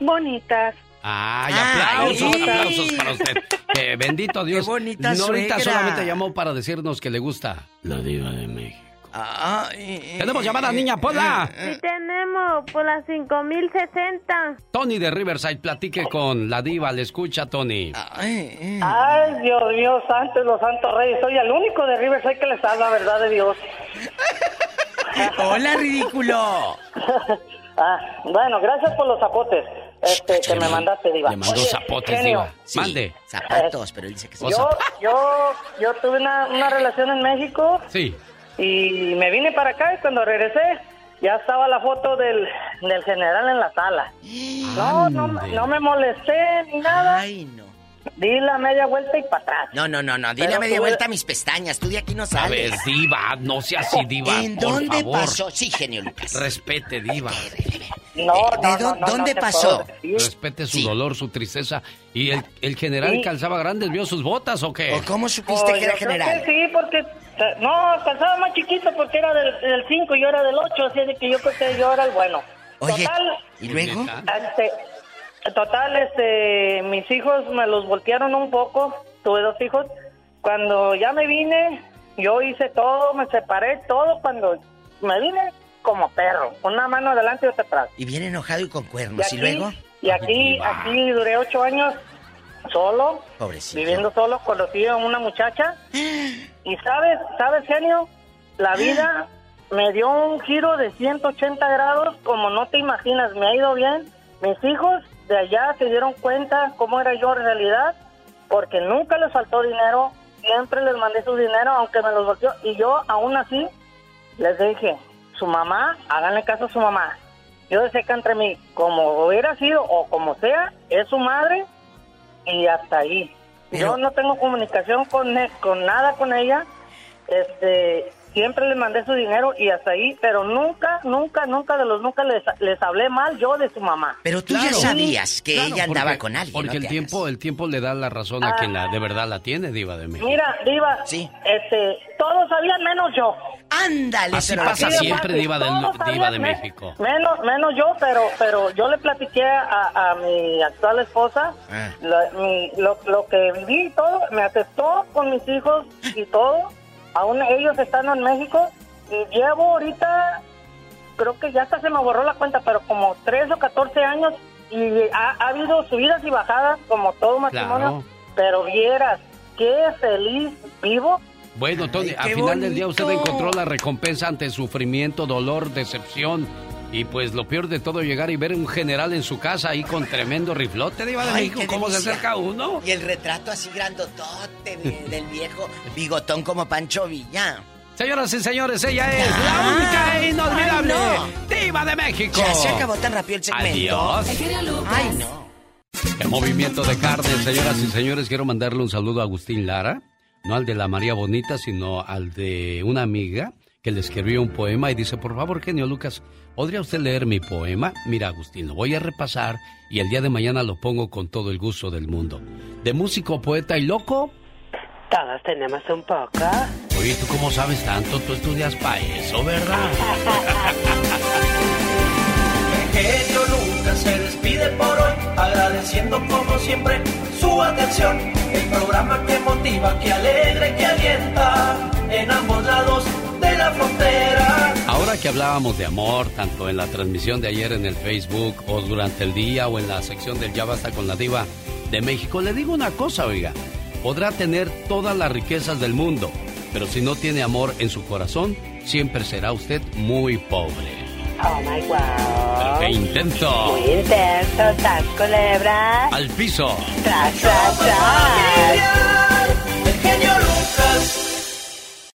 Bonitas. Ay, Ay. aplausos, aplausos para usted. Que bendito Dios. Qué bonita Norita suegra. solamente llamó para decirnos que le gusta la diva de México. Ay, Tenemos llamada, niña Pola. Sí tenemos por las 5060. Tony de Riverside, platique con la diva. Le escucha, Tony. ay, Ay, Dios mío, santo los santos reyes, soy el único de Riverside que les habla, verdad de Dios. Hola, ridículo. Ah, bueno, gracias por los zapotes este, que me mandaste, Diva. Le mandó Oye, zapotes, genio, diva. Sí, Mande. Zapatos, pero él dice que. O Yo, zapatos. yo, yo tuve una, una relación en México Sí. Y me vine para acá y cuando regresé ya estaba la foto del, del general en la sala. No, no, no me molesté ni nada. Ay, no. Di la media vuelta y para atrás. No, no, no, no. Dile Pero a media tú- vuelta a mis pestañas. Tú de aquí no A sales. ver, diva, no sea así, diva. ¿En por dónde favor. pasó? Sí, genio Lucas. Respete, diva. No, Eh, no, ¿de no, dó- no, no dónde pasó? Respete su Sí. dolor, su tristeza. ¿Y el, el general Sí. calzaba grandes vio sus botas o qué? ¿O cómo supiste Oh, que era general? que sí, porque... No, calzaba más chiquito porque era del 5 y yo era del 8, así de que yo creo que yo era el bueno. Oye, Total, ¿y luego? Este, total, este, mis hijos me los voltearon un poco. Tuve dos hijos. Cuando ya me vine, yo hice todo, me separé todo. Cuando me vine como perro, una mano adelante y otra atrás. Y bien enojado y con cuernos. ¿Y, aquí- luego? Y aquí, aquí duré ocho años solo, Pobrecito. viviendo solo, conocí a una muchacha. Y sabes, sabes, genio, la vida me dio un giro de 180 grados como no te imaginas, me ha ido bien. Mis hijos de allá se dieron cuenta cómo era yo en realidad, porque nunca les faltó dinero, siempre les mandé su dinero, aunque me los volteó. Y yo aún así les dije, su mamá, háganle caso a su mamá. Yo sé que entre mí, como hubiera sido o como sea, es su madre y hasta ahí. Yo no tengo comunicación con, e- con nada con ella. Este, siempre le mandé su dinero y hasta ahí, pero nunca, nunca, nunca de los nunca les, les hablé mal yo de su mamá. Pero tú ya sabías que ella andaba porque- con alguien. Porque ¿no el tiempo, el tiempo le da la razón a quien la de verdad la tiene, Diva de México. Mira, Diva, este, todos sabían menos yo. Ándale, Así pasa siempre, Diva, del- Diva de México. Menos, menos yo, pero, pero yo le platiqué a, a mi actual esposa Ah. la- mi- lo, lo que viví y todo, me aceptó con mis hijos y todo. Aún ellos están en México y llevo ahorita, creo que ya hasta se me borró la cuenta, pero como 3 o 14 años y ha, ha habido subidas y bajadas como todo matrimonio. Claro. Pero vieras, qué feliz vivo. Bueno, Tony, Ay, al final del día usted encontró la recompensa ante sufrimiento, dolor, decepción. Y pues lo peor de todo, llegar y ver un general en su casa ahí con tremendo riflote, Diva de Ay, México. ¿Cómo se acerca uno? Y el retrato así grandotote de- del viejo, bigotón como Pancho Villa. Señoras y señores, ella es la única e inolvidable Diva de México. Ya se acabó tan rápido el segmento. Adiós. Ay, no. Qué movimiento de carne, señoras y señores. Quiero mandarle un saludo a Agustín Lara, no al de la María Bonita, sino al de una amiga que le escribió un poema y dice, por favor, genio Lucas, ¿podría usted leer mi poema? Mira, Agustín, lo voy a repasar y el día de mañana lo pongo con todo el gusto del mundo. De músico, poeta y loco. Todos tenemos un poco. Oye, ¿tú cómo sabes tanto? Tú estudias para eso, ¿verdad? Genio Lucas se despide por hoy, agradeciendo como siempre su atención. El programa que motiva, que alegra y que alienta en ambos lados de la frontera. Ahora que hablábamos de amor, tanto en la transmisión de ayer en el Facebook o durante el día o en la sección del Ya Basta con la Diva de México, le digo una cosa, oiga, podrá tener todas las riquezas del mundo, pero si no tiene amor en su corazón, siempre será usted muy pobre. Oh my Pero wow. qué intento. Muy intenso, ¿estás culebra? Al piso. Tras, tras, tras.